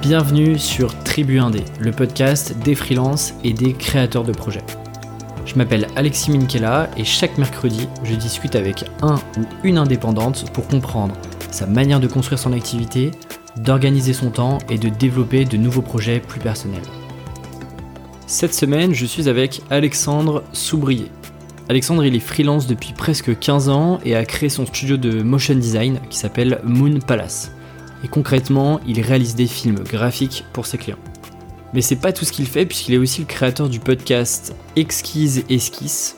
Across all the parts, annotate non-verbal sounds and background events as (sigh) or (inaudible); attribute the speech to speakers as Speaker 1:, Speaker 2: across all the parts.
Speaker 1: Bienvenue sur Tribu Indé, le podcast des freelances et des créateurs de projets. Je m'appelle Alexis Minkela et chaque mercredi, je discute avec un ou une indépendante pour comprendre sa manière de construire son activité, d'organiser son temps et de développer de nouveaux projets plus personnels. Cette semaine, je suis avec Alexandre Soubrier. Alexandre, il est freelance depuis presque 15 ans et a créé son studio de motion design qui s'appelle Moon Palace. Et concrètement, il réalise des films graphiques pour ses clients. Mais c'est pas tout ce qu'il fait, puisqu'il est aussi le créateur du podcast Exquise Esquisse.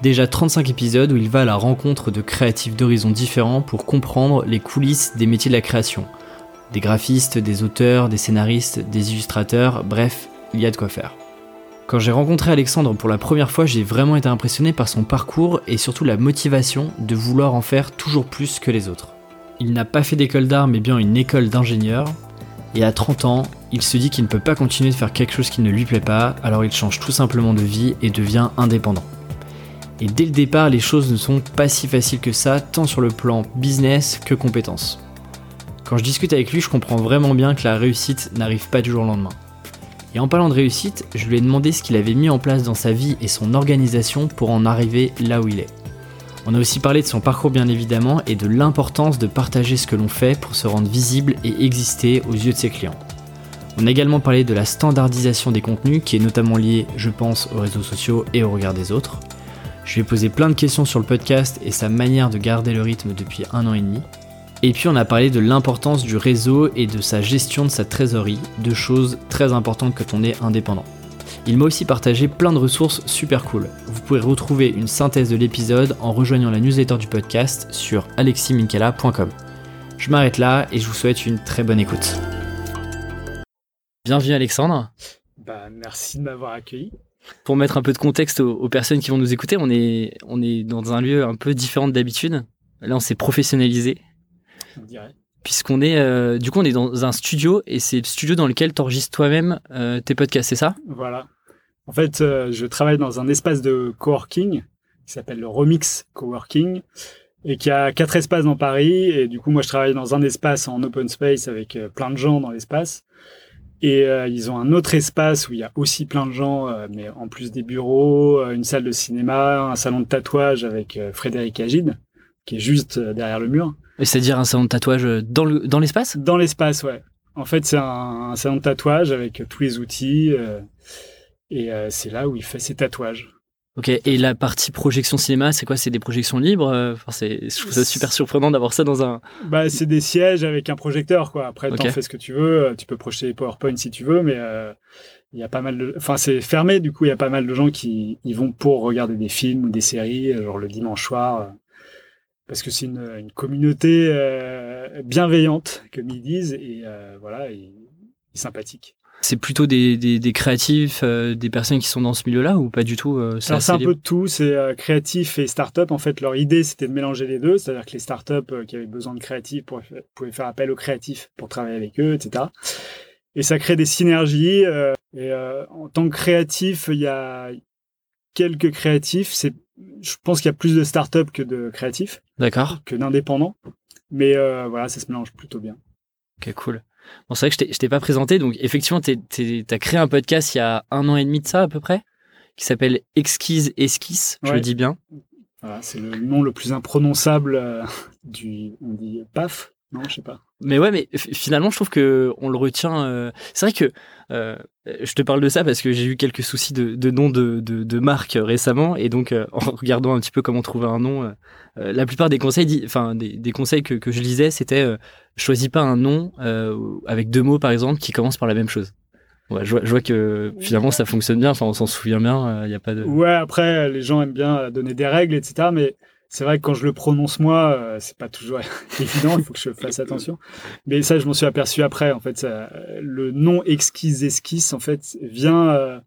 Speaker 1: Déjà 35 épisodes où il va à la rencontre de créatifs d'horizons différents pour comprendre les coulisses des métiers de la création. Des graphistes, des auteurs, des scénaristes, des illustrateurs, bref, il y a de quoi faire. Quand j'ai rencontré Alexandre pour la première fois, j'ai vraiment été impressionné par son parcours et surtout la motivation de vouloir en faire toujours plus que les autres. Il n'a pas fait d'école d'art mais bien une école d'ingénieur, et à 30 ans, il se dit qu'il ne peut pas continuer de faire quelque chose qui ne lui plaît pas, alors il change tout simplement de vie et devient indépendant. Et dès le départ, les choses ne sont pas si faciles que ça, tant sur le plan business que compétences. Quand je discute avec lui, je comprends vraiment bien que la réussite n'arrive pas du jour au lendemain. Et en parlant de réussite, je lui ai demandé ce qu'il avait mis en place dans sa vie et son organisation pour en arriver là où il est. On a aussi parlé de son parcours bien évidemment et de l'importance de partager ce que l'on fait pour se rendre visible et exister aux yeux de ses clients. On a également parlé de la standardisation des contenus qui est notamment liée, je pense, aux réseaux sociaux et au regard des autres. Je lui ai posé plein de questions sur le podcast et sa manière de garder le rythme depuis un an et demi. Et puis on a parlé de l'importance du réseau et de sa gestion de sa trésorerie, deux choses très importantes quand on est indépendant. Il m'a aussi partagé plein de ressources super cool. Vous pouvez retrouver une synthèse de l'épisode en rejoignant la newsletter du podcast sur aleximinkela.com. Je m'arrête là et je vous souhaite une très bonne écoute. Bienvenue Alexandre.
Speaker 2: Bah, merci de m'avoir accueilli.
Speaker 1: Pour mettre un peu de contexte aux, personnes qui vont nous écouter, on est, on est dans un lieu un peu différent d'habitude. Là, on s'est professionnalisé.
Speaker 2: On dirait.
Speaker 1: Puisqu'on est, euh, du coup, on est dans un studio et c'est le studio dans lequel tu enregistres toi-même euh, tes podcasts, c'est ça?
Speaker 2: Voilà. En fait, euh, je travaille dans un espace de coworking qui s'appelle le Remix Coworking et qui a quatre espaces dans Paris. Et du coup, moi, je travaille dans un espace en open space avec plein de gens dans l'espace. Et euh, ils ont un autre espace où il y a aussi plein de gens, mais en plus des bureaux, une salle de cinéma, un salon de tatouage avec Frédéric Agide, qui est juste derrière le mur.
Speaker 1: Et c'est-à-dire un salon de tatouage dans le dans l'espace?
Speaker 2: Dans l'espace, ouais. En fait, c'est un, un, salon de tatouage avec tous les outils. Et euh, c'est là où il fait ses tatouages.
Speaker 1: Ok, et la partie projection cinéma, c'est quoi? C'est des projections libres euh, enfin, c'est, Je trouve ça super surprenant d'avoir ça dans un...
Speaker 2: Bah, c'est des sièges avec un projecteur, quoi. Après, tu fais ce que tu veux. Euh, tu peux projeter PowerPoint si tu veux, mais il y a pas mal de... Enfin, c'est fermé, du coup, il y a pas mal de gens qui y vont pour regarder des films ou des séries, genre le dimanche soir. Parce que c'est une, une communauté bienveillante, comme ils disent, et voilà, et, et sympathique.
Speaker 1: C'est plutôt des, des, créatifs, euh, des personnes qui sont dans ce milieu-là ou pas du tout
Speaker 2: euh, C'est un peu de tout. C'est euh, créatif et start-up. En fait, leur idée, c'était de mélanger les deux. C'est-à-dire que les start-up qui avaient besoin de créatifs pouvaient faire appel aux créatifs pour travailler avec eux, etc. Et ça crée des synergies. et en tant que créatif, il y a quelques créatifs. C'est, je pense qu'il y a plus de start-up que de créatifs.
Speaker 1: D'accord.
Speaker 2: Que d'indépendants. Mais voilà, ça se mélange plutôt bien.
Speaker 1: Ok, cool. Bon, c'est vrai que je t'ai pas présenté, donc effectivement, tu as créé un podcast il y a un an et demi de ça à peu près, qui s'appelle Exquise Esquisse, je le dis bien.
Speaker 2: Voilà, c'est le nom le plus imprononçable euh, du, on dit PAF, non, je sais pas.
Speaker 1: Mais ouais, mais finalement, je trouve que on le retient. Euh, c'est vrai que euh, je te parle de ça parce que j'ai eu quelques soucis de, de nom de, de, marque récemment, et donc en (laughs) regardant un petit peu comment trouver un nom, la plupart des conseils, enfin des, des, conseils que, que je lisais, c'était choisis pas un nom avec deux mots par exemple qui commencent par la même chose. Je, vois, que finalement ça fonctionne bien. Enfin, on s'en souvient bien. Il y a pas de.
Speaker 2: Ouais, après les gens aiment bien donner des règles, etc. Mais c'est vrai que quand je le prononce moi, euh, c'est pas toujours (laughs) évident, il faut que je fasse attention. Mais ça, je m'en suis aperçu après. En fait, ça, le nom exquise esquisse, en fait, vient euh,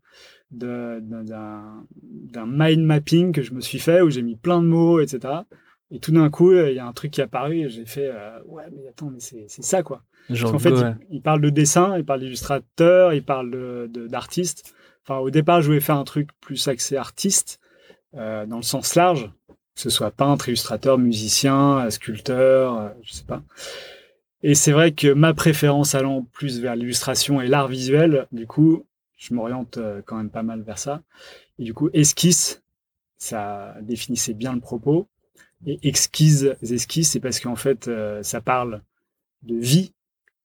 Speaker 2: d'un mind mapping que je me suis fait où j'ai mis plein de mots, etc. Et tout d'un coup, il y a un truc qui est apparu et j'ai fait euh, ouais, mais attends, mais c'est ça quoi. Genre, en fait, il, parle de dessin, il parle d'illustrateur, il parle d'artiste. Enfin, au départ, je voulais faire un truc plus axé artiste. dans le sens large, que ce soit peintre, illustrateur, musicien, sculpteur, je sais pas. Et c'est vrai que ma préférence allant plus vers l'illustration et l'art visuel, du coup, je m'oriente euh, quand même pas mal vers ça. Et du coup, esquisse, ça définissait bien le propos. Et exquise, esquisses, c'est parce qu'en fait, euh, ça parle de vie.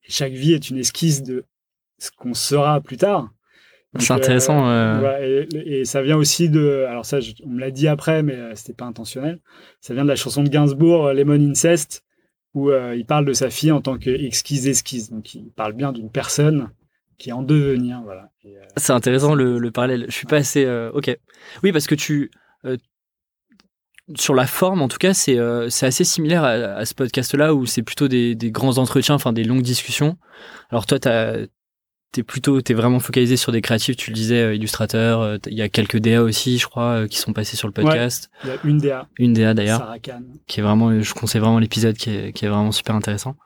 Speaker 2: Chaque vie est une esquisse de ce qu'on sera plus tard.
Speaker 1: C'est intéressant.
Speaker 2: Euh... et, ça vient aussi de. Alors, ça, on me l'a dit après, mais c'était pas intentionnel. Ça vient de la chanson de Gainsbourg, Lemon Incest, où euh, il parle de sa fille en tant qu'exquise esquisse. Donc il parle bien d'une personne qui est en devenir. Voilà.
Speaker 1: Euh, c'est intéressant le, parallèle. Je suis pas assez. Euh, ok. Oui, parce que tu. sur la forme, en tout cas, c'est assez similaire à, ce podcast-là où c'est plutôt des, des, grands entretiens, enfin des longues discussions. Alors toi, tu as, t'es plutôt t'es vraiment focalisé sur des créatifs tu le disais euh, illustrateur euh, il y a quelques DA aussi je crois euh, qui sont passés sur le podcast.
Speaker 2: Il y a une DA
Speaker 1: une DA d'ailleurs. Qui est vraiment je conseille vraiment l'épisode qui est, qui est vraiment super intéressant.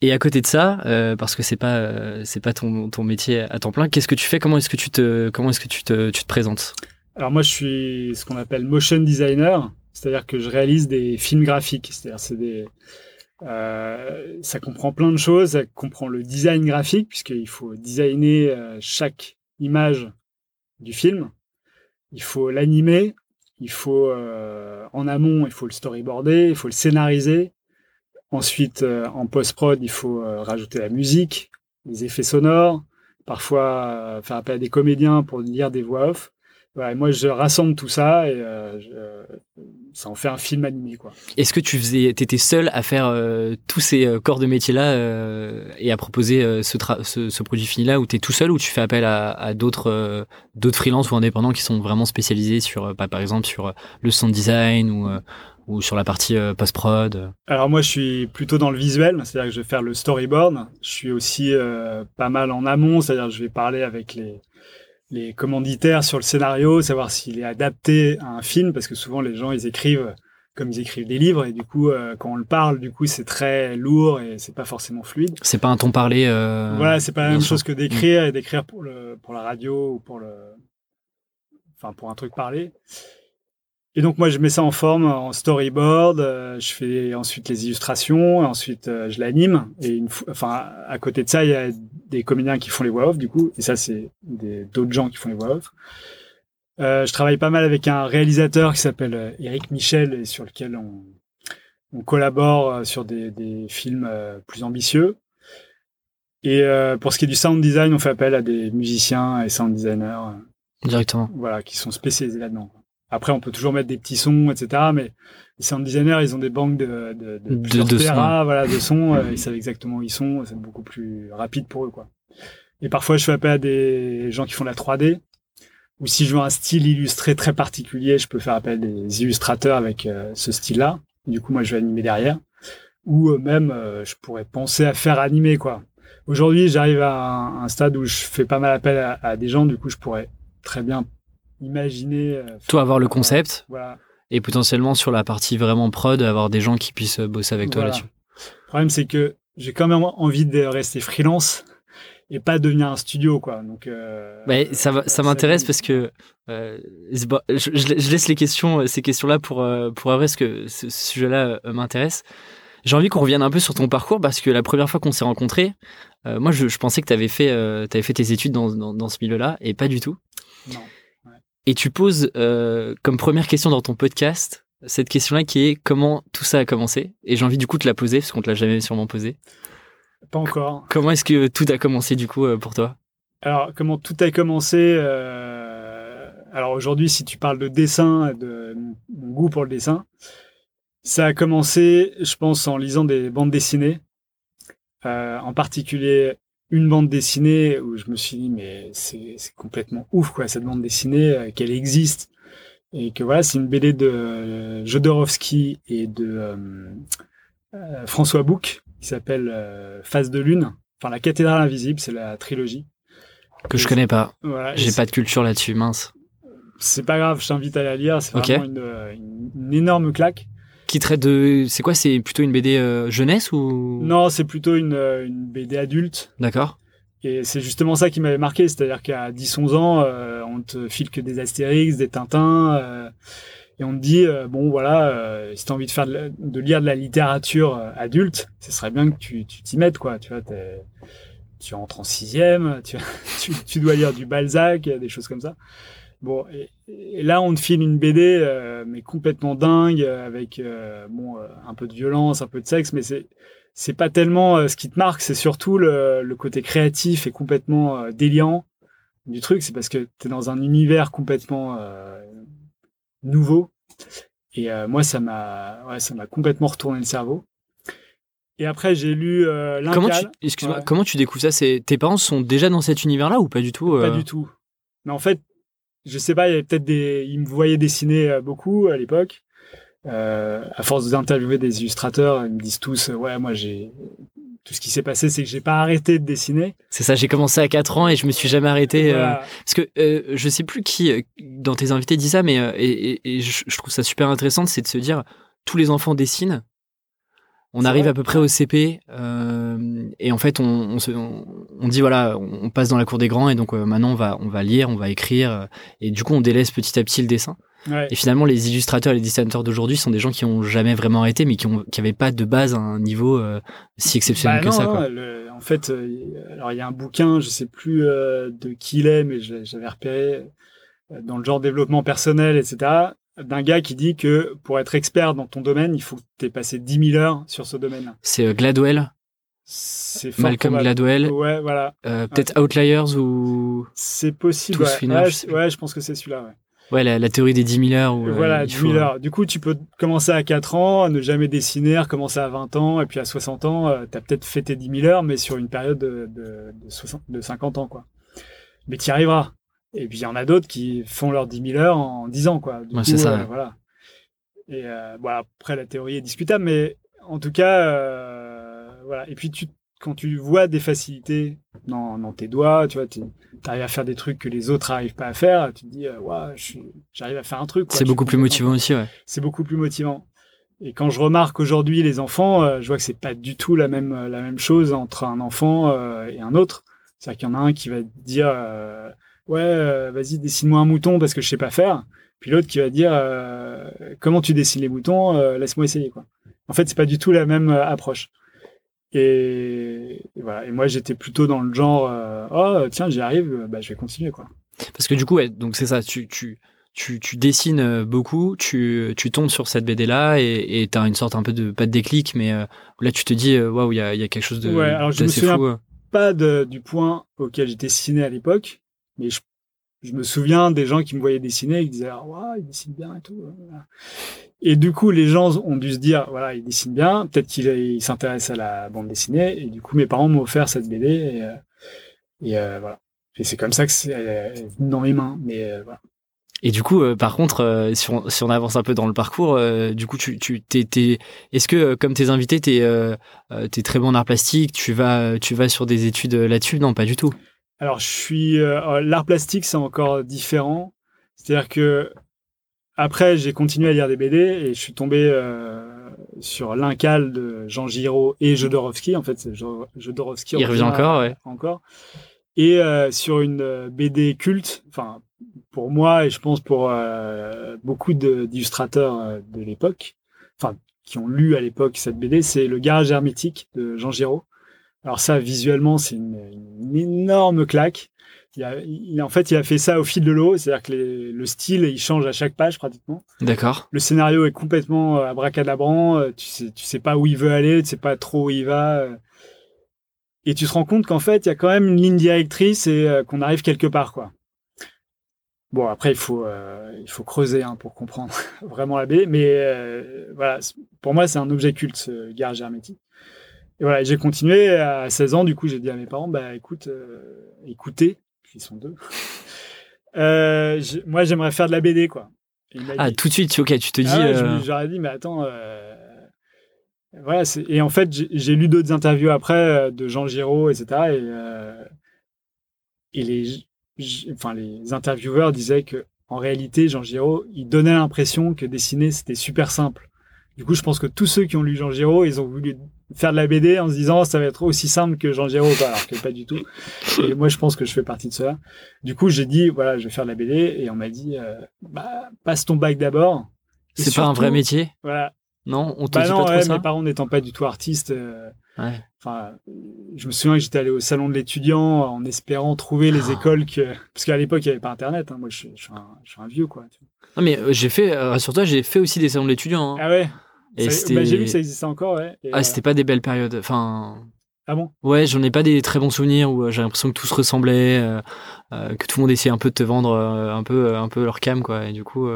Speaker 1: Et à côté de ça parce que c'est pas c'est pas ton, ton métier à temps plein qu'est-ce que tu fais? Comment est-ce que tu te comment est-ce que tu te tu te présentes?
Speaker 2: Alors moi je suis ce qu'on appelle motion designer c'est-à-dire que je réalise des films graphiques. C'est-à-dire c'est des euh, ça comprend plein de choses. Ça comprend le design graphique, puisqu'il faut designer euh, chaque image du film. Il faut l'animer. Il faut, euh, en amont, il faut le storyboarder, il faut le scénariser. Ensuite, en post-prod, il faut rajouter la musique, les effets sonores, parfois faire appel à des comédiens pour lire des voix off moi, je rassemble tout ça et euh, ça en fait un film animé. quoi.
Speaker 1: Est-ce que tu faisais, étais seul à faire euh, tous ces euh, corps de métier-là et à proposer ce, ce, produit fini-là, ou tu es tout seul, ou tu fais appel à, d'autres d'autres freelances ou indépendants qui sont vraiment spécialisés sur, bah, par exemple, sur le sound design ou ou sur la partie post-prod?
Speaker 2: Alors moi, je suis plutôt dans le visuel, c'est-à-dire que je vais faire le storyboard. Je suis aussi pas mal en amont, c'est-à-dire que je vais parler avec les, les commanditaires sur le scénario, savoir s'il est adapté à un film, parce que souvent les gens ils écrivent comme ils écrivent des livres et du coup euh, quand on le parle du coup c'est très lourd et c'est pas forcément fluide.
Speaker 1: C'est pas un ton parlé. Euh,
Speaker 2: voilà, c'est pas la même chose que d'écrire et d'écrire pour le pour la radio ou pour le enfin pour un truc parlé. Et donc moi je mets ça en forme en storyboard, euh, je fais ensuite les illustrations, ensuite euh, je l'anime et une enfin à côté de ça il y a des comédiens qui font les voix off du coup et ça c'est d'autres gens qui font les voix off. Euh, je travaille pas mal avec un réalisateur qui s'appelle Eric Michel et sur lequel on, on collabore sur des, des films plus ambitieux. Et pour ce qui est du sound design, on fait appel à des musiciens et sound designers.
Speaker 1: Directement.
Speaker 2: Voilà, qui sont spécialisés là-dedans. Après, on peut toujours mettre des petits sons, etc. Mais les sound designers, ils ont des banques de, de, de, de, de sons. voilà, de sons. Euh, ils savent exactement où ils sont. C'est beaucoup plus rapide pour eux, quoi. Et parfois, je fais appel à des gens qui font la 3D. Ou si je veux un style illustré très particulier, je peux faire appel à des illustrateurs avec euh, ce style-là. Du coup, moi, je vais animer derrière. Ou euh, même, je pourrais penser à faire animer, quoi. Aujourd'hui, j'arrive à un, stade où je fais pas mal appel à, à des gens. Du coup, je pourrais très bien imaginer. Euh,
Speaker 1: toi, avoir le concept. Et potentiellement sur la partie vraiment prod, avoir des gens qui puissent bosser avec toi là-dessus.
Speaker 2: Le problème, c'est que j'ai quand même envie de rester freelance et pas devenir un studio quoi donc euh,
Speaker 1: ça ça m'intéresse parce que euh, je, laisse les questions ces questions là pour pour après parce que ce, sujet là m'intéresse j'ai envie qu'on revienne un peu sur ton parcours parce que la première fois qu'on s'est rencontrés moi je, pensais que tu avais fait avais fait tes études dans, dans, dans ce milieu là et pas du tout
Speaker 2: non
Speaker 1: et tu poses euh, comme première question dans ton podcast cette question-là qui est comment tout ça a commencé? Et j'ai envie du coup de la poser parce qu'on te l'a jamais sûrement posée.
Speaker 2: Pas encore.
Speaker 1: Comment est-ce que tout a commencé du coup euh, pour toi?
Speaker 2: Alors comment tout a commencé euh, Alors aujourd'hui, si tu parles de dessin, de mon goût pour le dessin, ça a commencé, je pense, en lisant des bandes dessinées. en particulier une bande dessinée où je me suis dit mais c'est complètement ouf quoi cette bande dessinée euh, qu'elle existe. Et que voilà c'est une BD de euh, Jodorowsky et de euh, François Bouc qui s'appelle Face de lune. Enfin la cathédrale invisible c'est la trilogie.
Speaker 1: Que je connais pas. j'ai pas de culture là-dessus mince.
Speaker 2: C'est pas grave je t'invite à la lire c'est vraiment une, une, énorme claque
Speaker 1: qui traite de. C'est quoi C'est plutôt une BD euh, jeunesse ou?
Speaker 2: Non, c'est plutôt une, euh, une, BD adulte.
Speaker 1: D'accord.
Speaker 2: Et c'est justement ça qui m'avait marqué, c'est-à-dire qu'à 10-11 ans, euh, on te file que des Astérix, des Tintins, euh, et on te dit, euh, bon voilà, si t'as envie de faire de, de, lire de la littérature adulte, ce serait bien que tu t'y mettes, quoi, tu vois, tu entres en sixième, tu, (laughs) tu, tu, dois lire du Balzac, des choses comme ça. Bon, et, et là, on te file une BD, mais complètement dingue, avec bon, un peu de violence, un peu de sexe, mais c'est c'est pas tellement ce qui te marque, c'est surtout le, le, côté créatif et complètement euh, déliant du truc. C'est parce que tu es dans un univers complètement euh, nouveau. Et euh, moi, ça m'a ouais, ça m'a complètement retourné le cerveau. Et après, j'ai lu euh,
Speaker 1: Comment tu, excuse-moi, ouais. comment tu découvres ça? C'est tes parents sont déjà dans cet univers-là ou pas du tout
Speaker 2: Pas du tout. Mais en fait, je sais pas, il y avait peut-être des, ils me voyaient dessiner beaucoup à l'époque. Euh, à force d'interviewer des illustrateurs, ils me disent tous, euh, ouais, moi j'ai tout ce qui s'est passé, c'est que j'ai pas arrêté de dessiner.
Speaker 1: C'est ça, j'ai commencé à 4 ans et je me suis jamais arrêté. Voilà. Euh, parce que euh, je sais plus qui euh, dans tes invités dit ça, mais et, et, et je, je, trouve ça super intéressant, c'est de se dire tous les enfants dessinent. On arrive vrai. à peu près au CP et en fait on, on, se, on, on, dit voilà, on passe dans la cour des grands et donc maintenant on va on va lire, on va écrire et du coup on délaisse petit à petit le dessin.
Speaker 2: Ouais.
Speaker 1: Et finalement, les illustrateurs et les dessinateurs d'aujourd'hui sont des gens qui ont jamais vraiment arrêté, mais qui ont qui avaient pas de base un niveau euh, si exceptionnel
Speaker 2: bah non,
Speaker 1: que ça. Quoi.
Speaker 2: Le, en fait, euh, alors il y a un bouquin, je sais plus euh, de qui il est, mais j'avais repéré euh, dans le genre développement personnel, etc. D'un gars qui dit que pour être expert dans ton domaine, il faut que tu aies passé 10 000 heures sur ce domaine-là.
Speaker 1: C'est euh, Gladwell.
Speaker 2: C'est
Speaker 1: Malcolm
Speaker 2: probable.
Speaker 1: Gladwell.
Speaker 2: Ouais, voilà.
Speaker 1: Peut-être ouais. Outliers ou.
Speaker 2: C'est possible. Ouais. Ouais,
Speaker 1: je
Speaker 2: ouais, je pense que c'est celui-là. Ouais.
Speaker 1: Ouais, la, la, théorie des 10 000 heures. Où,
Speaker 2: voilà,
Speaker 1: euh,
Speaker 2: 10 000 heures. Du coup, tu peux commencer à 4 ans, ne jamais dessiner, recommencer à 20 ans, et puis à 60 ans, euh, tu as peut-être fait tes 10 000 heures, mais sur une période de, de, de, 60, de 50 ans, quoi. Mais tu y arriveras. Et puis, il y en a d'autres qui font leurs 10 000 heures en 10 ans, quoi.
Speaker 1: ouais, c'est ça.
Speaker 2: Euh, voilà. Et bon, après, la théorie est discutable, mais en tout cas, euh, voilà. Et puis, tu, quand tu vois des facilités dans, dans tes doigts, tu vois, tu arrives à faire des trucs que les autres n'arrivent pas à faire, tu te dis, euh, ouais, j'arrive à faire un truc.
Speaker 1: C'est beaucoup plus motivant aussi, ouais.
Speaker 2: C'est beaucoup plus motivant. Et quand je remarque aujourd'hui les enfants, euh, je vois que c'est pas du tout la même la même chose entre un enfant euh, et un autre. C'est-à-dire qu'il y en a un qui va dire, euh, ouais, vas-y dessine-moi un mouton parce que je sais pas faire. Puis l'autre qui va dire, comment tu dessines les moutons, laisse-moi essayer quoi. En fait, c'est pas du tout la même approche. Et, et, voilà. Et moi, j'étais plutôt dans le genre, euh, oh tiens, j'y arrive, bah, je vais continuer quoi.
Speaker 1: Parce que du coup, ouais, donc c'est ça. Tu, tu, tu, tu dessines beaucoup, tu, tu tombes sur cette BD là et tu as une sorte un peu de pas de déclic, mais euh, là tu te dis waouh, il y a, y a quelque chose de
Speaker 2: ouais, alors je me souviens
Speaker 1: fou. euh.
Speaker 2: pas de, du point auquel j'étais dessiné à l'époque, mais je, me souviens des gens qui me voyaient dessiner qui disaient waouh, il dessine bien et tout. Et du coup, les gens ont dû se dire, voilà, il dessine bien, peut-être qu'il s'intéresse à la bande dessinée. Et du coup, mes parents m'ont offert cette BD. Et, euh, euh, voilà. Et c'est comme ça que c'est euh, dans mes mains. Mais voilà.
Speaker 1: Et du coup, par contre, si, on, avance un peu dans le parcours, du coup, tu, tu est-ce que, comme tes invités, t'es, t'es très bon en art plastique, tu vas, tu vas sur des études là-dessus? Non, pas du tout.
Speaker 2: Alors, je suis l'art plastique, c'est encore différent. C'est-à-dire que après, j'ai continué à lire des BD et je suis tombé euh, sur l'Incal de Jean Giraud et Jodorowsky. En fait, c'est Jodorowsky.
Speaker 1: Il revient encore, ouais.
Speaker 2: Encore. Et euh, sur une BD culte, enfin, pour moi et je pense pour euh, beaucoup d'illustrateurs euh, de, de l'époque, enfin, qui ont lu à l'époque cette BD, c'est Le Garage Hermétique de Jean Giraud. Alors ça, visuellement, c'est une, une énorme claque il a, il, en fait, il a fait ça au fil de l'eau, c'est-à-dire que les, le style, il change à chaque page pratiquement.
Speaker 1: D'accord.
Speaker 2: Le scénario est complètement euh, abracadabrant, tu sais, tu sais pas où il veut aller, tu sais pas trop où il va. euh. Et tu te rends compte qu'en fait, il y a quand même une ligne directrice et euh, qu'on arrive quelque part, quoi. Bon, après, il faut, euh, il faut creuser hein, pour comprendre (laughs) vraiment la baie, mais euh, voilà, pour moi, c'est un objet culte, ce garage hermétique. Et voilà, j'ai continué à 16 ans, du coup, j'ai dit à mes parents, bah écoute, euh, écoutez, ils sont deux. (laughs) Euh, moi, j'aimerais faire de la BD, quoi.
Speaker 1: Ah, dit, tout de suite, ok, tu te dis.
Speaker 2: Ah euh... J'aurais dit, mais attends, euh... voilà. Et en fait, j'ai lu d'autres interviews après euh, de Jean Giraud, etc. Et, euh, et les, enfin, les intervieweurs disaient que, en réalité, Jean Giraud, il donnait l'impression que dessiner, c'était super simple. Du coup, je pense que tous ceux qui ont lu Jean Giraud, ils ont voulu faire de la BD en se disant ça va être aussi simple que Jean Giraud, alors que pas du tout. Et moi, je pense que je fais partie de cela. Du coup, j'ai dit, voilà, je vais faire de la BD, et on m'a dit, euh, bah, passe ton bac d'abord.
Speaker 1: C'est pas un vrai métier?
Speaker 2: Voilà.
Speaker 1: Non, on te
Speaker 2: Bah
Speaker 1: dit
Speaker 2: non,
Speaker 1: pas trop
Speaker 2: ouais,
Speaker 1: ça?
Speaker 2: mes parents n'étant pas du tout artistes, euh,
Speaker 1: Ouais.
Speaker 2: enfin, je me souviens que j'étais allé au salon de l'étudiant en espérant trouver les
Speaker 1: Ah.
Speaker 2: écoles que, parce qu'à l'époque, il n'y avait pas Internet, hein. moi, je, suis- je suis un, je suis un vieux, quoi. tu vois.
Speaker 1: Non, mais euh, j'ai fait, euh, rassure-toi, j'ai fait aussi des salons de l'étudiant. hein.
Speaker 2: Ah ouais? Bah, j'ai vu que ça existait encore, ouais. Et,
Speaker 1: Ah,
Speaker 2: euh,
Speaker 1: c'était pas des belles périodes. Enfin,
Speaker 2: ah bon?
Speaker 1: ouais, j'en ai pas des très bons souvenirs où euh, j'ai l'impression que tout se ressemblait, euh, euh, que tout le monde essayait un peu de te vendre un peu, un peu leur cam, quoi. Et du coup,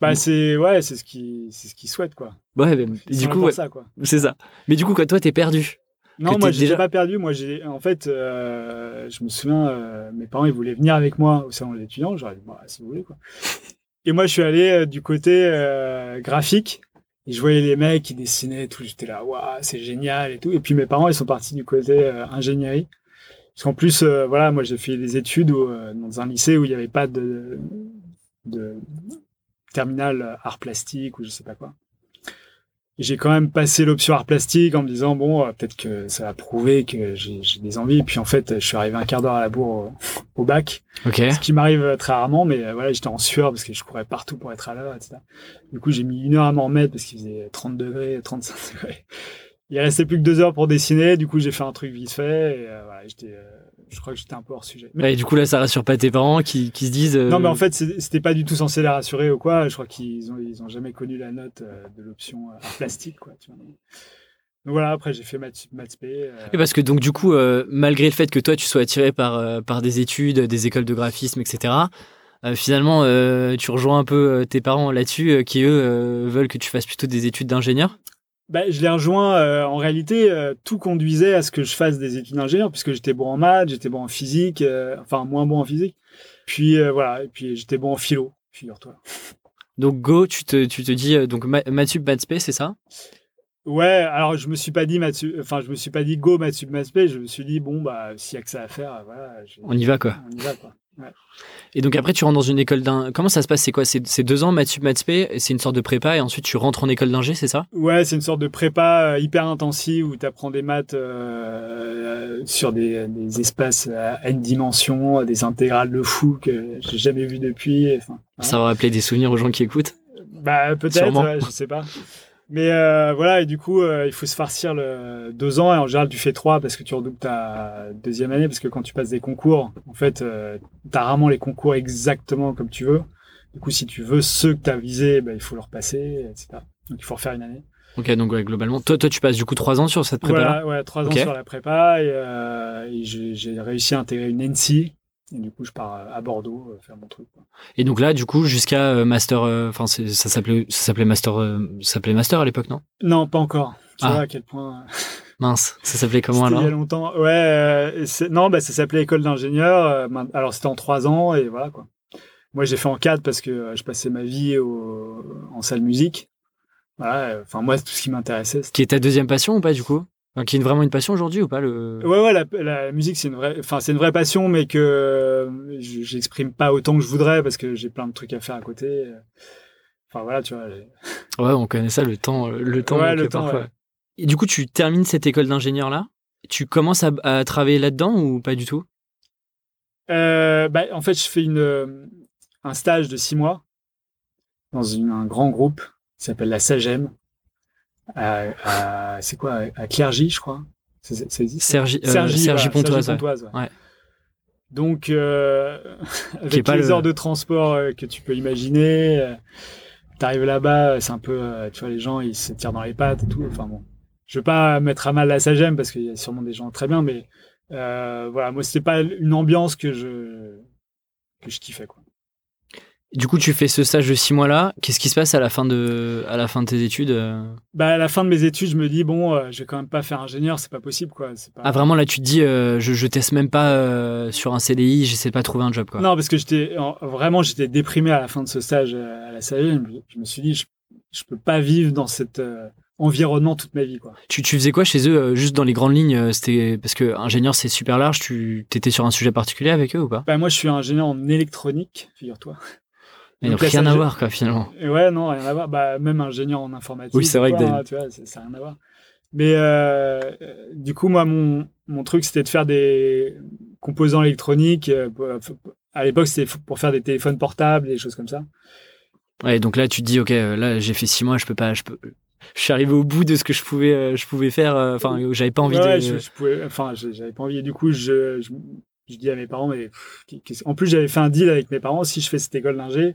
Speaker 2: Bah, c'est, ouais, c'est ce qui, c'est ce qu'ils souhaitent, quoi.
Speaker 1: ouais, du coup, ouais,
Speaker 2: ça, quoi.
Speaker 1: c'est ça. Mais du coup, quoi, toi, t'es perdu.
Speaker 2: Non, moi, j'ai
Speaker 1: déjà-
Speaker 2: pas perdu. Moi, j'ai, en fait, euh, je me souviens, euh, mes parents, ils voulaient venir avec moi au salon de l'étudiant. J'aurais dit, bah, si vous voulez, quoi. (laughs) Et moi, je suis allé euh, du côté graphique. Et je voyais les mecs qui dessinaient et tout. J'étais là, waouh, c'est génial et tout. Et puis, mes parents, ils sont partis du côté euh, ingénierie. Parce qu'en plus, euh, voilà, moi, j'ai fait des études où, euh, dans un lycée où il n'y avait pas de, de terminal art plastique ou je sais pas quoi. J'ai quand même passé l'option art plastique en me disant bon euh, peut-être que ça va prouver que j'ai des envies. Puis en fait je suis arrivé un quart d'heure à la bourre au, au bac,
Speaker 1: Ok.
Speaker 2: ce qui m'arrive euh, très rarement, mais euh, voilà j'étais en sueur parce que je courais partout pour être à l'heure, etc. Du coup j'ai mis une heure à m'en remettre parce qu'il faisait 30 degrés, 35 degrés. Il restait plus que deux heures pour dessiner. Du coup j'ai fait un truc vite fait. Et, euh, voilà, j'étais, euh, je crois que j'étais un peu hors sujet. Mais-
Speaker 1: et du coup, là, ça rassure pas tes parents qui, qui se disent. euh,
Speaker 2: non, mais en fait, c'était pas du tout censé les rassurer ou quoi. Je crois qu'ils ont, ils ont jamais connu la note euh, de l'option euh, plastique, quoi. Tu vois. Donc voilà, après, j'ai fait maths, maths P. euh,
Speaker 1: Et parce que donc du coup, euh, malgré le fait que toi tu sois attiré par par des études, des écoles de graphisme, etc. finalement, tu rejoins un peu tes parents là-dessus, qui eux veulent que tu fasses plutôt des études d'ingénieur?
Speaker 2: Bah, je les rejoins. euh, en réalité, euh, tout conduisait à ce que je fasse des études d'ingénieur, puisque j'étais bon en maths, j'étais bon en physique, euh, enfin, moins bon en physique. Puis voilà, et puis j'étais bon en philo, figure-toi.
Speaker 1: Donc go, tu te tu te dis donc ma- maths sup, maths spé, c'est ça?
Speaker 2: Ouais, alors je me suis pas dit maths, sup- enfin, je me suis pas dit go maths sup, maths P, je me suis dit, bon, bah, s'il y a que ça à faire, voilà. je-
Speaker 1: On y va quoi.
Speaker 2: On y va, quoi.
Speaker 1: Et donc après tu rentres dans une école d'un. Comment ça se passe? C'est quoi? C'est deux ans maths sup, maths et c'est une sorte de prépa et ensuite tu rentres en école d'ingé, c'est ça?
Speaker 2: Ouais, c'est une sorte de prépa euh, hyper intensive où tu apprends des maths euh, euh, sur des, des espaces à une dimension, des intégrales de fou que j'ai jamais vu depuis. Enfin, voilà.
Speaker 1: Ça va rappeler des souvenirs aux gens qui écoutent?
Speaker 2: Bah peut-être, ouais, je sais pas. Mais euh, voilà, et du coup, euh, il faut se farcir le deux ans et en général tu fais trois parce que tu redoubles ta deuxième année parce que quand tu passes des concours, en fait, euh, t'as rarement les concours exactement comme tu veux. Du coup, si tu veux ceux que t'as visés, bah, il faut leur passer, etc. Donc il faut refaire une année.
Speaker 1: Ok, donc ouais, globalement, toi toi tu passes du coup trois ans sur cette prépa là.
Speaker 2: Voilà, ouais, trois ans sur la prépa et, euh, et j'ai j'ai réussi à intégrer une NC. Et du coup, je pars à Bordeaux euh, faire mon truc. quoi.
Speaker 1: Et donc là, du coup, jusqu'à euh, master, euh, enfin, ça s'appelait, ça s'appelait master, euh, ça s'appelait master à l'époque, non?
Speaker 2: Non, pas encore. Tu
Speaker 1: Ah.
Speaker 2: vois à quel point. euh, (laughs)
Speaker 1: Mince, ça s'appelait comment
Speaker 2: c'était il y a
Speaker 1: alors?
Speaker 2: longtemps. Ouais, euh, non, bah, ça s'appelait école d'ingénieur. euh, alors c'était en trois ans et voilà quoi. Moi, j'ai fait en quatre parce que euh, je passais ma vie au, en salle musique. Voilà. euh, Enfin, moi, tout ce qui m'intéressait.
Speaker 1: Qui est ta deuxième passion ou pas du coup? Qui est vraiment une passion aujourd'hui ou pas le
Speaker 2: Ouais, ouais, la, la musique, c'est une vraie, enfin, c'est une vraie passion, mais que euh, je- j'exprime pas autant que je voudrais parce que j'ai plein de trucs à faire à côté. Enfin, voilà, tu vois.
Speaker 1: Ouais, on connaît ça, le temps, euh, le temps.
Speaker 2: Ouais, le temps,
Speaker 1: parfois.
Speaker 2: ouais.
Speaker 1: Et du coup, tu termines cette école d'ingénieur là. Tu commences à, à travailler là-dedans ou pas du tout?
Speaker 2: Euh, bah, en fait, je fais une, un stage de six mois dans une- un grand groupe qui s'appelle la SAGEM. À, à- c'est quoi? À Clergy, je crois.
Speaker 1: Sergi, euh,
Speaker 2: Sergi,
Speaker 1: Sergi
Speaker 2: voilà,
Speaker 1: Pontoise.
Speaker 2: Sergi
Speaker 1: ouais.
Speaker 2: Pontoise, ouais.
Speaker 1: Ouais.
Speaker 2: Donc, euh, avec
Speaker 1: pas
Speaker 2: les
Speaker 1: le-
Speaker 2: heures de transport euh, que tu peux imaginer, euh, t'arrives là-bas, c'est un peu, euh, tu vois, les gens, ils se tirent dans les pattes et tout. Enfin bon, je veux pas mettre à mal la SAGEM parce qu'il y a sûrement des gens très bien, mais euh, voilà, moi, c'était pas une ambiance que je que je kiffais, quoi.
Speaker 1: Du coup, tu fais ce stage de six mois là. Qu'est-ce qui se passe à la fin de, à la fin de tes études euh
Speaker 2: Bah, à la fin de mes études, je me dis, bon, euh, je vais quand même pas faire ingénieur, c'est pas possible, quoi. Pas...
Speaker 1: Ah vraiment là, tu te dis, euh, je, je teste même pas euh, sur un CDI, j'essaie pas de trouver un job quoi.
Speaker 2: Non, parce que j'étais en- vraiment j'étais déprimé à la fin de ce stage à la SAGEM. Je, me suis dit, je, je peux pas vivre dans cet environnement toute ma vie, quoi.
Speaker 1: Tu, tu faisais quoi chez eux, juste dans les grandes lignes C'était parce que ingénieur c'est super large. Tu étais sur un sujet particulier avec eux ou pas?
Speaker 2: Bah, moi, je suis ingénieur en électronique, figure-toi.
Speaker 1: Il n'y a
Speaker 2: Donc, la
Speaker 1: rien à voir quoi finalement.
Speaker 2: Et ouais, non, rien à voir. Bah, même ingénieur en informatique.
Speaker 1: Oui, c'est vrai que
Speaker 2: quoi, hein, tu vois, ça rien à voir. Mais euh, du coup, moi, mon, mon truc, c'était de faire des composants électroniques. euh, À l'époque, c'était pour faire des téléphones portables, des choses comme ça.
Speaker 1: Ouais, donc là, tu te dis, ok, euh, là, j'ai fait six mois, je peux pas, je peux. Je suis arrivé au bout de ce que je pouvais, euh, je pouvais faire. euh, Enfin, j'avais pas envie
Speaker 2: Ouais,
Speaker 1: de.
Speaker 2: je, je pouvais, enfin, je- j'avais pas envie. Et du coup, je, je, je dis à mes parents, mais pff, en plus, j'avais fait un deal avec mes parents. Si je fais cette école d'ingé,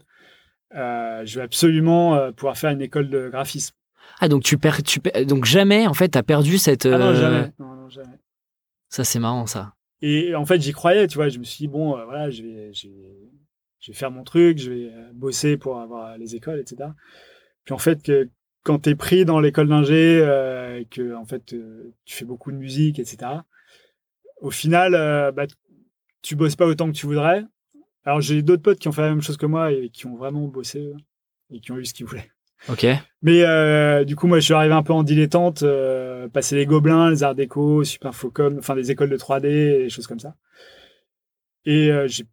Speaker 2: euh, je vais absolument euh, pouvoir faire une école de graphisme.
Speaker 1: Ah, donc tu perds, tu perds- donc jamais, en fait, t'as perdu cette.
Speaker 2: Ah non,
Speaker 1: euh,
Speaker 2: jamais. Non, non, jamais.
Speaker 1: Ça, c'est marrant, ça.
Speaker 2: Et en fait, j'y croyais, tu vois. Je me suis dit, bon, euh, voilà, je vais, je, vais, je vais faire mon truc, je vais bosser pour avoir les écoles, etc. Puis en fait, que, quand tu es pris dans l'école d'ingé, euh, et que en fait, euh, tu fais beaucoup de musique, etc., au final, euh, bah, tu bosses pas autant que tu voudrais. Alors, j'ai d'autres potes qui ont fait la même chose que moi et qui ont vraiment bossé et qui ont eu ce qu'ils voulaient.
Speaker 1: Ok.
Speaker 2: Mais euh, du coup, moi, je suis arrivé un peu en dilettante, euh, passer les Gobelins, les Arts Déco, Super Focom, enfin des écoles de 3D, et des choses comme ça. Et euh, j'ai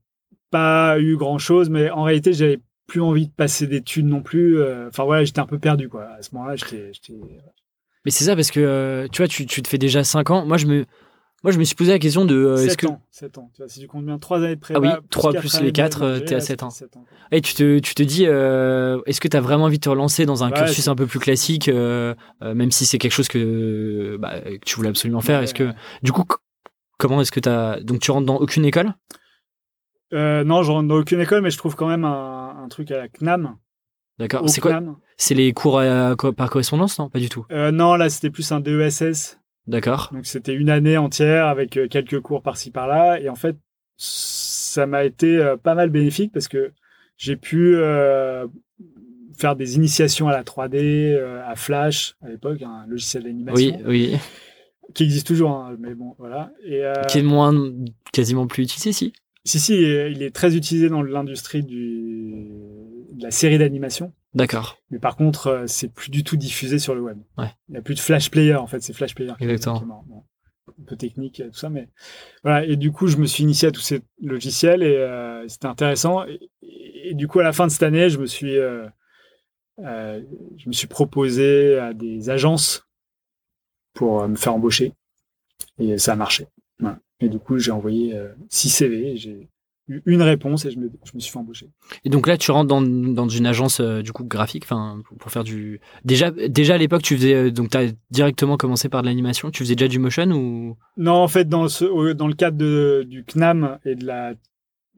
Speaker 2: pas eu grand chose, mais en réalité, j'avais plus envie de passer d'études non plus. euh, Enfin voilà, j'étais un peu perdu quoi. À ce moment-là, j'étais. j'étais-
Speaker 1: Mais c'est ça parce que tu vois, tu, tu te fais déjà 5 ans. Moi, je me, moi, je me suis posé la question de euh, est-ce
Speaker 2: 7
Speaker 1: que
Speaker 2: ans, 7 ans. Tu vois, si tu comptes bien 3 années de prépa.
Speaker 1: Ah oui,
Speaker 2: plus
Speaker 1: trois
Speaker 2: quatre
Speaker 1: plus
Speaker 2: années
Speaker 1: les
Speaker 2: de
Speaker 1: quatre,
Speaker 2: master,
Speaker 1: euh, t'es à
Speaker 2: ouais,
Speaker 1: 7
Speaker 2: c'était
Speaker 1: ans.
Speaker 2: 7 ans.
Speaker 1: Et tu te, tu te dis, euh, est-ce que tu as vraiment envie de te relancer dans un cursus
Speaker 2: c'est-
Speaker 1: un peu plus classique, euh, même si c'est quelque chose que, bah, que tu voulais absolument faire
Speaker 2: Ouais,
Speaker 1: Est-ce que, du coup, comment est-ce que tu as. Donc, tu rentres dans aucune école?
Speaker 2: Euh, non, je rentre dans aucune école, mais je trouve quand même un, un truc à la CNAM.
Speaker 1: D'accord.
Speaker 2: Au
Speaker 1: C'est quoi. C'est les cours à- par correspondance Non, pas du tout.
Speaker 2: Euh, non, là, c'était plus un DESS.
Speaker 1: D'accord.
Speaker 2: Donc c'était une année entière avec euh, quelques cours par-ci par-là. Et en fait, ça m'a été euh, pas mal bénéfique parce que j'ai pu euh, faire des initiations à la 3D, euh, à Flash à l'époque, un logiciel
Speaker 1: Oui,
Speaker 2: d'animation
Speaker 1: oui.
Speaker 2: qui existe toujours, hein, mais bon, voilà. Et euh,
Speaker 1: Qui est moins, quasiment plus utilisé, si.
Speaker 2: si, si, il est très utilisé dans l'industrie du de la série d'animation.
Speaker 1: D'accord.
Speaker 2: Mais par contre, euh, c'est plus du tout diffusé sur le web.
Speaker 1: Ouais.
Speaker 2: Il n'y a plus de Flash Player, en fait, c'est Flash Player.
Speaker 1: Exactement.
Speaker 2: qui est mort. Bon, un peu technique, tout ça, mais voilà. Et du coup, je me suis initié à tous ces logiciels et euh, c'était intéressant. Et, et du coup, à la fin de cette année, je me suis, euh, euh, je me suis proposé à des agences pour euh, me faire embaucher et ça a marché. Voilà. Et du coup, j'ai envoyé euh, 6 CV, j'ai eu une réponse et je me, je me suis fait embaucher.
Speaker 1: Et donc là, tu rentres dans, dans une agence euh, du coup graphique, enfin pour- faire du. Déjà, déjà à l'époque, tu faisais euh, donc t'as directement commencé par de l'animation. Tu faisais déjà du motion ou?
Speaker 2: Non, en fait, dans, ce, au- dans le cadre de, du CNAM et de la,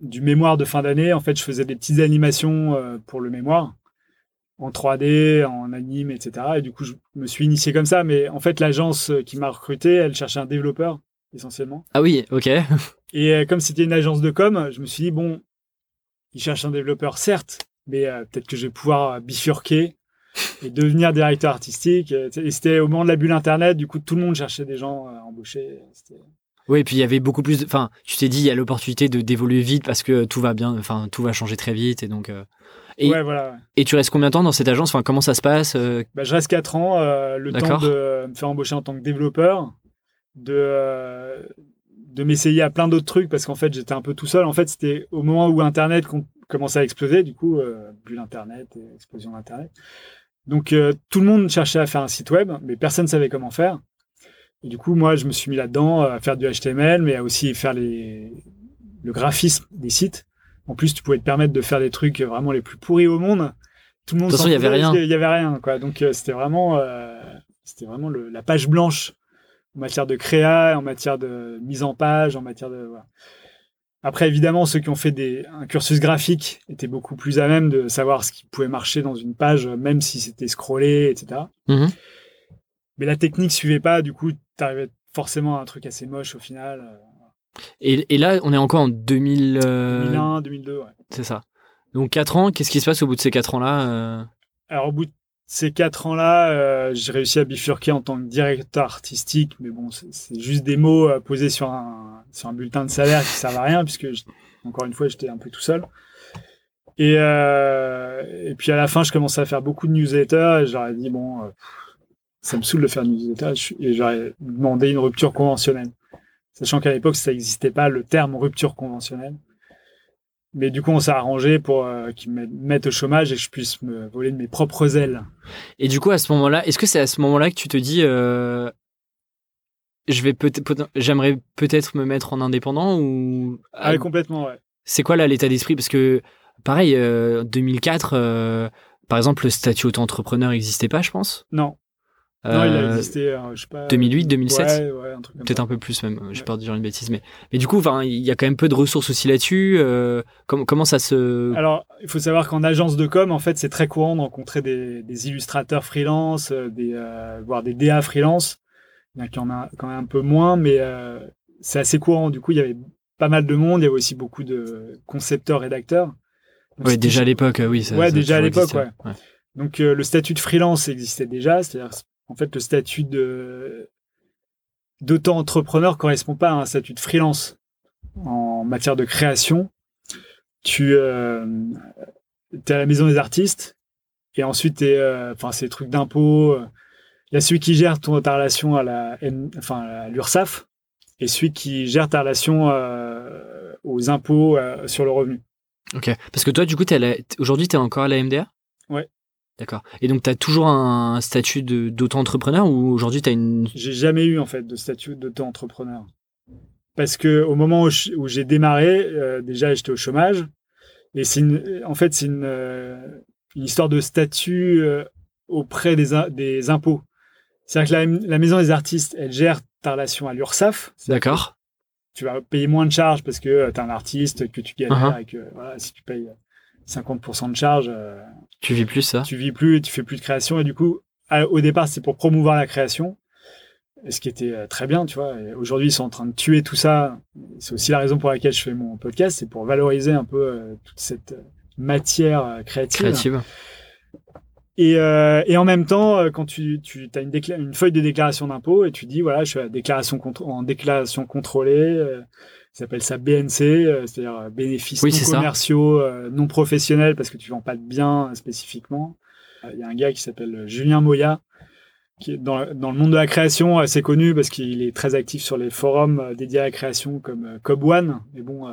Speaker 2: du mémoire de fin d'année, en fait, je faisais des petites animations euh, pour le mémoire, en 3D, en anime, etc. Et du coup, je me suis initié comme ça. Mais en fait, l'agence qui m'a recruté, elle cherchait un développeur, essentiellement.
Speaker 1: Ah oui, ok. (laughs)
Speaker 2: Et euh, comme c'était une agence de com, je me suis dit, bon, ils cherchent un développeur, certes, mais euh, peut-être que je vais pouvoir bifurquer et devenir directeur artistique. Et c'était au moment de la bulle Internet, du coup, tout le monde cherchait des gens à embaucher.
Speaker 1: Oui, et puis il y avait beaucoup plus. de- Enfin, tu t'es dit, il y a l'opportunité de d'évoluer vite parce que tout va bien. Enfin, tout va changer très vite et donc. euh, Et,
Speaker 2: Ouais, voilà. ouais.
Speaker 1: et tu restes combien de temps dans cette agence? Enfin, comment ça se passe euh,
Speaker 2: Bah, je reste 4 ans, euh, le temps de me faire embaucher en tant que développeur, de, euh, de m'essayer à plein d'autres trucs parce qu'en fait j'étais un peu tout seul. En fait, c'était au moment où Internet com- commençait à exploser, du coup, euh, bulle Internet et explosion d'Internet. Donc euh, tout le monde cherchait à faire un site web, mais personne ne savait comment faire. Et du coup, moi, je me suis mis là-dedans euh, à faire du HTML, mais à aussi faire les... le graphisme des sites. En plus, tu pouvais te permettre de faire des trucs vraiment les plus pourris au monde. Tout le monde
Speaker 1: De toute façon, il y avait rien.
Speaker 2: qu'il y avait rien, quoi. Donc euh, c'était vraiment, euh, c'était vraiment le- la page blanche en matière de créa, en matière de mise en page, en matière de. voilà. Après, évidemment, ceux qui ont fait des, un cursus graphique étaient beaucoup plus à même de savoir ce qui pouvait marcher dans une page, même si c'était scrollé, etc.
Speaker 1: Mhm.
Speaker 2: Mais la technique suivait pas, du coup, tu arrivais forcément à un truc assez moche au final. euh,
Speaker 1: et, et là, on est encore en 2000. euh,
Speaker 2: 2001, 2002, ouais.
Speaker 1: C'est ça. Donc 4 ans, qu'est-ce qui se passe au bout de ces 4 ans-là euh?
Speaker 2: Alors, au bout de ces quatre ans-là, euh, j'ai réussi à bifurquer en tant que directeur artistique, mais bon, c'est juste des mots euh, posés sur un, sur un bulletin de salaire qui servent à rien, puisque, encore une fois, j'étais un peu tout seul. Et, euh, et puis à la fin, je commençais à faire beaucoup de newsletters, et j'aurais dit, bon, ça me saoule de faire de newsletters, et j'aurais demandé une rupture conventionnelle. Sachant qu'à l'époque, ça n'existait pas le terme rupture conventionnelle. Mais du coup, on s'est arrangé pour euh, qu'ils me mettent au chômage et que je puisse me voler de mes propres ailes.
Speaker 1: Et du coup, à ce moment-là, est-ce que c'est à ce moment-là que tu te dis, euh, je vais peut-être, j'aimerais peut-être me mettre en indépendant ou
Speaker 2: ah, complètement, ouais.
Speaker 1: C'est quoi là l'état d'esprit? Parce que pareil, 2004, par exemple, le statut auto-entrepreneur n'existait pas, je pense?
Speaker 2: Non. Non, il a euh, existé, euh, je sais pas.
Speaker 1: 2008, 2007
Speaker 2: Ouais, ouais, un truc
Speaker 1: Peut-être un peu plus même, j'ai peur de dire une bêtise. Mais, mais du coup, il y a quand même peu de ressources aussi là-dessus. Euh, comment, comment ça se...
Speaker 2: Alors, il faut savoir qu'en agence de com, en fait, c'est très courant de rencontrer des, des illustrateurs freelance, des, voire des DA freelance. Il y en a quand même un peu moins, mais c'est assez courant. Du coup, il y avait pas mal de monde. Il y avait aussi beaucoup de concepteurs, rédacteurs.
Speaker 1: Oui, déjà à l'époque, oui.
Speaker 2: Ça, ouais, déjà à l'époque, ouais. Donc, le statut de freelance existait déjà, c'est-à-dire en fait, le statut d'auto-entrepreneur correspond pas à un statut de freelance en matière de création. Tu euh, es à la maison des artistes et ensuite euh, c'est trucs d'impôts. Il y a celui qui gère ton, ta relation à la, et celui qui gère ta relation euh, aux impôts euh, sur le revenu.
Speaker 1: Ok, parce que toi du coup aujourd'hui tu es encore à la MDA. D'accord. Et donc, tu as toujours un statut d'auto-entrepreneur ou aujourd'hui, tu as une.
Speaker 2: J'ai jamais eu, en fait, de statut d'auto-entrepreneur. Parce que au moment où j'ai démarré, euh, déjà, j'étais au chômage. Et c'est en fait, c'est une, euh, une, histoire de statut euh, auprès des, des impôts. C'est-à-dire que la, Maison des artistes, elle gère ta relation à l'URSSAF.
Speaker 1: D'accord.
Speaker 2: Tu vas payer moins de charges parce que tu es un artiste, que tu galères uh-huh. et que voilà, si tu payes 50% de charges
Speaker 1: tu vis plus ça?
Speaker 2: Tu vis plus et tu fais plus de création. Et du coup, au départ, c'est pour promouvoir la création. ce qui était euh, très bien, tu vois. Aujourd'hui, ils sont en train de tuer tout ça. C'est aussi la raison pour laquelle je fais mon podcast, c'est pour valoriser un peu euh, toute cette euh, matière créative.
Speaker 1: Créative.
Speaker 2: Et, et, en même temps, quand tu, tu as une, une, feuille de déclaration d'impôt et tu dis, voilà, je suis déclaration en déclaration contrôlée, ça s'appelle ça BNC, euh, c'est-à-dire euh, bénéfices non commerciaux, euh, non professionnels, parce que tu vends pas de biens spécifiquement. Il y a un gars qui s'appelle Julien Moya, qui est dans, dans, le monde de la création assez connu parce qu'il est très actif sur les forums dédiés à la création comme Cob One. Mais bon,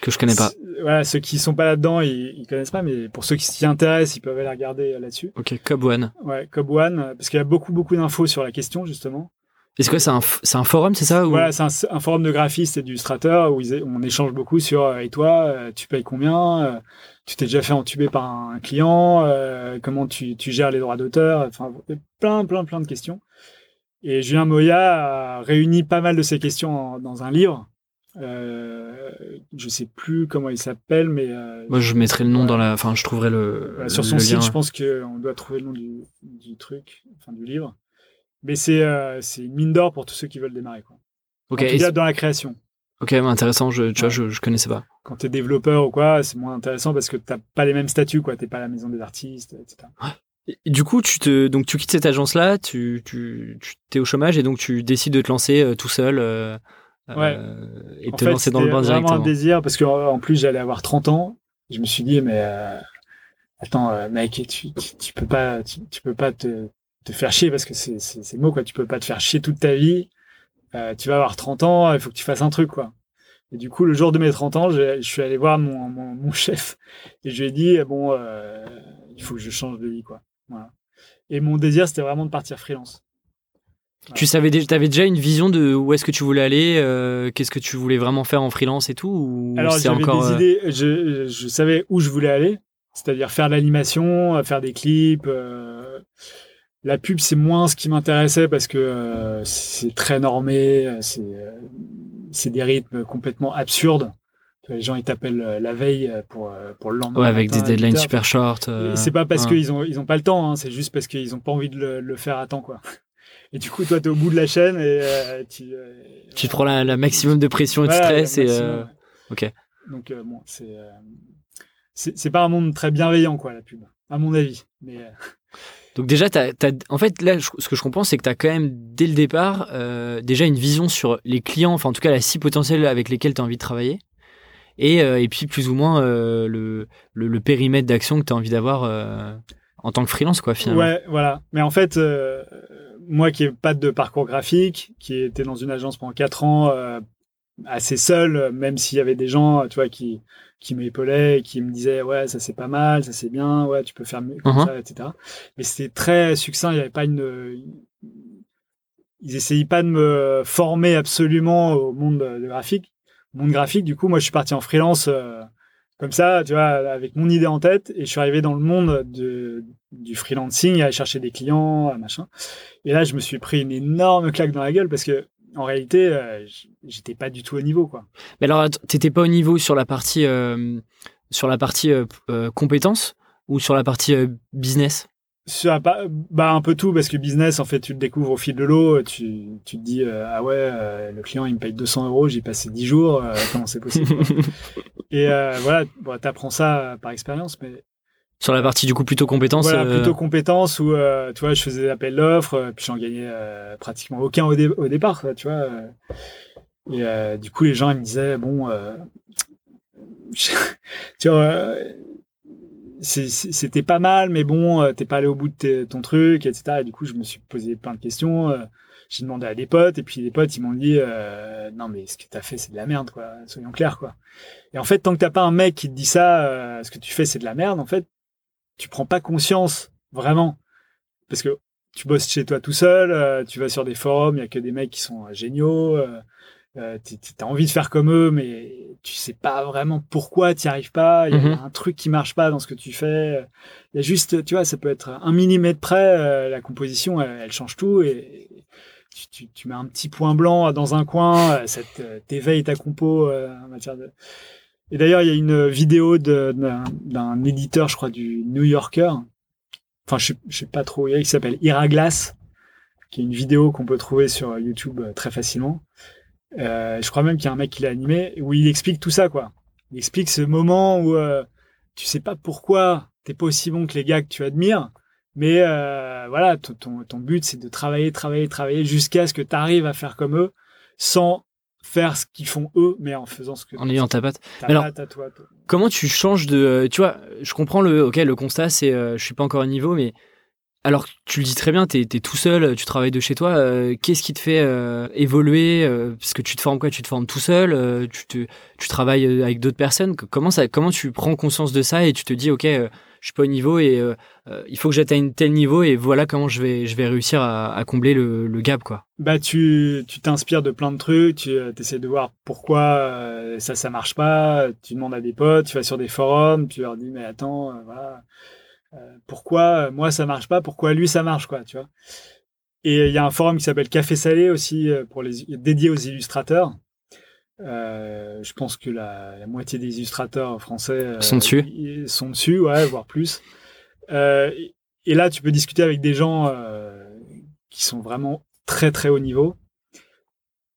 Speaker 1: que je connais pas.
Speaker 2: Voilà, ceux qui sont pas là-dedans, ils, ils connaissent pas, mais pour ceux qui s'y intéressent, ils peuvent aller regarder là-dessus.
Speaker 1: Ok, Cob One.
Speaker 2: Ouais, Cob One, parce qu'il y a beaucoup beaucoup d'infos sur la question justement.
Speaker 1: Et c'est quoi C'est un, un, forum, c'est ça
Speaker 2: Voilà, c'est un, forum de graphistes et d'illustrateurs où, on échange beaucoup sur euh, et toi, euh, tu payes combien euh, Tu t'es déjà fait entuber par un client Comment tu, tu, gères les droits d'auteur Enfin, plein, plein, plein de questions. Et Julien Moya a réuni pas mal de ces questions dans un livre. Je sais plus comment il s'appelle, mais
Speaker 1: moi je mettrai le nom dans la, enfin je trouverai le
Speaker 2: sur son site. Je pense qu'on doit trouver le nom du, du truc, enfin du livre. Mais c'est euh, une mine d'or pour tous ceux qui veulent démarrer. Quoi.
Speaker 1: Ok.
Speaker 2: En dans la création.
Speaker 1: Ok, intéressant. Je, tu vois, je, je connaissais pas.
Speaker 2: Quand tu es développeur ou quoi, c'est moins intéressant parce que t'as pas les mêmes statuts, quoi. T'es pas à la maison des artistes, etc.
Speaker 1: du coup, tu te, donc tu quittes cette agence-là, tu, tu, tu es au chômage et donc tu décides de te lancer euh, tout seul. Euh,
Speaker 2: ouais.
Speaker 1: et te lancer dans le bain directement.
Speaker 2: vraiment un désir parce qu'en plus j'allais avoir 30 ans. Je me suis dit mais attends mec, tu, tu, tu, peux pas, tu peux pas te, te faire chier parce que c'est c'est mot quoi. Tu peux pas te faire chier toute ta vie. Euh, tu vas avoir 30 ans il faut que tu fasses un truc quoi. Et du coup le jour de mes 30 ans je, suis allé voir mon, mon, (laughs) chef et je lui ai dit bon euh, il faut que je change de vie quoi voilà. et mon désir c'était vraiment de partir freelance.
Speaker 1: Tu savais déjà, avais déjà une vision de où est-ce que tu voulais aller, euh, qu'est-ce que tu voulais vraiment faire en freelance et tout ou
Speaker 2: Alors j'avais encore, des idées, je, je, savais où je voulais aller, c'est-à-dire faire de l'animation, faire des clips, la pub, c'est moins ce qui m'intéressait parce que euh, c'est très normé, euh, c'est des rythmes complètement absurdes. Les gens ils t'appellent euh, la veille pour pour le lendemain.
Speaker 1: Ouais, avec des deadlines super short.
Speaker 2: C'est pas parce qu'ils ont ils ont pas le temps, hein, c'est juste parce qu'ils ont pas envie de le, faire à temps quoi. (laughs) Et du coup, toi, tu es au bout de la chaîne et tu.
Speaker 1: tu prends la, maximum de pression et de stress et. Ok.
Speaker 2: Donc bon, c'est c'est pas un monde très bienveillant quoi la pub, à mon avis. Mais
Speaker 1: donc déjà, en fait, là, ce que je comprends, c'est que tu quand même, dès le départ, euh, déjà une vision sur les clients, enfin en tout cas la scie potentielle avec lesquels tu as envie de travailler. Et, euh, et puis plus ou moins euh, le, le, périmètre d'action que tu as envie d'avoir en tant que freelance, quoi, finalement.
Speaker 2: Ouais, voilà. Mais en fait, moi qui n'ai pas de parcours graphique, qui était dans une agence pendant 4 ans, assez seul, même s'il y avait des gens, tu vois, qui, qui m'épaulaient, qui me disaient ouais ça c'est pas mal, ça c'est bien, ouais tu peux faire mieux comme
Speaker 1: Mhm.
Speaker 2: ça, etc. Mais c'était très succinct, il n'y avait pas une, ils essayaient pas de me former absolument au monde de graphique, monde graphique. Du coup moi je suis parti en freelance euh, comme ça, tu vois, avec mon idée en tête, et je suis arrivé dans le monde de, du freelancing, à aller chercher des clients, machin. Et là je me suis pris une énorme claque dans la gueule parce que en réalité, euh, j'étais pas du tout au niveau, quoi.
Speaker 1: Mais alors, t'étais pas au niveau sur la partie, euh, sur la partie euh, euh, compétences ou sur la partie euh, business?
Speaker 2: Sur bah, un peu tout, parce que business, en fait, tu le découvres au fil de l'eau. Tu, tu te dis, euh, ah ouais, euh, le client, il me paye 200 euros, j'y passé 10 jours, euh, comment c'est possible. (laughs) Et voilà, bon, t'apprends ça euh, par expérience, mais
Speaker 1: Sur la partie du coup plutôt compétences
Speaker 2: voilà,
Speaker 1: euh,
Speaker 2: plutôt compétences où, euh, tu vois, je faisais des appels d'offres, euh, puis j'en gagnais euh, pratiquement aucun au, dé- au départ, tu vois. Et euh, du coup, les gens, ils me disaient, bon, (laughs) tu vois, c'était pas mal, mais bon, t'es pas allé au bout de ton truc, etc. Et du coup, je me suis posé plein de questions. J'ai demandé à des potes, et puis les potes, ils m'ont dit, non, mais ce que t'as fait, c'est de la merde, quoi. Soyons clairs, quoi. Et en fait, tant que t'as pas un mec qui te dit ça, ce que tu fais, c'est de la merde, en fait, tu prends pas conscience vraiment. Parce que tu bosses chez toi tout seul, euh, tu vas sur des forums, il y a que des mecs qui sont euh, géniaux, euh, euh, t- t- t'as envie de faire comme eux, mais tu sais pas vraiment pourquoi tu arrives pas. Il y a
Speaker 1: Mhm.
Speaker 2: un truc qui marche pas dans ce que tu fais. Il y a juste, tu vois, ça peut être un millimètre près, euh, la composition, elle, elle change tout et tu, tu- tu mets un petit point blanc dans un coin, ça t'éveille ta compo en matière de. Et d'ailleurs, il y a une vidéo d'un éditeur, je crois, du New Yorker. Enfin, je sais, sais pas trop, il s'appelle Iraglass, qui est une vidéo qu'on peut trouver sur YouTube euh, très facilement. Euh, je crois même qu'il y a un mec qui l'a animé, où il explique tout ça, quoi. Il explique ce moment où euh, tu sais pas pourquoi t'es pas aussi bon que les gars que tu admires, mais euh, voilà, ton, ton but c'est de travailler, travailler, travailler jusqu'à ce que tu arrives à faire comme eux, sans faire ce qu'ils font eux, mais en faisant ce que
Speaker 1: en ayant ta patte.
Speaker 2: ta
Speaker 1: Mais alors-
Speaker 2: patte à toi. toi.
Speaker 1: Comment tu changes de, euh, tu vois, je comprends le, ok, le constat c'est, euh, je suis pas encore au niveau, mais alors tu le dis très bien, t'es es tout seul, tu travailles de chez toi. euh, Qu'est-ce qui te fait euh, évoluer euh, Parce que tu te formes quoi? Tu te formes tout seul euh, Tu te, tu travailles euh, avec d'autres personnes? Comment ça, comment tu prends conscience de ça et tu te dis, ok, euh, je suis pas au niveau et euh, euh, il faut que j'atteigne tel niveau et voilà comment je vais, je vais réussir à, combler le, gap, quoi.
Speaker 2: Bah, tu t'inspires de plein de trucs, tu essaies de voir pourquoi euh, ça, ça marche pas, tu demandes à des potes, tu vas sur des forums, tu leur dis, mais attends, euh, voilà, euh, pourquoi euh, moi ça marche pas, pourquoi lui ça marche, quoi, tu vois. Et il y a un forum qui s'appelle Café Salé aussi, euh, pour les, dédié aux illustrateurs. Euh, je pense que la, la moitié des illustrateurs français euh,
Speaker 1: Sont dessus.
Speaker 2: ils sont dessus, ouais, voire plus. Euh, et, là, tu peux discuter avec des gens qui sont vraiment très très haut niveau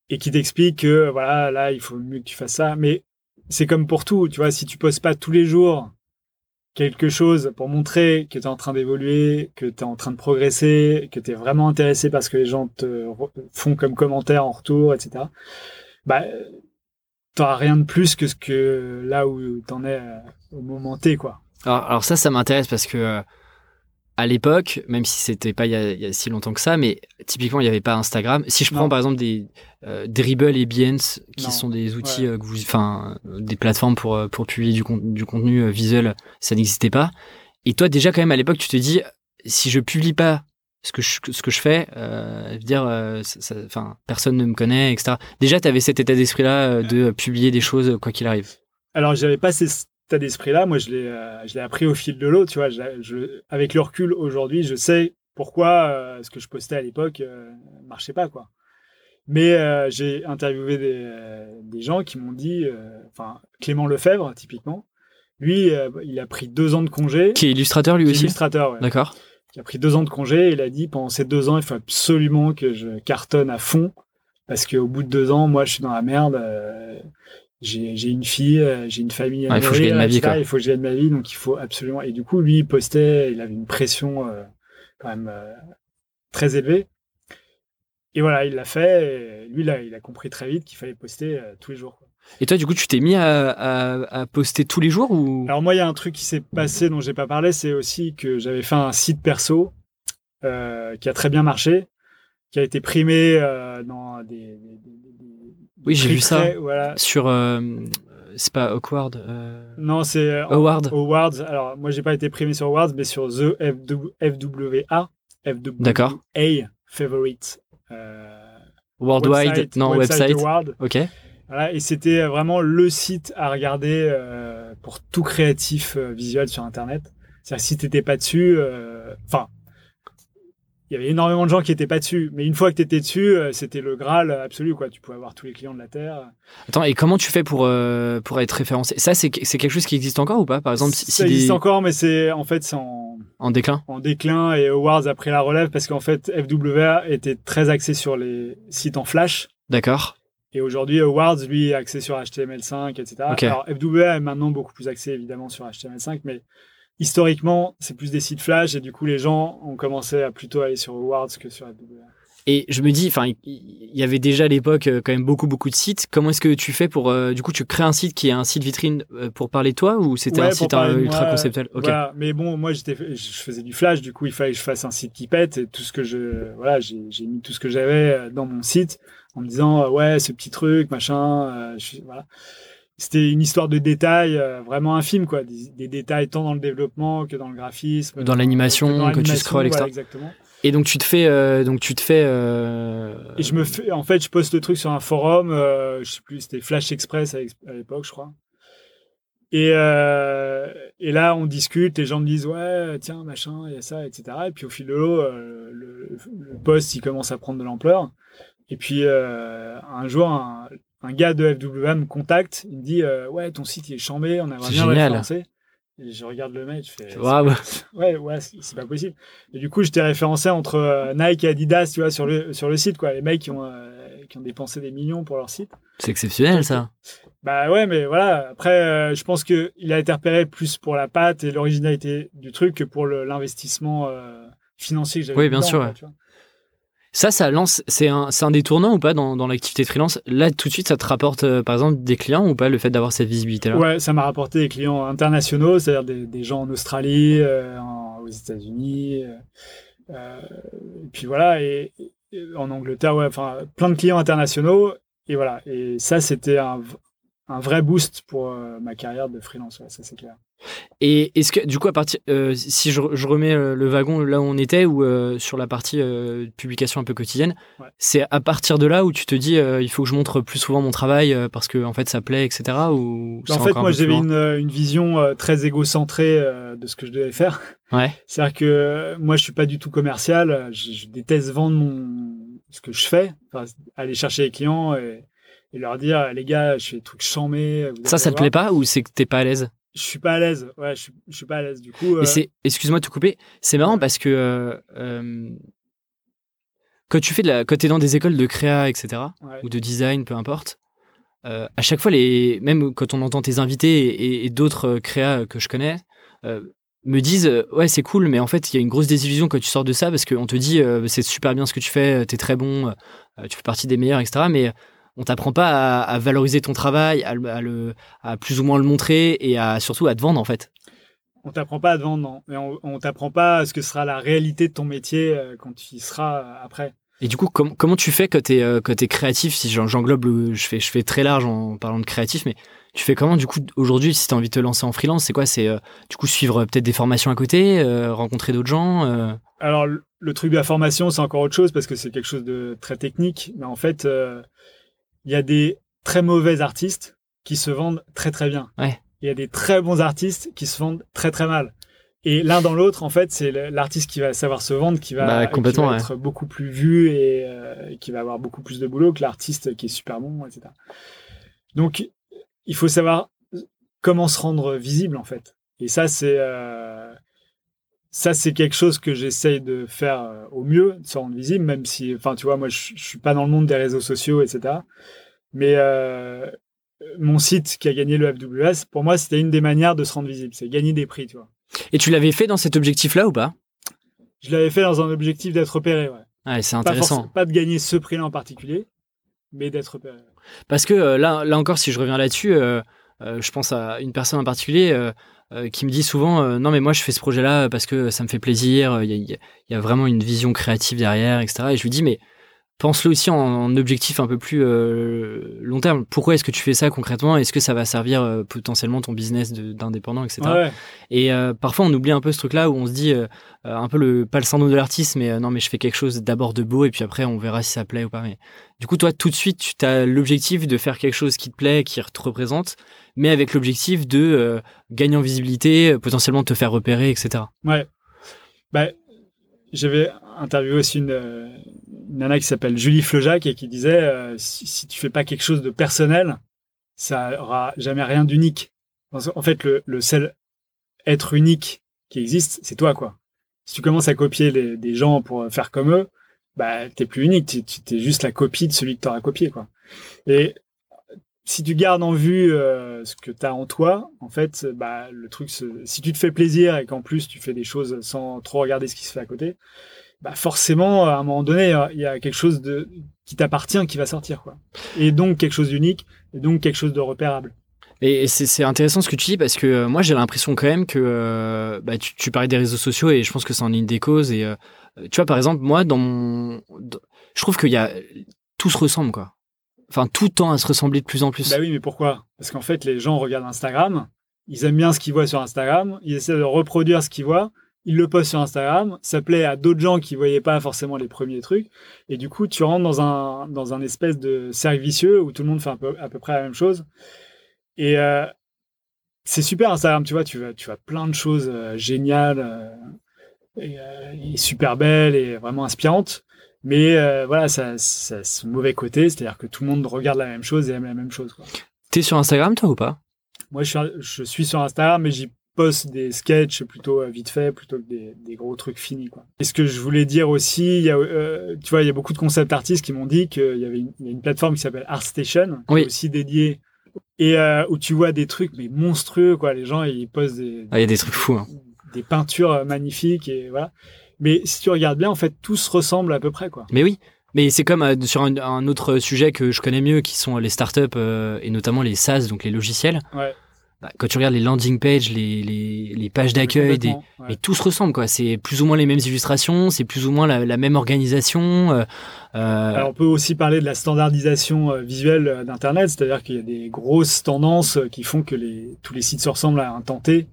Speaker 2: et qui t'expliquent que voilà, là, il faut mieux que tu fasses ça. Mais c'est comme pour tout, tu vois, si tu postes pas tous les jours quelque chose pour montrer que tu es en train d'évoluer, que tu es en train de progresser, que tu es vraiment intéressé par ce que les gens te font comme commentaire en retour, etc. Bah, t'auras rien de plus que ce que là où t'en es euh, au moment T, quoi.
Speaker 1: Alors, alors ça, ça m'intéresse parce que euh, à l'époque, même si c'était pas il y, a, il y a si longtemps que ça, mais typiquement il n'y avait pas Instagram. Si je prends
Speaker 2: Non.
Speaker 1: par exemple des euh, Dribble et Behance, qui
Speaker 2: Non.
Speaker 1: sont des outils,
Speaker 2: Ouais.
Speaker 1: euh, que vous, enfin euh, des plateformes pour pour publier du, con- du contenu visuel, ça n'existait pas. Et toi déjà quand même à l'époque, tu te dis si je publie pas ce que je, ce que je fais, euh, je veux dire, euh, ça- ça- enfin personne ne me connaît, etc. Déjà, tu avais cet état d'esprit là de publier des choses quoi qu'il arrive.
Speaker 2: Alors, j'avais pas cet état d'esprit-là. Moi, je l'ai, euh, je l'ai appris au fil de l'eau. Tu vois, je, avec le recul aujourd'hui, je sais pourquoi euh, ce que je postais à l'époque euh, marchait pas, quoi. Mais euh, j'ai interviewé des, euh, des gens qui m'ont dit, euh, enfin, Clément Lefebvre, typiquement, lui, euh, il a pris deux ans de congé.
Speaker 1: Qui est illustrateur lui
Speaker 2: Qui
Speaker 1: aussi?
Speaker 2: illustrateur, ouais.
Speaker 1: D'accord.
Speaker 2: Qui a pris deux ans de congé. Et il a dit pendant ces deux ans, il faut absolument que je cartonne à fond parce qu'au bout de deux ans, moi, je suis dans la merde. euh, j'ai une fille, euh, j'ai une famille. à
Speaker 1: Ouais, il faut que je
Speaker 2: nourrir,
Speaker 1: gagne ma vie, quoi.
Speaker 2: Il faut que je gagne ma vie, donc il faut absolument. Et du coup, lui, il postait, il avait une pression euh, quand même euh, très élevée. Et voilà, il l'a fait. Et lui, là, il a compris très vite qu'il fallait poster tous les jours. quoi.
Speaker 1: Et toi, du coup, tu t'es mis à, à- à poster tous les jours ou?
Speaker 2: Alors moi, il y a un truc qui s'est passé dont j'ai pas parlé, c'est aussi que j'avais fait un site perso euh, qui a très bien marché, qui a été primé euh, dans des, des- des- des-
Speaker 1: Oui, j'ai vu ça.
Speaker 2: Voilà.
Speaker 1: sur euh, c'est pas Awkward.
Speaker 2: Non, c'est
Speaker 1: Award.
Speaker 2: Awards. Alors, moi, j'ai pas été primé sur Awards, mais sur The FW FWA. FWA
Speaker 1: D'accord.
Speaker 2: Favorite.
Speaker 1: Worldwide?
Speaker 2: website-
Speaker 1: non, website.
Speaker 2: Award.
Speaker 1: Ok.
Speaker 2: Voilà, et c'était vraiment le site à regarder euh, pour tout créatif euh, visuel sur Internet. C'est-à-dire si t'étais pas dessus, euh, enfin, il y avait énormément de gens qui étaient pas dessus, mais une fois que tu étais dessus, euh, c'était le Graal absolu, quoi. Tu pouvais avoir tous les clients de la terre.
Speaker 1: Attends, et comment tu fais pour, euh, pour être référencé? Ça, c'est quelque chose qui existe encore ou pas? Par exemple, si, si
Speaker 2: Ça
Speaker 1: des-
Speaker 2: existe encore, mais c'est en fait c'est en,
Speaker 1: en déclin
Speaker 2: en déclin et Awards a pris la relève parce qu'en fait FWA était très axé sur les sites en Flash.
Speaker 1: D'accord.
Speaker 2: Et aujourd'hui, Awards, lui, est axé sur HTML5, etc. Alors, FWA est maintenant beaucoup plus axé, évidemment, sur HTML5, mais historiquement, c'est plus des sites Flash, et du coup, les gens ont commencé à plutôt aller sur Awards que sur FWA.
Speaker 1: Et je me dis, enfin, il y avait déjà à l'époque euh, quand même beaucoup, beaucoup de sites. Comment est-ce que tu fais pour, euh, du coup, tu crées un site qui est un site vitrine euh, pour parler de toi ou c'était
Speaker 2: Ouais,
Speaker 1: un site ultra
Speaker 2: moi,
Speaker 1: conceptuel?
Speaker 2: Voilà. Mais bon, moi, j'étais, je faisais du Flash, du coup, il fallait que je fasse un site qui pète, et tout ce que je, voilà, j'ai, mis tout ce que j'avais dans mon site, en me disant, euh, ouais, ce petit truc, machin, euh, je suis- voilà. C'était une histoire de détails euh, vraiment infime, quoi. Des, des détails tant dans le développement que dans le graphisme.
Speaker 1: Dans l'animation,
Speaker 2: que
Speaker 1: tu scrolles, etc.
Speaker 2: voilà, exactement.
Speaker 1: Et donc tu te fais, euh, donc tu te fais. euh,
Speaker 2: Et je me fais, en fait, je poste le truc sur un forum, je sais plus, c'était Flash Express à, à l'époque, je crois. Et, et là, on discute, les gens me disent, ouais, tiens, machin, il y a ça, etc. Et puis au fil de l'eau, le, le post, il commence à prendre de l'ampleur. Et puis euh, un jour, un, un gars de FWA me contacte, il me dit, euh, ouais, ton site il est chambé, on aimerait
Speaker 1: C'est
Speaker 2: bien référencer. Et je regarde le mec, je fais, ouais, ouais, c'est pas possible. Et du coup, j'étais référencé entre euh, Nike et Adidas, tu vois, sur le, sur le site, quoi. Les mecs qui ont, euh, qui ont dépensé des millions pour leur site.
Speaker 1: C'est exceptionnel ça.
Speaker 2: Bah ouais, mais voilà. Après, euh, je pense que il a été repéré plus pour la patte et l'originalité du truc que pour l'investissement euh, financier que j'avais.
Speaker 1: Oui, bien
Speaker 2: dedans,
Speaker 1: sûr,
Speaker 2: quoi,
Speaker 1: ouais. Ça, ça lance. C'est un, c'est un des tournants ou pas dans, dans l'activité de freelance? Là, tout de suite, ça te rapporte, euh, par exemple, des clients ou pas le fait d'avoir cette visibilité-là?
Speaker 2: Ouais, ça m'a rapporté des clients internationaux, c'est-à-dire des, gens en Australie, euh, aux États-Unis, euh, et puis voilà, et, et en Angleterre, ouais, enfin plein de clients internationaux, et voilà, et ça c'était un, un vrai boost pour euh, ma carrière de freelance, ouais, ça c'est clair.
Speaker 1: Et est-ce que, du coup, à partir, euh, si je, je remets euh, le wagon là où on était, ou euh, sur la partie publication un peu quotidienne,
Speaker 2: Ouais.
Speaker 1: c'est à partir de là où tu te dis, il faut que je montre plus souvent mon travail parce que en fait ça plaît, etc. Ou
Speaker 2: En fait, moi j'avais une, une vision très égocentrée de ce que je devais faire.
Speaker 1: Ouais. (laughs)
Speaker 2: C'est-à-dire que moi je suis pas du tout commercial, je, je déteste vendre mon ce que je fais, enfin, aller chercher les clients et, et leur dire les gars, je fais des trucs chambés.
Speaker 1: Ça, ça te
Speaker 2: voir.
Speaker 1: plaît pas ou c'est que t'es pas à l'aise?
Speaker 2: Je suis pas à l'aise. Ouais, je suis, je suis pas à l'aise. Du coup, euh,
Speaker 1: c'est, excuse-moi de te couper, c'est marrant parce que euh, euh, quand tu fais de la, quand t'es dans des écoles de créa, etc.
Speaker 2: ouais.
Speaker 1: ou de design, peu importe. euh, à chaque fois, les, même quand on entend tes invités et, et d'autres créas que je connais, me disent ouais c'est cool, mais en fait il y a une grosse désillusion quand tu sors de ça parce qu'on te dit c'est super bien ce que tu fais, t'es très bon, tu fais partie des meilleurs, etc. Mais on t'apprend pas à, à valoriser ton travail, à, le- à le, à plus ou moins le montrer et à surtout à te vendre en fait.
Speaker 2: On t'apprend pas à te vendre, non. Mais on, on t'apprend pas à ce que sera la réalité de ton métier euh, quand tu y seras euh, après.
Speaker 1: Et du coup, com- comment tu fais quand t'es euh, t'es créatif? Si j'en- j'englobe, je fais je fais très large en parlant de créatif, mais tu fais comment du coup aujourd'hui si t'as envie de te lancer en freelance C'est quoi? C'est euh, du coup suivre peut-être des formations à côté, rencontrer d'autres gens.
Speaker 2: Alors, le, le truc de la formation, c'est encore autre chose parce que c'est quelque chose de très technique. Mais en fait, il y a des très mauvais artistes qui se vendent très très bien.
Speaker 1: Ouais.
Speaker 2: Il y a des très bons artistes qui se vendent très très mal. Et l'un dans l'autre, en fait, c'est l'artiste qui va savoir se vendre, qui va,
Speaker 1: Bah,
Speaker 2: qui
Speaker 1: ouais.
Speaker 2: être beaucoup plus vu et euh, qui va avoir beaucoup plus de boulot que l'artiste qui est super bon, etc. Donc, il faut savoir comment se rendre visible, en fait. Et ça, c'est euh, ça, c'est quelque chose que j'essaye de faire euh, au mieux, de se rendre visible, même si, enfin, tu vois, moi, je, je suis pas dans le monde des réseaux sociaux, etc. Mais euh, mon site qui a gagné le FWS, pour moi, c'était une des manières de se rendre visible, c'est gagner des prix, tu vois.
Speaker 1: Et tu l'avais fait dans cet objectif-là ou pas?
Speaker 2: Je l'avais fait dans un objectif d'être repéré, ouais.
Speaker 1: Ouais, c'est intéressant.
Speaker 2: pas de gagner ce prix-là en particulier, mais d'être repéré.
Speaker 1: Parce que euh, là, là encore, si je reviens là-dessus, euh, euh, je pense à une personne en particulier euh, euh, qui me dit souvent euh, Non, mais moi, je fais ce projet-là parce que ça me fait plaisir, il il y a vraiment une vision créative derrière, etc. Et je lui dis Mais pense-le aussi en, objectif un peu plus euh, long terme. Pourquoi est-ce que tu fais ça concrètement? Est-ce que ça va servir euh, potentiellement ton business d'indépendant, etc. Et euh, parfois, on oublie un peu ce truc-là où on se dit un peu le pas le syndrome de l'artiste, mais non, mais je fais quelque chose d'abord de beau et puis après, on verra si ça plaît ou pas. Mais du coup, toi, tout de suite, tu as l'objectif de faire quelque chose qui te plaît, qui te représente, mais avec l'objectif de gagner en visibilité, potentiellement te faire repérer, etc.
Speaker 2: Ouais. Bah, j'avais interviewé aussi une, nana qui s'appelle Julie Flejac et qui disait euh, si, tu fais pas quelque chose de personnel, ça aura jamais rien d'unique. En fait, le, le, seul être unique qui existe, c'est toi, quoi. Si tu commences à copier des gens pour faire comme eux, bah, t'es plus unique. Tu es juste la copie de celui que t'auras copié, quoi. Et si tu gardes en vue euh, ce que tu as en toi, en fait, bah, le truc, si tu te fais plaisir et qu'en plus tu fais des choses sans trop regarder ce qui se fait à côté, bah forcément, à un moment donné, il y a quelque chose de, qui t'appartient qui va sortir. Quoi. Et donc quelque chose d'unique, et donc quelque chose de repérable.
Speaker 1: Et c'est intéressant ce que tu dis parce que euh, moi j'ai l'impression quand même que euh, bah, tu, tu, parlais des réseaux sociaux et je pense que c'est en une des causes. Et tu vois, par exemple, moi, dans mon. Je trouve qu'il y a. Tout se ressemble, quoi enfin tout tend à se ressembler de plus en plus.
Speaker 2: Bah oui, mais pourquoi? Parce qu'en fait, les gens regardent Instagram, ils aiment bien ce qu'ils voient sur Instagram, ils essaient de reproduire ce qu'ils voient, ils le postent sur Instagram, ça plaît à d'autres gens qui voyaient pas forcément les premiers trucs, et du coup, tu rentres dans un dans un espèce de cercle vicieux où tout le monde fait peu, à peu près la même chose. Et euh, c'est super Instagram, tu vois, tu as, tu as plein de choses euh, géniales euh, et, et, super belles et vraiment inspirantes. Mais voilà, ça, ça son mauvais côté, c'est-à-dire que tout le monde regarde la même chose et aime la même chose.
Speaker 1: T'es sur Instagram, toi, ou pas?
Speaker 2: Moi, je suis, je suis sur Instagram, mais j'y poste des sketchs plutôt euh, vite fait, plutôt que des, des, gros trucs finis. Quoi. Et ce que je voulais dire aussi, il y a, euh, tu vois, il y a beaucoup de concept artistes qui m'ont dit qu'il y avait une, y a une plateforme qui s'appelle ArtStation, qui est aussi dédiée et où tu vois des trucs mais monstrueux quoi. Les gens ils posent des,
Speaker 1: ah, il y a des trucs fous, hein.
Speaker 2: des peintures magnifiques et voilà. Mais si tu regardes bien, en fait, tout se ressemble à peu près, quoi.
Speaker 1: Mais oui. Mais c'est comme euh, sur un, autre sujet que je connais mieux, qui sont les startups euh, et notamment les SaaS, donc les logiciels.
Speaker 2: Ouais.
Speaker 1: Bah, quand tu regardes les landing pages, les, les, les pages d'accueil, des... mais tout se ressemble quoi. C'est plus ou moins les mêmes illustrations, c'est plus ou moins la, la même organisation. Euh,
Speaker 2: euh Alors on peut aussi parler de la standardisation visuelle d'Internet, c'est-à-dire qu'il y a des grosses tendances qui font que les, tous les sites se ressemblent à un tenté.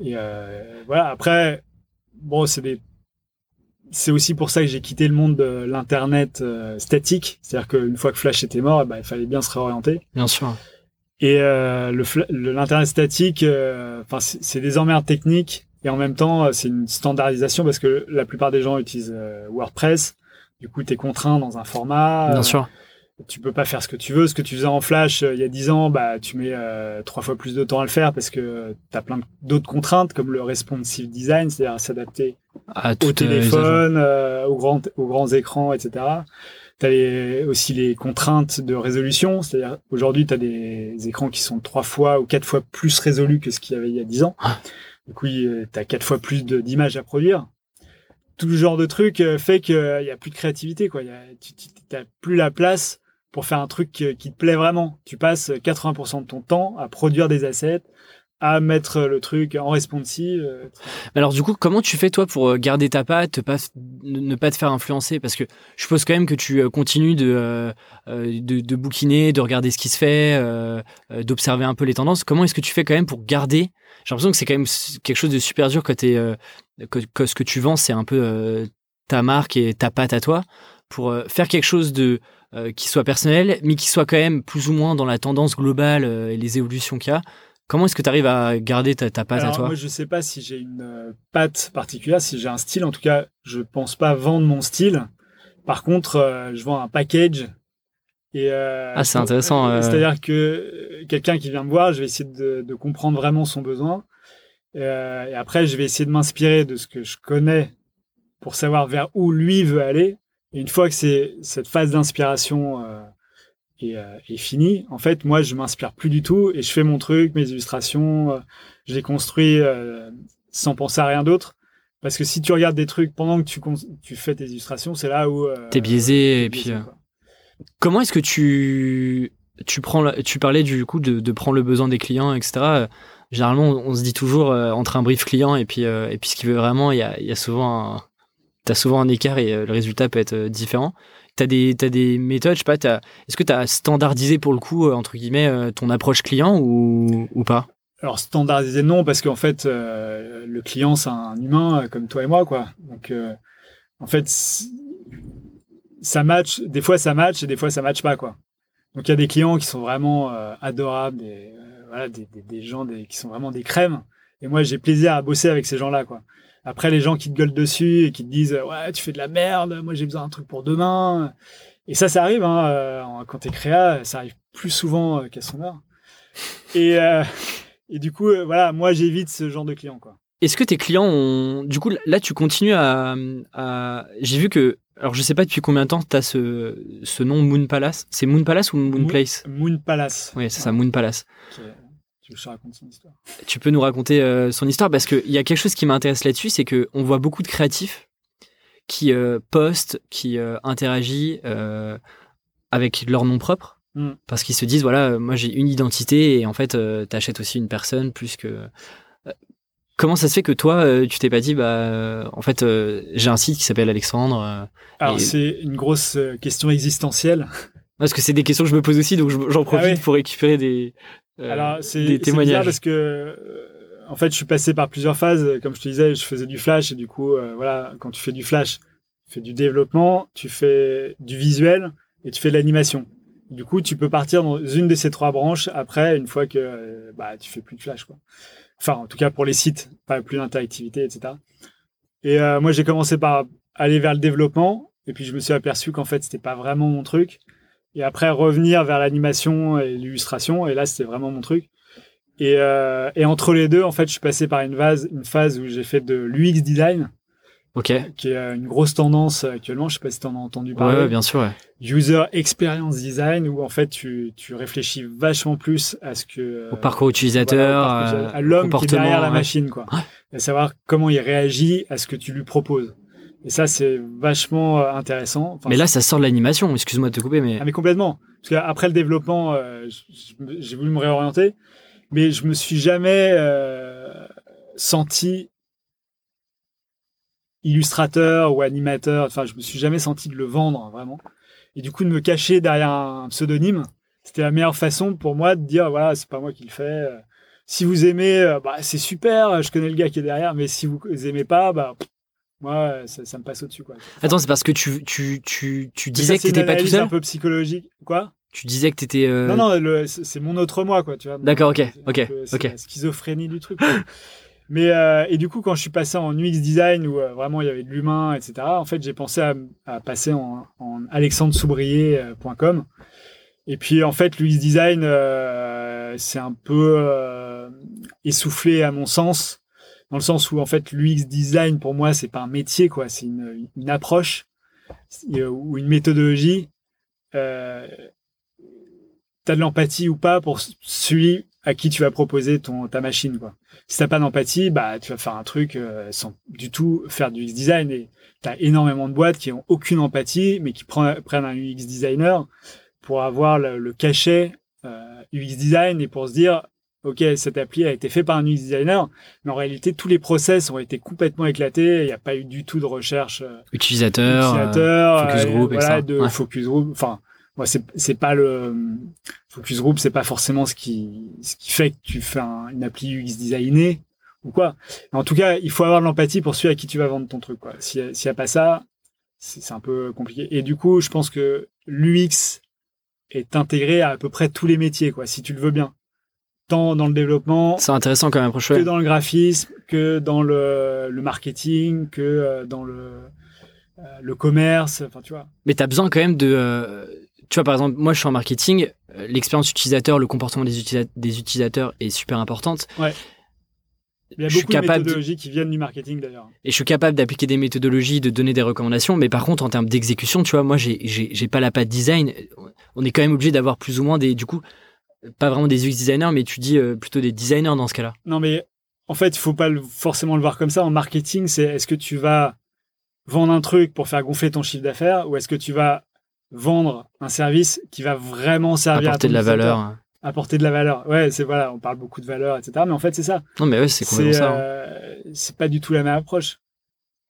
Speaker 2: Et voilà. Après, bon, c'est des c'est aussi pour ça que j'ai quitté le monde de l'internet euh, statique, c'est-à-dire qu'une fois que Flash était mort, bah, il fallait bien se réorienter.
Speaker 1: Bien sûr.
Speaker 2: Et euh, l'internet statique, euh, enfin c'est des emmerdes techniques et en même temps c'est une standardisation parce que la plupart des gens utilisent WordPress. Du coup, tu es contraint dans un format.
Speaker 1: Bien sûr
Speaker 2: tu peux pas faire ce que tu veux. Ce que tu faisais en Flash euh, il y a 10 ans, bah, tu mets euh, trois fois plus de temps à le faire parce que tu as plein d'autres contraintes comme le responsive design, c'est-à-dire s'adapter au téléphone, euh, aux, grands, aux grands écrans, etc. Tu as aussi les contraintes de résolution, c'est-à-dire aujourd'hui tu as des écrans qui sont trois fois ou quatre fois plus résolus que ce qu'il y avait il y a 10 ans. Du coup, tu as quatre fois plus d'images à produire tout ce genre de truc fait qu'il n'y a plus de créativité. Quoi. Y a, tu n'as plus la place pour faire un truc qui te plaît vraiment. Tu passes 80% de ton temps à produire des assets, à mettre le truc en responsive. Euh,
Speaker 1: Alors du coup, comment tu fais toi pour euh, garder ta patte, ne pas te faire influencer? Parce que je suppose quand même que tu euh, continues de, de, bouquiner, de regarder ce qui se fait, d'observer un peu les tendances. Comment est-ce que tu fais quand même pour garder? J'ai l'impression que c'est quand même quelque chose de super dur quand t'es, que, que, ce que tu vends, c'est un peu ta marque et ta patte à toi. Pour faire quelque chose de euh, qui soit personnel, mais qui soit quand même plus ou moins dans la tendance globale euh, et les évolutions qu'il y a. Comment est-ce que tu arrives à garder ta, ta patte à toi
Speaker 2: Moi, je sais pas si j'ai une euh, patte particulière, si j'ai un style. En tout cas, je pense pas vendre mon style. Par contre, je vends un package. Et,
Speaker 1: ah, c'est intéressant.
Speaker 2: C'est-à-dire que quelqu'un qui vient me voir, je vais essayer de, de comprendre vraiment son besoin. et après, je vais essayer de m'inspirer de ce que je connais pour savoir vers où lui veut aller. Et une fois que c'est cette phase d'inspiration euh, euh, est, finie, en fait, moi, je m'inspire plus du tout et je fais mon truc, mes illustrations, euh, je les construis euh, sans penser à rien d'autre. Parce que si tu regardes des trucs pendant que tu, tu fais tes illustrations, c'est là où
Speaker 1: t'es biaisé. et puis, comment est-ce que tu tu prends tu parlais du coup de, de prendre le besoin des clients, etc. Généralement, on, se dit toujours entre un brief client et puis et puis ce qu'il veut vraiment, il y a, y a souvent un, tu as souvent un écart et euh, le résultat peut être euh, différent. Tu as, des méthodes, je sais pas, est-ce que tu as standardisé pour le coup, entre guillemets, ton approche client ou, ou pas?
Speaker 2: Alors standardisé non parce qu'en fait le client c'est un humain comme toi et moi quoi. Donc en fait ça match, des fois ça match et des fois ça match pas quoi. Donc il y a des clients qui sont vraiment euh, adorables, des, euh, voilà, des, des, gens qui sont vraiment des crèmes. Et moi j'ai plaisir à bosser avec ces gens-là quoi. Après les gens qui te gueulent dessus et qui te disent ouais tu fais de la merde, moi j'ai besoin d'un truc pour demain. Et ça ça arrive hein, euh, quand t'es créa, ça arrive plus souvent qu'à son heure. Et, et du coup voilà moi j'évite ce genre de clients quoi.
Speaker 1: Est-ce que tes clients ont. Du coup, là, tu continues à. à... J'ai vu que alors, je sais pas depuis combien de temps tu as ce, ce nom Moon Palace. C'est Moon Palace ou Moon, Place?
Speaker 2: Moon Palace.
Speaker 1: Oui, c'est ça, Moon Palace.
Speaker 2: Tu veux que je raconte son histoire?
Speaker 1: Tu peux nous raconter euh, son histoire parce qu'il y a quelque chose qui m'intéresse là-dessus, c'est qu'on voit beaucoup de créatifs qui euh, postent, qui euh, interagissent avec leur nom propre. Hmm. Parce qu'ils se disent, voilà, moi j'ai une identité et en fait, tu achètes aussi une personne plus que Comment ça se fait que toi, tu t'es pas dit, bah, en fait, j'ai un site qui s'appelle Alexandre.
Speaker 2: Alors, c'est une grosse question existentielle.
Speaker 1: Parce que c'est des questions que je me pose aussi, donc j'en ah profite pour récupérer des,
Speaker 2: Alors, des témoignages. parce que, en fait, je suis passé par plusieurs phases. Comme je te disais, je faisais du flash et du coup, voilà, quand tu fais du flash, tu fais du développement, tu fais du visuel et tu fais de l'animation. Du coup, tu peux partir dans une de ces trois branches après, une fois que bah, tu fais plus de flash. Quoi. Enfin, en tout cas pour les sites, pas plus d'interactivité, etc. Et euh, moi, j'ai commencé par aller vers le développement, et puis je me suis aperçu qu'en fait, c'était pas vraiment mon truc. Et après, revenir vers l'animation et l'illustration, et là, c'était vraiment mon truc. Et, euh, et, entre les deux, en fait, je suis passé par une phase, une phase où j'ai fait de l'UX design,
Speaker 1: Ok.
Speaker 2: Qui est euh, une grosse tendance actuellement. Je sais pas si tu en as entendu parler.
Speaker 1: Ouais, bien sûr. Ouais.
Speaker 2: User Experience Design, où en fait tu, tu réfléchis vachement plus à ce que.
Speaker 1: Au parcours utilisateur,
Speaker 2: à l'homme qui est derrière la machine, quoi. À savoir comment il réagit à ce que tu lui proposes. Et ça, c'est vachement euh, intéressant.
Speaker 1: mais là, ça sort de l'animation. Excuse-moi de te couper, mais.
Speaker 2: Ah, mais complètement. Parce qu'après le développement, euh, j'ai voulu me réorienter, mais je me suis jamais euh, senti illustrateur ou animateur. Enfin, je me suis jamais senti de le vendre vraiment. Et du coup, de me cacher derrière un pseudonyme, c'était la meilleure façon pour moi de dire voilà, c'est pas moi qui le fais. Si vous aimez, bah, c'est super. Je connais le gars qui est derrière, mais si vous aimez pas, bah moi, ça, me passe au-dessus. Quoi.
Speaker 1: Attends, c'est parce que tu, tu, tu, tu disais que t'étais pas tout seul.
Speaker 2: un peu psychologique. Quoi?
Speaker 1: Tu disais que t'étais. étais. Euh,
Speaker 2: non, non, c'est mon autre moi, quoi. Tu vois.
Speaker 1: D'accord, ok, ok, ok.
Speaker 2: La schizophrénie du truc. (laughs) Mais euh, et du coup, quand je suis passé en UX design où euh, vraiment il y avait de l'humain, etc. En fait, j'ai pensé à, à, passer en, en alexandresoubrier.com. Et puis en fait, l'UX design, euh, c'est un peu euh, essoufflé à mon sens, dans le sens où en fait l'UX design pour moi c'est pas un métier quoi, c'est une, approche ou une méthodologie. Euh, T'as de l'empathie ou pas pour celui à qui tu vas proposer ton ta machine quoi si t'as pas d'empathie, bah tu vas faire un truc euh, sans du tout faire du UX design. Et t'as énormément de boîtes qui ont aucune empathie, mais qui prennent, un UX designer pour avoir le, cachet euh, UX design et pour se dire ok cette appli a été faite par un UX designer, mais en réalité tous les process ont été complètement éclatés. Il n'y a pas eu du tout de recherche euh,
Speaker 1: utilisateur, utilisateur
Speaker 2: focus group, voilà, de focus group. Enfin moi c'est c'est pas le focus group c'est pas forcément ce qui ce qui fait que tu fais une appli UX designée ou quoi. En tout cas il faut avoir de l'empathie pour celui à qui tu vas vendre ton truc quoi. S'il n'y a pas ça c'est un peu compliqué. Et du coup je pense que l'UX est intégré à à peu près tous les métiers quoi si tu le veux bien tant dans le développement
Speaker 1: c'est intéressant quand même
Speaker 2: que dans le graphisme que dans le, le marketing que euh, dans le euh, le commerce enfin tu vois
Speaker 1: mais tu as besoin quand même de euh, tu vois, par exemple, moi, je suis en marketing. L'expérience utilisateur, le comportement des, des, utilisateurs est super importante.
Speaker 2: Ouais. Il y a beaucoup de méthodologies qui viennent du marketing d'ailleurs.
Speaker 1: Et je suis capable d'appliquer des méthodologies, de donner des recommandations. Mais par contre, en termes d'exécution, tu vois, moi, j'ai pas la patte design. On est quand même obligé d'avoir plus ou moins des, du coup, pas vraiment des UX designers, mais tu dis euh, plutôt des designers dans ce cas-là.
Speaker 2: Non, mais en fait, il faut pas forcément le voir comme ça. En marketing, c'est est-ce que tu vas vendre un truc pour faire gonfler ton chiffre d'affaires ou est-ce que tu vas vendre un service qui va vraiment servir
Speaker 1: apporter
Speaker 2: à
Speaker 1: de la valeur
Speaker 2: apporter de la valeur ouais c'est voilà on parle beaucoup de valeur etc mais en fait c'est ça
Speaker 1: non mais ouais c'est complètement ça
Speaker 2: hein. euh, c'est pas du tout la même approche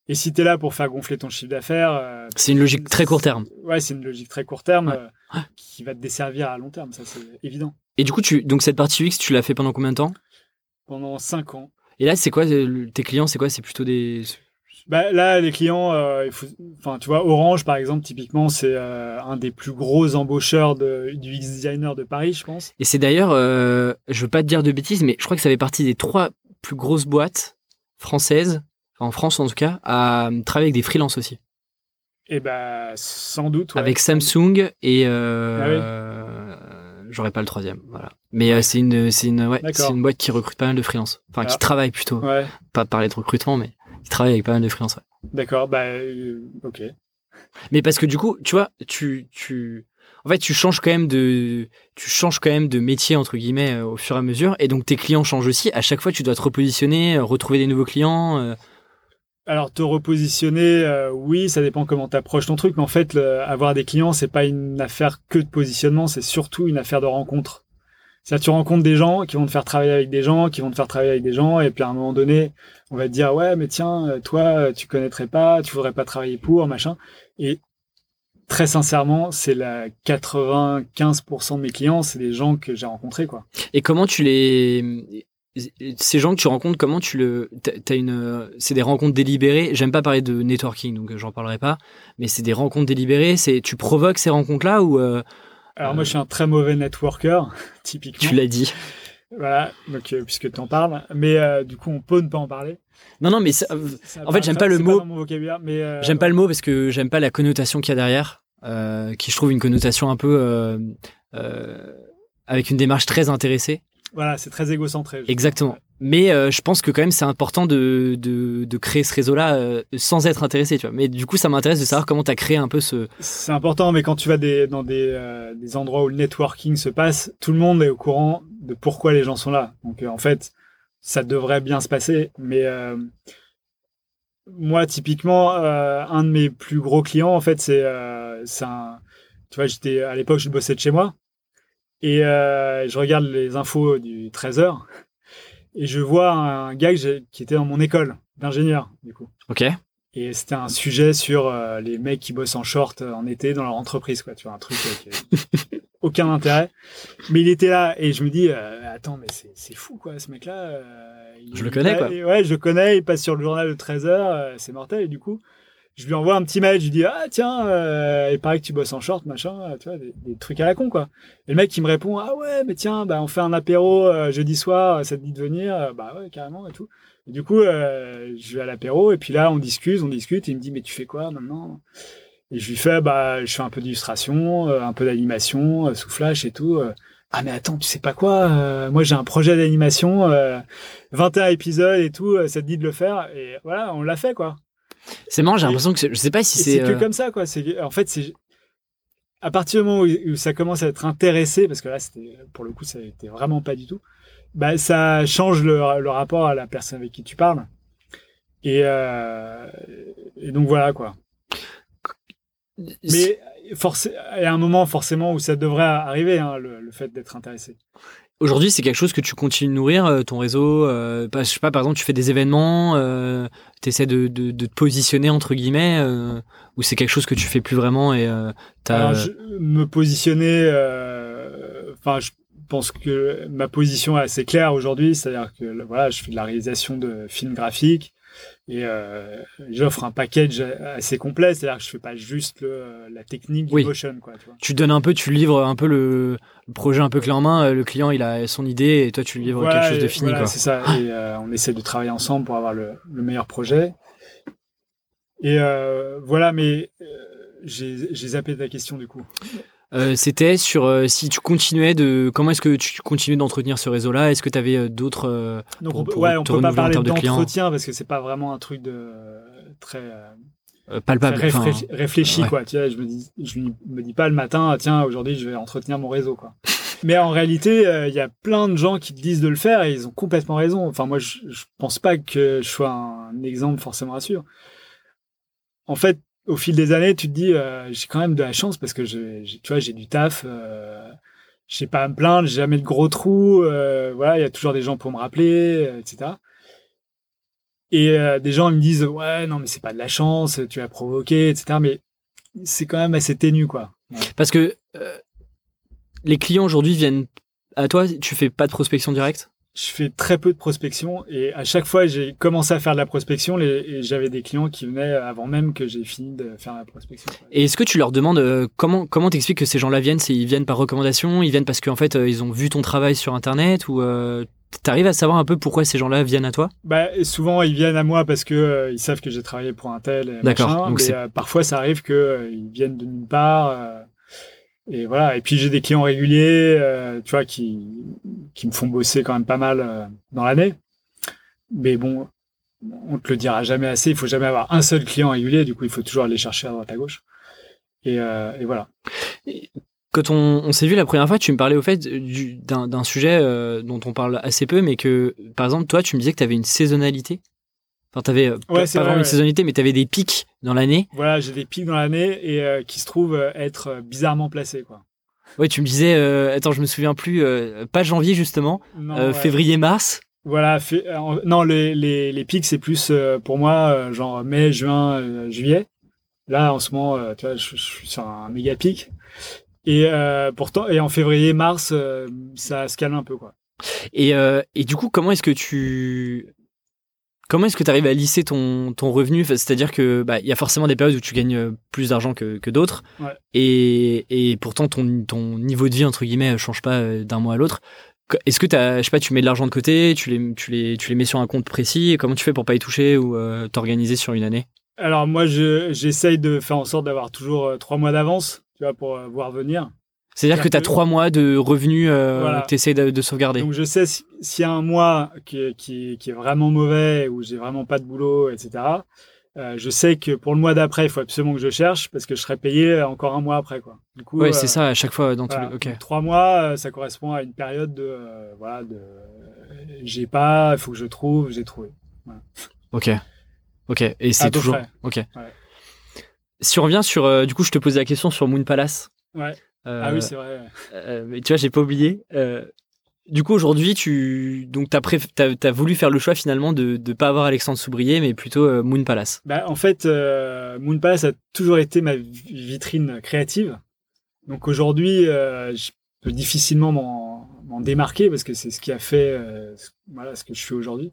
Speaker 2: Et si tu es là pour faire gonfler ton chiffre d'affaires. euh,
Speaker 1: C'est une logique très court terme.
Speaker 2: Ouais, c'est une logique très court terme
Speaker 1: Ouais.
Speaker 2: euh, qui va te desservir à long terme, ça c'est évident.
Speaker 1: Et du coup, tu, donc cette partie UX, tu l'as fait pendant combien de temps?
Speaker 2: Pendant 5 ans.
Speaker 1: Et là, c'est quoi euh, tes clients C'est quoi? C'est plutôt des.
Speaker 2: Bah, là, les clients, euh, il faut, enfin, tu vois, Orange, par exemple, typiquement, c'est euh, un des plus gros embaucheurs de, du UX designer de Paris, je pense.
Speaker 1: Et c'est d'ailleurs, euh, je veux pas te dire de bêtises, mais je crois que ça fait partie des trois plus grosses boîtes françaises, en France en tout cas, à travailler avec des freelances aussi.
Speaker 2: Et bah, sans doute. ouais.
Speaker 1: avec Samsung et euh, j'aurais pas le troisième, voilà. Mais euh, c'est une, c'est une, ouais, c'est une boîte qui recrute pas mal de freelance, enfin qui
Speaker 2: Ah.
Speaker 1: travaille plutôt,
Speaker 2: Ouais,
Speaker 1: pas parler de recrutement, mais qui travaille avec pas mal de freelance. ouais.
Speaker 2: d'accord, bah, euh, ok.
Speaker 1: Mais parce que du coup, tu vois, tu, tu, en fait, tu changes quand même de, tu changes quand même de métier entre guillemets au fur et à mesure, et donc tes clients changent aussi. À chaque fois, tu dois te repositionner, retrouver des nouveaux clients.
Speaker 2: Alors, te repositionner, euh, oui, ça dépend comment tu approches ton truc, mais en fait, avoir des clients, c'est pas une affaire que de positionnement, c'est surtout une affaire de rencontre. C'est-à-dire, tu rencontres des gens qui vont te faire travailler avec des gens, qui vont te faire travailler avec des gens, et puis à un moment donné, on va te dire, ouais, mais tiens, euh, toi, euh, tu connaîtrais pas, tu voudrais pas travailler pour, machin. Et très sincèrement, c'est la 95% de mes clients, c'est des gens que j'ai rencontrés, quoi.
Speaker 1: Et comment tu les ces gens que tu rencontres, comment tu le t'as une c'est des rencontres délibérées. J'aime pas parler de networking, donc euh, j'en parlerai pas. Mais c'est des rencontres délibérées. C'est tu provoques ces rencontres-là ou euh,
Speaker 2: Alors,
Speaker 1: Euh.
Speaker 2: moi, je suis un très mauvais networker, (laughs) typiquement.
Speaker 1: tu l'as dit.
Speaker 2: Voilà, donc, euh, puisque tu en parles. Mais euh, du coup, on peut ne pas en parler.
Speaker 1: Non non, mais ça-
Speaker 2: Ça
Speaker 1: en fait, j'aime pas le mot-
Speaker 2: dans mon vocabulaire, mais euh,
Speaker 1: j'aime pas le mot parce que j'aime pas la connotation qu'il y a derrière, euh, qui je trouve une connotation un peu euh, euh, avec une démarche très intéressée.
Speaker 2: Voilà, c'est très égocentré.
Speaker 1: Exactement. Mais euh, je pense que quand même c'est important de, de, de créer ce réseau-là euh, sans être intéressé, tu vois. Mais du coup, ça m'intéresse de savoir comment tu as créé un peu ce.
Speaker 2: C'est important, mais quand tu vas des, dans des, euh, des endroits où le networking se passe, tout le monde est au courant de pourquoi les gens sont là. Donc, en fait, ça devrait bien se passer. Mais moi, typiquement, un de mes plus gros clients, en fait, c'est c'est un. Tu vois, j'étais à l'époque, je bossais de chez moi et euh, je regarde les infos du 13h et je vois un gars qui était dans mon école d'ingénieur, du coup.
Speaker 1: Ok.
Speaker 2: Et c'était un sujet sur euh, les mecs qui bossent en short euh, en été dans leur entreprise, quoi. Tu vois, un truc euh, qui a (laughs) aucun intérêt. Mais il était là et je me dis, euh, attends, mais c'est fou, quoi, ce mec-là.
Speaker 1: Je le connais, quoi.
Speaker 2: Ouais, je le connais. Il passe sur le journal de 13 heures, euh, c'est mortel. Et du coup, je lui envoie un petit mail. Je lui dis, ah tiens, euh, il paraît que tu bosses en short, machin. euh, Tu vois, des, trucs à la con, quoi. Et le mec qui me répond, ah ouais, mais tiens, bah on fait un apéro euh, jeudi soir. Ça te dit de venir Euh, Bah ouais, carrément et tout. Et du coup, euh, je vais à l'apéro et puis là, on discute, on discute. Et il me dit, mais tu fais quoi maintenant? Et je lui fais, bah, je fais un peu d'illustration, euh, un peu d'animation, euh, sous Flash et tout. euh. ah mais attends, tu sais pas quoi euh, Moi, j'ai un projet d'animation, euh, 21 épisodes et tout. euh, ça te dit de le faire Et voilà, on l'a fait quoi.
Speaker 1: C'est marrant, j'ai l'impression que je sais pas si c'est.
Speaker 2: c'est que
Speaker 1: euh,
Speaker 2: comme ça quoi. En fait, c'est à partir du moment où, où ça commence à être intéressé, parce que là, c'était pour le coup, ça n'était vraiment pas du tout. Bah, ça change le, le rapport à la personne avec qui tu parles. Et, euh, et donc voilà quoi. Mais forcé- il y a un moment forcément où ça devrait arriver, hein, le, le fait d'être intéressé.
Speaker 1: Aujourd'hui, c'est quelque chose que tu continues de nourrir, euh, ton réseau. Euh, je sais pas, par exemple, tu fais des événements, euh, tu essaies de, de, de te positionner, entre guillemets, euh, ou c'est quelque chose que tu fais plus vraiment et euh, t'as-
Speaker 2: Alors, je, me positionner, euh, enfin, je pense que ma position est assez claire aujourd'hui, c'est-à-dire que voilà, je fais de la réalisation de films graphiques et euh, j'offre un package assez complet, c'est-à-dire que je fais pas juste le- la technique du
Speaker 1: Oui.
Speaker 2: motion, quoi, tu vois.
Speaker 1: tu donnes un peu, tu livres un peu le, le projet un peu clé en main. euh, Le client, il a son idée et toi, tu lui livres
Speaker 2: Voilà,
Speaker 1: quelque chose de fini.
Speaker 2: voilà,
Speaker 1: quoi.
Speaker 2: c'est ça. Et euh, on essaie de travailler ensemble pour avoir le, le meilleur projet. Et euh, voilà, mais j'ai j'ai zappé ta question du coup.
Speaker 1: Euh, C'était sur euh, si tu continuais de. Comment est-ce que tu continuais d'entretenir ce réseau-là? Est-ce que tu avais d'autres. euh,
Speaker 2: Donc
Speaker 1: Pour-
Speaker 2: on peut,
Speaker 1: pour
Speaker 2: ouais, on peut pas parler d'entretien parce que c'est pas vraiment un truc de très, euh, très
Speaker 1: palpables enfin,
Speaker 2: réfléchi, réfléchi,
Speaker 1: ouais.
Speaker 2: quoi. Tu vois, je me dis, je me dis pas le matin, ah, tiens, aujourd'hui je vais entretenir mon réseau, quoi. Mais en réalité, il y a plein de gens qui te disent de le faire et ils ont complètement raison. Enfin, moi, je, je pense pas que je sois un exemple forcément rassurant. En fait, au fil des années, tu te dis, euh, j'ai quand même de la chance parce que j'ai- tu vois, j'ai du taf. Euh, je sais pas à me plaindre, j'ai jamais de gros trous. euh, voilà, il y a toujours des gens pour me rappeler, etc. Et euh, des gens ils me disent ouais non mais c'est pas de la chance, tu as provoqué, etc. Mais c'est quand même assez ténu quoi.
Speaker 1: Parce que les clients aujourd'hui viennent à toi, tu fais pas de prospection directe?
Speaker 2: Je fais très peu de prospection et à chaque fois j'ai commencé à faire de la prospection les, et j'avais des clients qui venaient avant même que j'ai fini de faire la prospection.
Speaker 1: Et est-ce que tu leur demandes euh, comment comment t'expliques que ces gens-là viennent? Ils viennent par recommandation, ils viennent parce qu'en fait euh, ils ont vu ton travail sur internet ou euh, T'arrives à savoir un peu pourquoi ces gens-là viennent à toi?
Speaker 2: Bah, Souvent, ils viennent à moi parce que ils savent que j'ai travaillé pour un tel. D'accord. Mais parfois, ça arrive qu'ils viennent de nulle part et voilà. Et puis j'ai des clients réguliers, euh, tu vois, qui qui me font bosser quand même pas mal euh, dans l'année. Mais bon, on te le dira jamais assez. Il faut jamais avoir un seul client régulier. Du coup, il faut toujours aller chercher à droite à gauche. Et, euh, voilà.
Speaker 1: quand on, on s'est vu la première fois, tu me parlais au fait d'un sujet dont on parle assez peu, mais que par exemple, toi, tu me disais que tu avais une saisonnalité. Enfin, tu avais pas, vraiment une saisonnalité, mais tu avais des pics dans l'année.
Speaker 2: Voilà, j'ai des pics dans l'année et euh, qui se trouvent euh, être euh, bizarrement placés. Quoi.
Speaker 1: Ouais, tu me disais, attends, je me souviens plus, pas janvier justement, février-mars.
Speaker 2: Voilà, non, les, les, les pics, c'est plus pour moi, genre mai, juin, juillet. Là, en ce moment, tu vois, je, suis sur un méga pic. Et pourtant, et en février, mars, ça se calme un peu, quoi.
Speaker 1: Et, et du coup, comment est-ce que tu Comment est-ce que tu arrives à lisser ton, ton revenu? C'est-à-dire que bah, il y a forcément des périodes où tu gagnes euh, plus d'argent que, que d'autres, et, et, pourtant ton, ton niveau de vie entre guillemets change pas euh, d'un mois à l'autre. Est-ce que as, je sais pas, tu mets de l'argent de côté, tu les, tu les, tu les mets sur un compte précis, comment tu fais pour pas y toucher ou euh, t'organiser sur une année?
Speaker 2: Alors moi, j'essaye de faire en sorte d'avoir toujours trois mois d'avance, tu vois, pour voir venir.
Speaker 1: C'est-à-dire que tu as trois mois de revenus euh, que tu essaies de, sauvegarder.
Speaker 2: Donc je sais s'il y a un mois qui, qui, qui, est vraiment mauvais, ou j'ai vraiment pas de boulot, etc. Euh, je sais que pour le mois d'après, il faut absolument que je cherche parce que je serai payé encore un mois après. Quoi.
Speaker 1: Du coup, ouais, c'est euh, ça à chaque fois dans tous les...
Speaker 2: Trois mois, ça correspond à une période de... voilà, de j'ai pas, il faut que je trouve, j'ai trouvé.
Speaker 1: Ok. Ok. Et c'est toujours... Ok. Si on revient sur... du coup, je te posais la question sur Moon Palace.
Speaker 2: Ouais ah oui, c'est vrai.
Speaker 1: Euh, mais tu vois, j'ai pas oublié. Euh, du coup, aujourd'hui, tu donc t'as, préf... voulu faire le choix finalement de ne pas avoir Alexandre Soubrier, mais plutôt euh, Moon Palace.
Speaker 2: Bah, en fait, Moon Palace a toujours été ma vitrine créative. Donc aujourd'hui, je peux difficilement m'en, démarquer parce que c'est ce qui a fait voilà, ce que je fais aujourd'hui.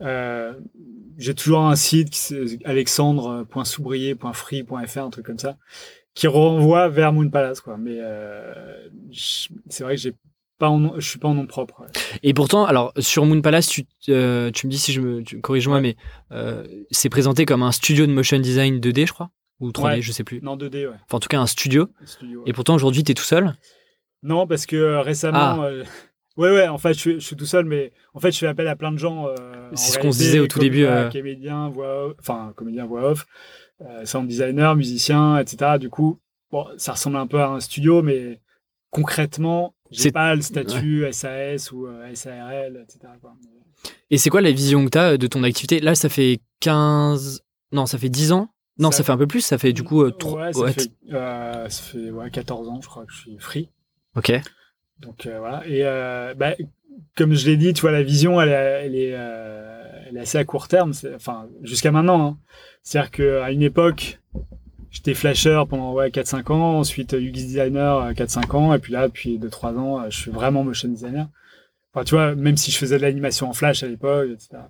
Speaker 2: j'ai toujours un site, alexandre.soubrier.free.fr, un truc comme ça qui renvoie vers Moon Palace quoi. Mais euh, c'est vrai que j'ai pas en, je suis pas en nom propre
Speaker 1: et pourtant alors sur Moon Palace tu, euh, tu me dis si je me corrige-moi mais euh, c'est présenté comme un studio de motion design 2D je crois? Ou 3D je sais plus.
Speaker 2: Non 2D ouais.
Speaker 1: Enfin en tout cas un studio, et pourtant aujourd'hui tu es tout seul?
Speaker 2: Non parce que récemment ah. Ouais, ouais, en fait, je suis, je suis, tout seul, mais en fait, je fais appel à plein de gens.
Speaker 1: c'est ce qu'on se disait au tout début.
Speaker 2: Comédien, voix enfin, comédien, voix off, euh, sound designer, musicien, etc. Du coup, bon, ça ressemble un peu à un studio, mais concrètement, j'ai pas le statut SAS ou euh, SARL, etc.
Speaker 1: Et c'est quoi la vision que tu as de ton activité? Là, ça fait 15... Non, ça fait 10 ans? Non, ça, fait un peu plus, ça fait du coup... 3...
Speaker 2: Euh, ouais, ça, Fait, ça fait ouais, 14 ans, je crois que je suis free.
Speaker 1: Ok.
Speaker 2: Donc voilà. Et bah, comme je l'ai dit, tu vois, la vision, elle, elle est, elle est assez à court terme. Enfin, jusqu'à maintenant. Hein. C'est-à-dire qu'à une époque, j'étais flasher pendant ouais, 4-5 ans, ensuite UX designer 4-5 ans, et puis là, depuis 2-3 ans, je suis vraiment motion designer. Enfin, tu vois, même si je faisais de l'animation en flash à l'époque, etc.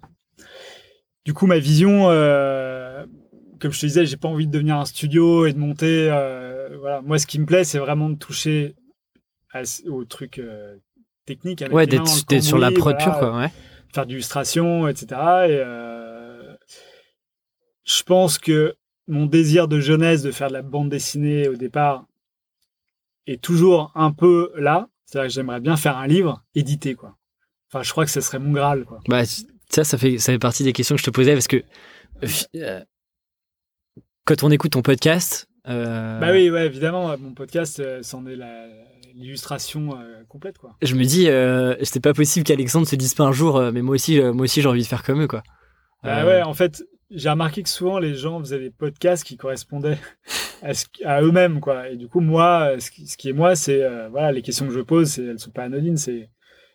Speaker 2: Du coup, ma vision, euh, comme je te disais, j'ai pas envie de devenir un studio et de monter. Euh, voilà, moi, ce qui me plaît, c'est vraiment de toucher au truc euh, technique.
Speaker 1: ouais, d'être sur la prod pure, quoi. Ouais.
Speaker 2: Faire d'illustration, etc. Et je pense que mon désir de jeunesse de faire de la bande dessinée au départ est toujours un peu là. C'est-à-dire que j'aimerais bien faire un livre édité, quoi. Enfin, je crois que ce serait mon Graal, quoi.
Speaker 1: Bah, ça, ça fait, ça fait partie des questions que je te posais parce que euh, quand on écoute ton podcast.
Speaker 2: Euh, bah oui, ouais, évidemment, mon podcast, euh, c'en est l'illustration complète, quoi.
Speaker 1: Je me dis, c'était pas possible qu'Alexandre se dise pas un jour, mais moi aussi, moi aussi, j'ai envie de faire comme eux, quoi.
Speaker 2: Bah ouais, en fait, j'ai remarqué que souvent les gens faisaient des podcasts qui correspondaient à, eux-mêmes quoi et du coup moi ce qui, est moi c'est euh, voilà les questions que je pose elles sont pas anodines c'est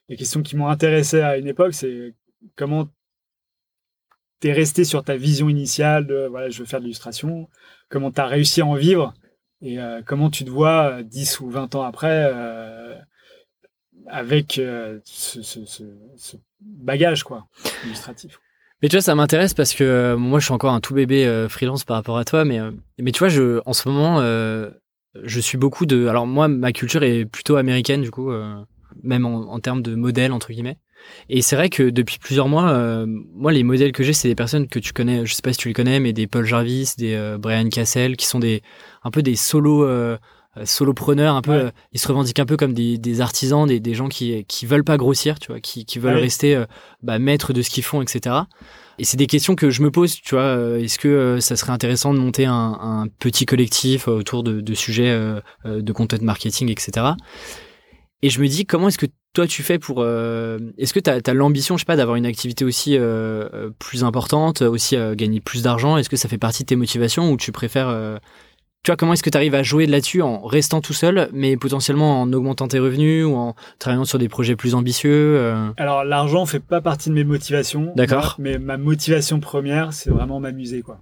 Speaker 2: les questions qui m'ont intéressé à une époque c'est comment tu es resté sur ta vision initiale de voilà, je veux faire de l'illustration, comment tu as réussi à en vivre et euh, comment tu te vois 10 ou 20 ans après euh, avec euh, ce, ce, bagage quoi, illustratif.
Speaker 1: Mais tu vois, ça m'intéresse parce que moi, je suis encore un tout bébé freelance par rapport à toi, mais, mais tu vois, je, en ce moment, je suis beaucoup de. Alors, moi, ma culture est plutôt américaine, du coup, même en, termes de modèle, entre guillemets. Et c'est vrai que depuis plusieurs mois, euh, moi, les modèles que j'ai, c'est des personnes que tu connais, je sais pas si tu les connais, mais des Paul Jarvis, des euh, Brian Cassel, qui sont des un peu des solo euh, solopreneurs, un peu, ils se revendiquent un peu comme des, des artisans, des, des, gens qui qui veulent pas grossir, tu vois, qui, qui veulent rester bah, maîtres de ce qu'ils font, etc. Et c'est des questions que je me pose, tu vois. Est-ce que ça serait intéressant de monter un, un petit collectif autour de, de sujets de content marketing, etc. Et je me dis, comment est-ce que toi tu fais pour euh, est-ce que tu as, l'ambition je sais pas d'avoir une activité aussi euh, euh, plus importante aussi gagner plus d'argent? Est-ce que ça fait partie de tes motivations ou tu préfères tu vois comment est-ce que tu arrives à jouer là-dessus en restant tout seul mais potentiellement en augmentant tes revenus ou en travaillant sur des projets plus ambitieux
Speaker 2: alors l'argent fait pas partie de mes motivations.
Speaker 1: D'accord.
Speaker 2: Mais ma motivation première c'est vraiment m'amuser quoi.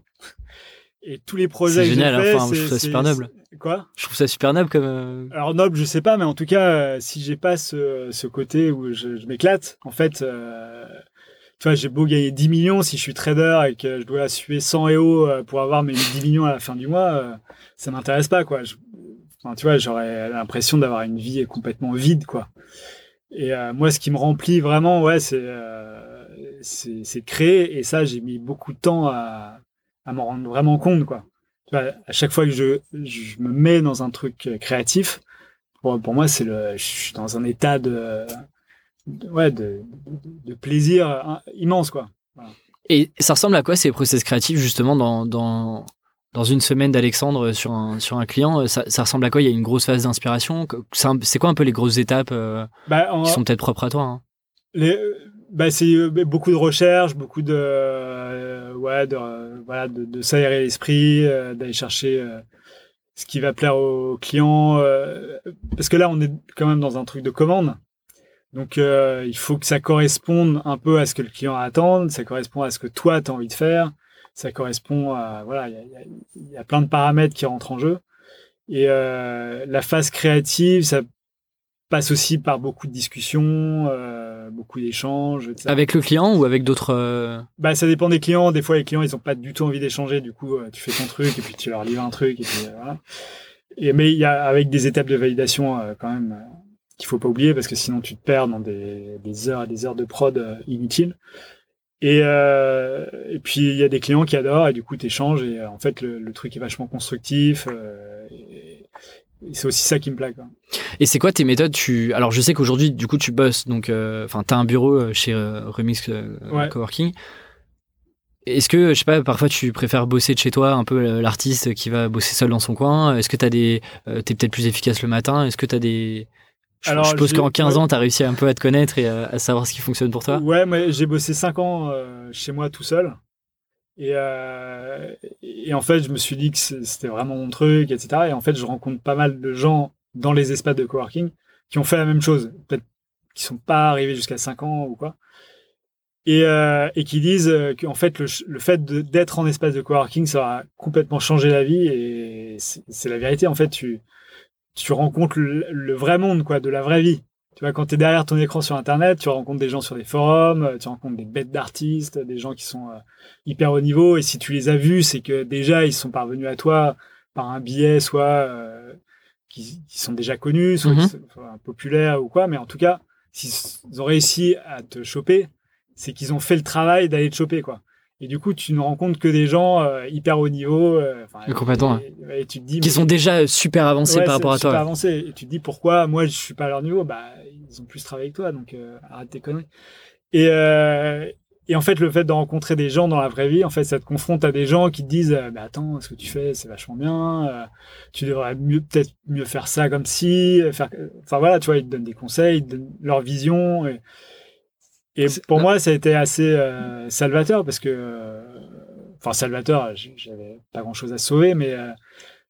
Speaker 2: Et tous les projets
Speaker 1: c'est génial
Speaker 2: que
Speaker 1: enfin, je trouve ça super noble.
Speaker 2: quoi?
Speaker 1: Je trouve ça super noble comme euh,
Speaker 2: alors noble je sais pas mais en tout cas euh, si j'ai pas ce, ce, côté où je, je m'éclate en fait euh, tu vois j'ai beau gagner 10 millions si je suis trader et que je dois suer 100 EO pour avoir mes 10 millions à la fin du mois ça m'intéresse pas quoi. Tu vois j'aurais l'impression d'avoir une vie complètement vide quoi. Et moi ce qui me remplit vraiment ouais c'est c'est créer. Et ça j'ai mis beaucoup de temps à à m'en rendre vraiment compte, quoi. À chaque fois que je, me mets dans un truc créatif, pour, pour moi, c'est le, je suis dans un état de ouais, de, de, plaisir hein, immense, quoi. Voilà.
Speaker 1: Et ça ressemble à quoi ces process créatifs, justement, dans, dans, dans une semaine d'Alexandre sur un, sur un client ça, ça, ressemble à quoi? Il y a une grosse phase d'inspiration? C'est quoi un peu les grosses étapes euh, bah, en... qui sont peut-être propres à toi hein?
Speaker 2: Les, bah, c'est euh, beaucoup de recherche, beaucoup de euh, ouais, de, euh, voilà, de, de s'aérer l'esprit, d'aller chercher ce qui va plaire aux clients. parce que là, on est quand même dans un truc de commande. Donc, il faut que ça corresponde un peu à ce que le client attend, ça correspond à ce que toi, tu as envie de faire, ça correspond à... Voilà, il y a, y, y a, plein de paramètres qui rentrent en jeu. Et la phase créative, ça passe aussi par beaucoup de discussions, euh, beaucoup d'échanges.
Speaker 1: Avec le client ou avec d'autres euh,
Speaker 2: Bah ça dépend des clients. Des fois les clients ils ont pas du tout envie d'échanger. Du coup euh, tu fais ton truc et puis tu leur livres un truc et puis voilà. Et mais il y a avec des étapes de validation quand même qu'il faut pas oublier parce que sinon tu te perds dans des, des heures et des heures de prod inutiles. Et, et puis il y a des clients qui adorent et du coup tu échanges et en fait le, le, truc est vachement constructif. Et, c'est aussi ça qui me plaît. Quoi.
Speaker 1: Et c'est quoi tes méthodes? Tu... Alors je sais qu'aujourd'hui, du coup, tu bosses, donc, euh, enfin, euh, tu as un bureau euh, chez euh, Remix euh,
Speaker 2: ouais.
Speaker 1: Coworking. Est-ce que, je sais pas, parfois tu préfères bosser de chez toi, un peu l'artiste qui va bosser seul dans son coin? Est-ce que tu as des. Euh, T'es peut-être plus efficace le matin? Est-ce que tu as des. Je, Alors, je suppose qu'en 15 ouais. ans, tu as réussi un peu à te connaître et à, à, savoir ce qui fonctionne pour toi
Speaker 2: Ouais, mais j'ai bossé 5 ans chez moi tout seul. Et, euh, et, en fait, je me suis dit que c'était vraiment mon truc, etc. Et en fait, je rencontre pas mal de gens dans les espaces de coworking qui ont fait la même chose, peut-être qui sont pas arrivés jusqu'à 5 ans ou quoi, et, euh, et qui disent qu'en fait, le, le fait d'être en espace de coworking, ça a complètement changé la vie. Et c'est la vérité. En fait, tu, tu rencontres le, le vrai monde, quoi, de la vraie vie. Tu vois, quand tu es derrière ton écran sur Internet, tu rencontres des gens sur des forums, tu rencontres des bêtes d'artistes, des gens qui sont euh, hyper haut niveau. Et si tu les as vus, c'est que déjà, ils sont parvenus à toi par un biais, soit euh, qui, qui, sont déjà connus, soit,
Speaker 1: Mhm.
Speaker 2: qui sont, soit populaires ou quoi. Mais en tout cas, s'ils ont réussi à te choper, c'est qu'ils ont fait le travail d'aller te choper, quoi. Et du coup, tu ne rencontres que des gens euh, hyper haut niveau. Euh,
Speaker 1: complètement.
Speaker 2: Et, et, tu te dis,
Speaker 1: qui
Speaker 2: mais,
Speaker 1: sont déjà super avancés
Speaker 2: ouais,
Speaker 1: par rapport à
Speaker 2: super
Speaker 1: toi.
Speaker 2: Avancés. Et tu te dis pourquoi moi je suis pas à leur niveau? Bah ils ont plus travaillé que toi, donc euh, arrête tes conneries. Et, euh, et en fait, le fait de rencontrer des gens dans la vraie vie, en fait, ça te confronte à des gens qui te disent bah attends, ce que tu fais, c'est vachement bien. tu devrais mieux peut-être mieux faire ça comme si. Faire... Enfin voilà, tu vois, ils te donnent des conseils, ils te donnent leur vision. Et, et pour moi, ça a été assez euh, salvateur parce que, euh, enfin, salvateur, j'avais pas grand chose à sauver, mais euh,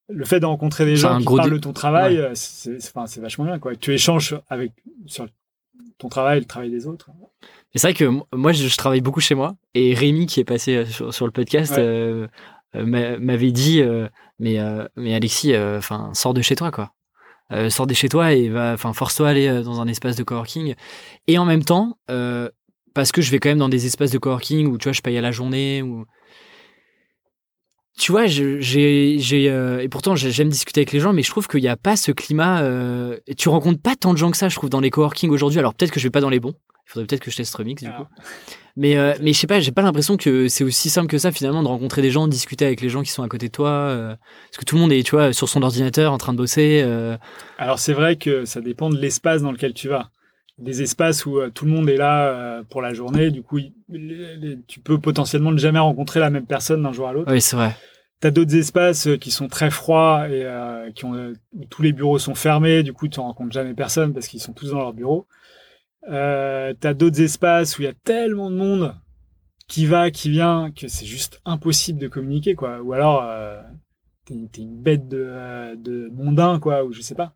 Speaker 2: le fait de rencontrer des gens qui parlent de ton travail,
Speaker 1: ouais.
Speaker 2: c'est vachement bien. Quoi. Tu échanges avec, sur ton travail et le travail des autres.
Speaker 1: C'est vrai que moi, je, travaille beaucoup chez moi. Et Rémi, qui est passé sur, le podcast, m'avait dit mais, mais Alexis, enfin, sors de chez toi, quoi. sors de chez toi et va, enfin, force-toi à aller dans un espace de coworking. Et en même temps, parce que je vais quand même dans des espaces de coworking où tu vois, je paye à la journée ou tu vois, j'ai, j'ai, euh, et pourtant j'aime discuter avec les gens, mais je trouve qu'il n'y a pas ce climat. Euh, tu rencontres pas tant de gens que ça, je trouve, dans les coworking aujourd'hui. Alors peut-être que je vais pas dans les bons. Il faudrait peut-être que je teste Remix du ah. coup. Mais, euh, mais je sais pas, j'ai pas l'impression que c'est aussi simple que ça finalement de rencontrer des gens, de discuter avec les gens qui sont à côté de toi. Euh, parce que tout le monde est, tu vois, sur son ordinateur en train de bosser. Euh.
Speaker 2: Alors c'est vrai que ça dépend de l'espace dans lequel tu vas des espaces où tout le monde est là pour la journée. Du coup, tu peux potentiellement ne jamais rencontrer la même personne d'un jour à l'autre.
Speaker 1: Oui, c'est vrai.
Speaker 2: Tu as d'autres espaces qui sont très froids et qui ont, où tous les bureaux sont fermés. Du coup, tu ne rencontres jamais personne parce qu'ils sont tous dans leur bureau. Euh, tu as d'autres espaces où il y a tellement de monde qui va, qui vient, que c'est juste impossible de communiquer. quoi. Ou alors, euh, tu es, une bête de, de mondain, quoi, ou je sais pas.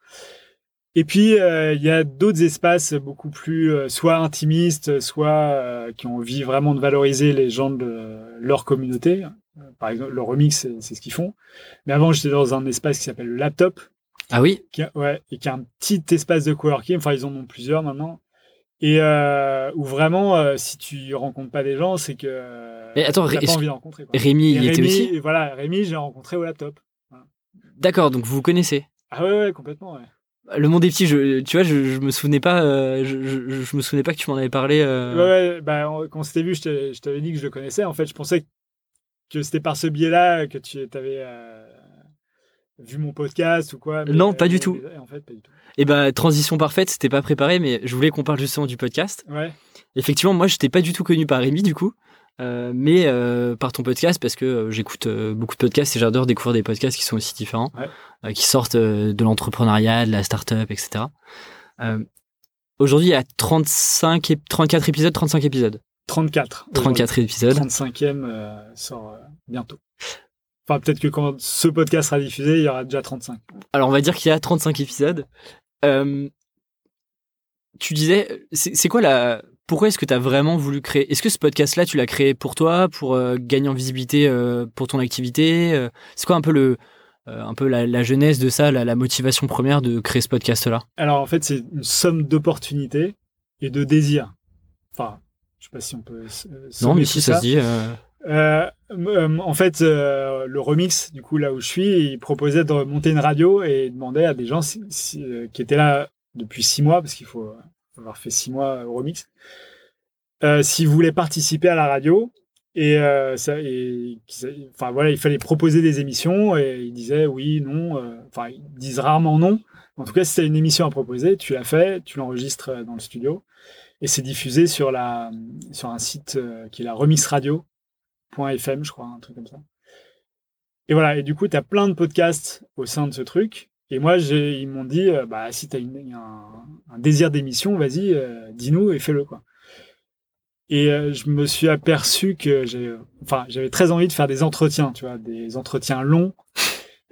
Speaker 2: Et puis, euh, il y a d'autres espaces beaucoup plus euh, soit intimistes, soit euh, qui ont envie vraiment de valoriser les gens de leur communauté. Par exemple, le remix, c'est ce qu'ils font. Mais avant, j'étais dans un espace qui s'appelle le laptop.
Speaker 1: Ah oui?
Speaker 2: Qui Ouais, et qui a un petit espace de coworking. Enfin, ils en ont plusieurs maintenant. Et où vraiment, si tu rencontres pas des gens, c'est que
Speaker 1: Mais attends,
Speaker 2: t'as pas envie de rencontrer. Quoi.
Speaker 1: Rémi, il était aussi?
Speaker 2: Voilà, Rémi, j'ai rencontré au laptop.
Speaker 1: D'accord, donc vous vous connaissez?
Speaker 2: Ah ouais, ouais complètement, ouais.
Speaker 1: Le monde des petits, je, tu vois, je, je me souvenais pas, euh, je, je, je, me souvenais pas que tu m'en avais parlé. Euh...
Speaker 2: Ouais, ouais, bah, quand on s'était vu, je t'avais dit que je le connaissais. En fait, je pensais que c'était par ce biais-là que tu avais euh, vu mon podcast ou quoi.
Speaker 1: non, pas du tout.
Speaker 2: En fait, pas du tout.
Speaker 1: Et bah, transition parfaite, c'était pas préparé, mais je voulais qu'on parle justement du podcast.
Speaker 2: Ouais.
Speaker 1: Effectivement, moi, je t'ai pas du tout connu par Rémi, du coup. Euh, mais euh, par ton podcast parce que euh, j'écoute beaucoup de podcasts et j'adore découvrir des podcasts qui sont aussi différents, qui sortent de l'entrepreneuriat, de la start-up, etc. Aujourd'hui, il y a 35 et 34 épisodes, 35 épisodes.
Speaker 2: 34.
Speaker 1: 34 épisodes.
Speaker 2: 35e sort bientôt. Enfin, peut-être que quand ce podcast sera diffusé, il y aura déjà 35.
Speaker 1: Alors, on va dire qu'il y a 35 épisodes. tu disais, c'est quoi la, pourquoi est-ce que tu as vraiment voulu créer Est-ce que ce podcast-là, tu l'as créé pour toi, pour euh, gagner en visibilité euh, pour ton activité euh? C'est quoi un peu, le, un peu la, genèse de ça, la, motivation première de créer ce podcast-là
Speaker 2: Alors en fait, c'est une somme d'opportunités et de désirs. Enfin, je sais pas si on peut.
Speaker 1: non, mais si ça, se dit.
Speaker 2: en fait, le remix, du coup, là où je suis, il proposait de monter une radio et demandait à des gens qui étaient là depuis six mois, parce qu'il faut avoir fait six mois au remix, euh, s'ils voulaient participer à la radio. Et, euh, enfin voilà, il fallait proposer des émissions et ils disaient oui, non. Euh, enfin, ils disent rarement non. En tout cas, si tu as une émission à proposer, tu l'as fait, tu l'enregistres dans le studio et c'est diffusé sur, la, sur un site qui est la remixradio.fm, je crois, un truc comme ça. Et voilà, et du coup, tu as plein de podcasts au sein de ce truc. Et moi, ils m'ont dit, euh, bah, si tu as un, désir d'émission, vas-y, euh, dis-nous et fais-le. quoi. Et euh, je me suis aperçu que j'ai, enfin, j'avais très envie de faire des entretiens, tu vois, des entretiens longs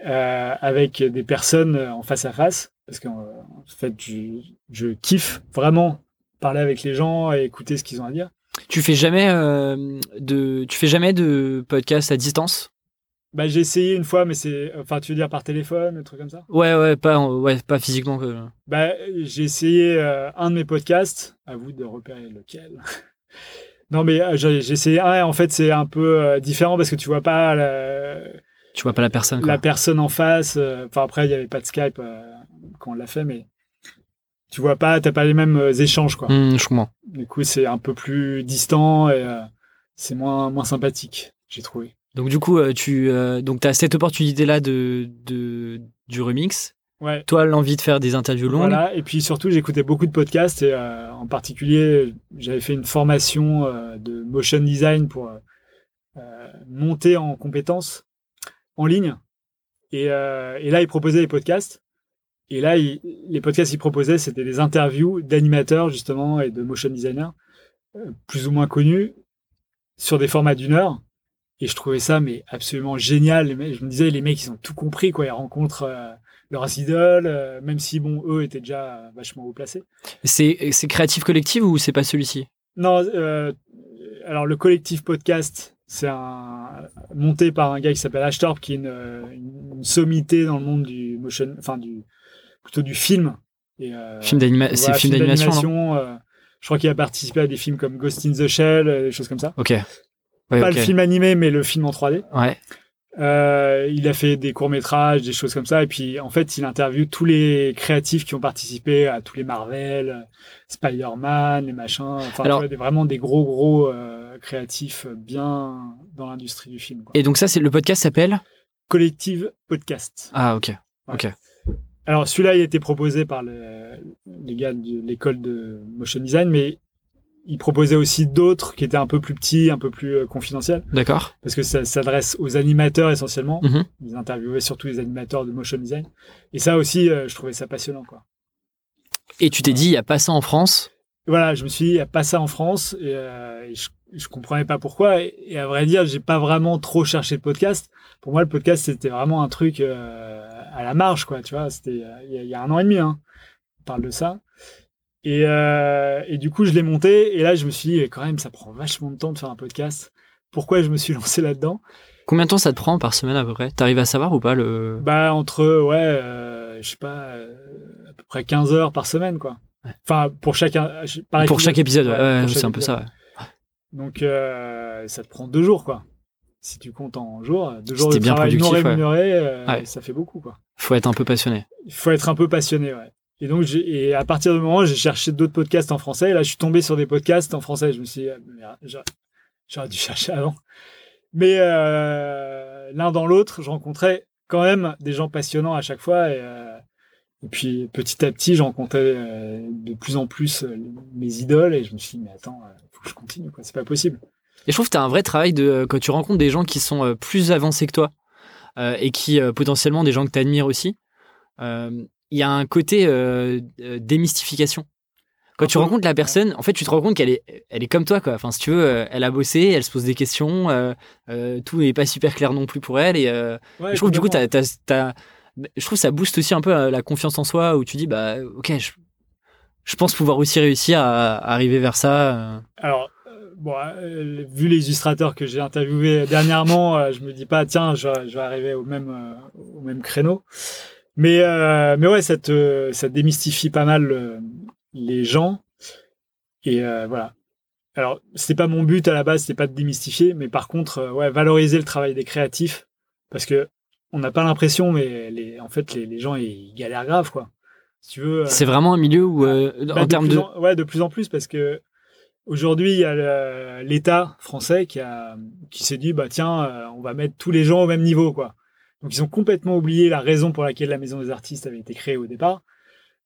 Speaker 2: avec des personnes en face à face, parce qu'en fait, je, je, kiffe vraiment parler avec les gens et écouter ce qu'ils ont à dire.
Speaker 1: Tu fais jamais de, tu fais jamais de podcast à distance?
Speaker 2: Bah, j'ai essayé une fois, mais c'est. Enfin, tu veux dire par téléphone, un truc comme ça?
Speaker 1: Ouais, ouais, pas, ouais, pas physiquement. Que...
Speaker 2: Bah, j'ai essayé euh, un de mes podcasts. À vous de repérer lequel. Non, mais euh, j'ai essayé un. En fait, c'est un peu euh, différent parce que tu vois pas la.
Speaker 1: Tu vois pas la personne. Quoi.
Speaker 2: La personne en face. Enfin, après, il n'y avait pas de Skype quand on l'a fait, mais tu vois pas, t'as pas les mêmes échanges, quoi.
Speaker 1: Mmh, je comprends.
Speaker 2: Du coup, c'est un peu plus distant et c'est moins, moins sympathique, j'ai trouvé.
Speaker 1: Donc du coup, euh, tu euh, donc as cette opportunité-là de, de, du remix.
Speaker 2: Ouais.
Speaker 1: Toi, l'envie de faire des interviews longues.
Speaker 2: Voilà. Et puis surtout, j'écoutais beaucoup de podcasts et euh, en particulier, j'avais fait une formation de motion design pour monter en compétences en ligne. Et, et, là, ils proposaient des podcasts. Et là, les podcasts qu'ils proposaient, c'était des interviews d'animateurs justement et de motion designers plus ou moins connus sur des formats d'une heure. Et je trouvais ça mais absolument génial. Je me disais, les mecs, ils ont tout compris, quoi. Ils rencontrent euh, leurs idoles, même si bon, eux étaient déjà vachement haut placés.
Speaker 1: C'est Créatif Collective ou c'est pas celui-ci?
Speaker 2: Non, alors le collectif podcast, c'est un monté par un gars qui s'appelle Ashtorp, qui est une, sommité dans le monde du motion, enfin du plutôt du film.
Speaker 1: Et, film d'animation, c'est film d'animation.
Speaker 2: je crois qu'il a participé à des films comme Ghost in the Shell, des choses comme ça.
Speaker 1: Ok
Speaker 2: pas le film animé, mais le film en 3D.
Speaker 1: Ouais.
Speaker 2: Euh, il a fait des courts métrages, des choses comme ça, et puis en fait, il interviewe tous les créatifs qui ont participé à tous les Marvel, Spider-Man, les machins. Enfin, Alors, vraiment des gros gros euh, créatifs bien dans l'industrie du film. Quoi.
Speaker 1: Et donc ça, c'est le podcast s'appelle
Speaker 2: Collective Podcast.
Speaker 1: Ah ok, ok.
Speaker 2: Alors celui-là, il a été proposé par les gars de l'école de motion design, mais il proposait aussi d'autres qui étaient un peu plus petits, un peu plus euh, confidentiels.
Speaker 1: D'accord.
Speaker 2: Parce que ça s'adresse aux animateurs essentiellement.
Speaker 1: Mhm.
Speaker 2: Ils interviewaient surtout les animateurs de motion design. Et ça aussi, euh, je trouvais ça passionnant. Quoi.
Speaker 1: Et tu t'es dit, il n'y a pas ça en France?
Speaker 2: Voilà, je me suis dit, il n'y a pas ça en France. Et, euh, je, comprenais pas pourquoi. Et, à vrai dire, j'ai pas vraiment trop cherché le podcast. Pour moi, le podcast, c'était vraiment un truc à la marge, quoi. Tu vois, c'était il y, a un an et demi. Hein. On parle de ça. Euh, et, du coup, je l'ai monté. Et là, je me suis dit, quand même, ça prend vachement de temps de faire un podcast. Pourquoi je me suis (laughs) lancé là-dedans?
Speaker 1: Combien de temps ça te prend par semaine à peu près? T'arrives à savoir ou pas le?
Speaker 2: Bah entre ouais, euh, je sais pas, euh, à peu près 15 heures par semaine quoi. Enfin pour chaque
Speaker 1: pour chaque épisode, ouais, c'est un peu ça.
Speaker 2: Donc ça te prend deux jours quoi. Si tu comptes en jours, deux jours de
Speaker 1: bien
Speaker 2: travail
Speaker 1: non
Speaker 2: rémunéré, ça fait beaucoup quoi.
Speaker 1: Faut être un peu passionné.
Speaker 2: Il faut être un peu passionné, ouais. Et donc, et à partir du moment où j'ai cherché d'autres podcasts en français, là, je suis tombé sur des podcasts en français. Je me suis dit, ah, j'aurais dû (laughs) chercher avant. Mais euh, l'un dans l'autre, je rencontrais quand même des gens passionnants à chaque fois. Et, euh, puis, petit à petit, je rencontrais euh, de plus en plus mes idoles. Et je me suis dit, mais attends, faut que je continue. quoi. C'est pas possible.
Speaker 1: Et je trouve que tu as un vrai travail de quand tu rencontres des gens qui sont plus avancés que toi et qui potentiellement des gens que tu admires aussi il y a un côté euh, euh, démystification. Quand tu rencontres la personne, en fait, tu te rends compte qu'elle est, elle est comme toi, quoi. Enfin, si tu veux, euh, elle a bossé, elle se pose des questions, tout n'est pas super clair non plus pour elle. Et je trouve, du coup, je trouve ça booste aussi un peu la confiance en soi, où tu dis, bah, ok, je, pense pouvoir aussi réussir à, arriver vers ça.
Speaker 2: Alors, bon, vu les illustrateurs que j'ai interviewés dernièrement, je me dis pas, tiens, je, vais arriver au même, au même créneau. Mais, euh, mais ouais, ça, te, ça démystifie pas mal euh, les gens. Et euh, voilà. Alors, c'était pas mon but à la base, c'était pas de démystifier, mais par contre, ouais, valoriser le travail des créatifs. Parce que on n'a pas l'impression, mais les, en fait, les, les, gens, ils galèrent grave, quoi. Si tu veux.
Speaker 1: C'est vraiment un milieu où, bah, en termes de.
Speaker 2: ouais, de plus en plus, parce que aujourd'hui, il y a l'État français qui, a, qui s'est dit, bah tiens, on va mettre tous les gens au même niveau, quoi. Donc ils ont complètement oublié la raison pour laquelle la Maison des Artistes avait été créée au départ.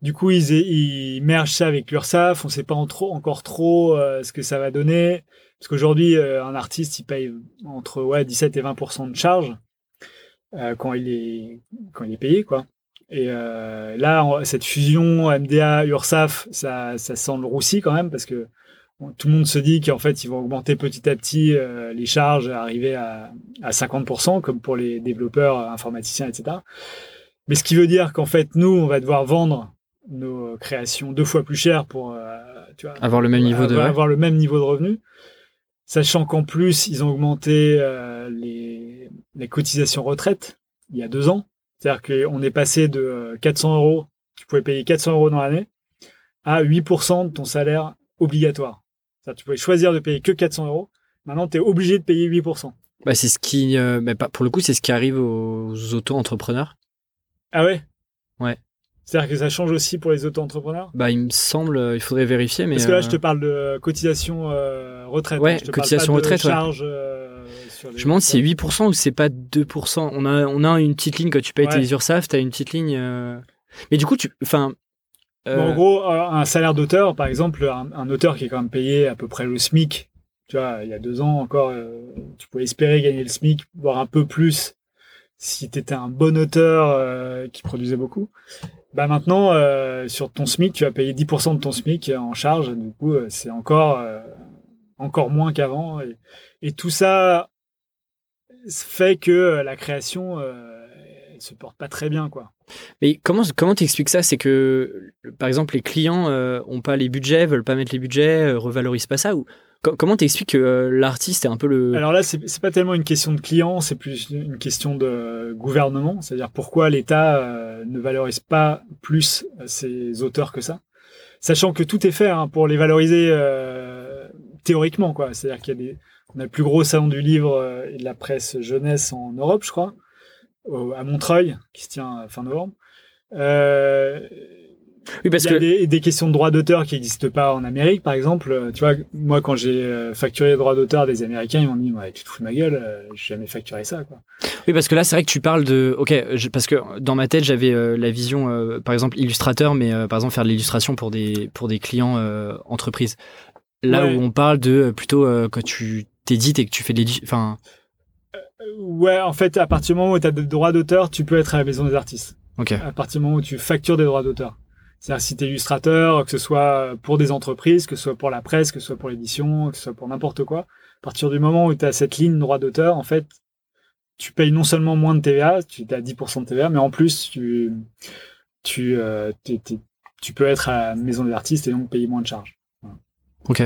Speaker 2: Du coup, ils, ils mergent ça avec l'URSSAF. On ne sait pas encore trop euh, ce que ça va donner. Parce qu'aujourd'hui, euh, un artiste, il paye entre ouais, 17 et 20% de charge euh, quand, il est, quand il est payé. quoi. Et là, cette fusion MDA-URSAF, ça, ça sent le roussi quand même, parce que tout le monde se dit qu'en fait, ils vont augmenter petit à petit euh, les charges, arriver à, à 50%, comme pour les développeurs, informaticiens, etc. Mais ce qui veut dire qu'en fait, nous, on va devoir vendre nos créations deux fois plus cher pour euh, tu vois,
Speaker 1: avoir le même niveau
Speaker 2: de avoir le même niveau de revenu, sachant qu'en plus, ils ont augmenté euh, les, les cotisations retraite il y a deux ans. C'est-à-dire qu'on est passé de 400 euros, tu pouvais payer 400 euros dans l'année, à 8% de ton salaire obligatoire tu pouvais choisir de payer que 400 euros. Maintenant, tu es obligé de payer 8%.
Speaker 1: Bah, c'est ce qui, euh, pour le coup, c'est ce qui arrive aux auto-entrepreneurs.
Speaker 2: Ah ouais?
Speaker 1: Ouais.
Speaker 2: C'est-à-dire que ça change aussi pour les auto-entrepreneurs?
Speaker 1: Bah, il me semble, euh, il faudrait vérifier. Mais
Speaker 2: Parce que là,
Speaker 1: euh,
Speaker 2: je te parle de cotisation retraite.
Speaker 1: Ouais,
Speaker 2: je
Speaker 1: cotisation retraite. Je me demande si c'est 8% ou c'est pas 2%. On a, on a une petite ligne quand tu payes tes URSAF, tu as une petite ligne. Mais du coup, tu, enfin,
Speaker 2: en euh, gros, euh, un salaire d'auteur, par exemple, un, auteur qui est quand même payé à peu près le SMIC, tu vois, il y a deux ans encore, euh, tu pouvais espérer gagner le SMIC, voire un peu plus, si tu étais un bon auteur qui produisait beaucoup. Bah maintenant, sur ton SMIC, tu vas payer 10% de ton SMIC en charge, du coup, c'est encore, encore moins qu'avant. Et, et, tout ça fait que la création se porte pas très bien, quoi.
Speaker 1: Mais comment comment t'expliques ça? C'est que, par exemple, les clients euh, ont pas les budgets, veulent pas mettre les budgets, euh, revalorisent pas ça? Ou comment t'expliques que euh, l'artiste est un peu le
Speaker 2: Alors là, c'est pas tellement une question de client, c'est plus une question de gouvernement. C'est-à-dire pourquoi l'État euh, ne valorise pas plus ses auteurs que ça, sachant que tout est fait hein, pour les valoriser euh, théoriquement, quoi. C'est-à-dire qu'il y a des on a le plus gros salon du livre euh, et de la presse jeunesse en Europe, je crois, au- à Montreuil, qui se tient fin novembre. Euh,
Speaker 1: Oui, parce
Speaker 2: il y a
Speaker 1: que
Speaker 2: des, des questions de droits d'auteur qui n'existent pas en Amérique, par exemple. Euh, Tu vois, moi, quand j'ai euh, facturé les droits d'auteur des Américains, ils m'ont dit, ouais, tu te fous de ma gueule, euh, j'ai jamais facturé ça, quoi.
Speaker 1: oui, parce que là, c'est vrai que tu parles de OK, je- parce que dans ma tête, j'avais euh, la vision, euh, par exemple, illustrateur, mais euh, par exemple faire de l'illustration pour des pour des clients euh, entreprises. Là
Speaker 2: Ouais.
Speaker 1: où on parle de euh, plutôt euh, quand tu t'édites et que tu fais de l'édi- enfin
Speaker 2: Euh, Ouais, en fait, à partir du moment où tu as des droits d'auteur, tu peux être à la maison des artistes.
Speaker 1: OK.
Speaker 2: À partir du moment où tu factures des droits d'auteur. C'est-à-dire si tu es illustrateur, que ce soit pour des entreprises, que ce soit pour la presse, que ce soit pour l'édition, que ce soit pour n'importe quoi, à partir du moment où tu as cette ligne droit d'auteur, en fait, tu payes non seulement moins de TVA, tu es à 10% de TVA, mais en plus, tu, tu, euh, tu peux être à la maison des artistes et donc payer moins de charges.
Speaker 1: OK.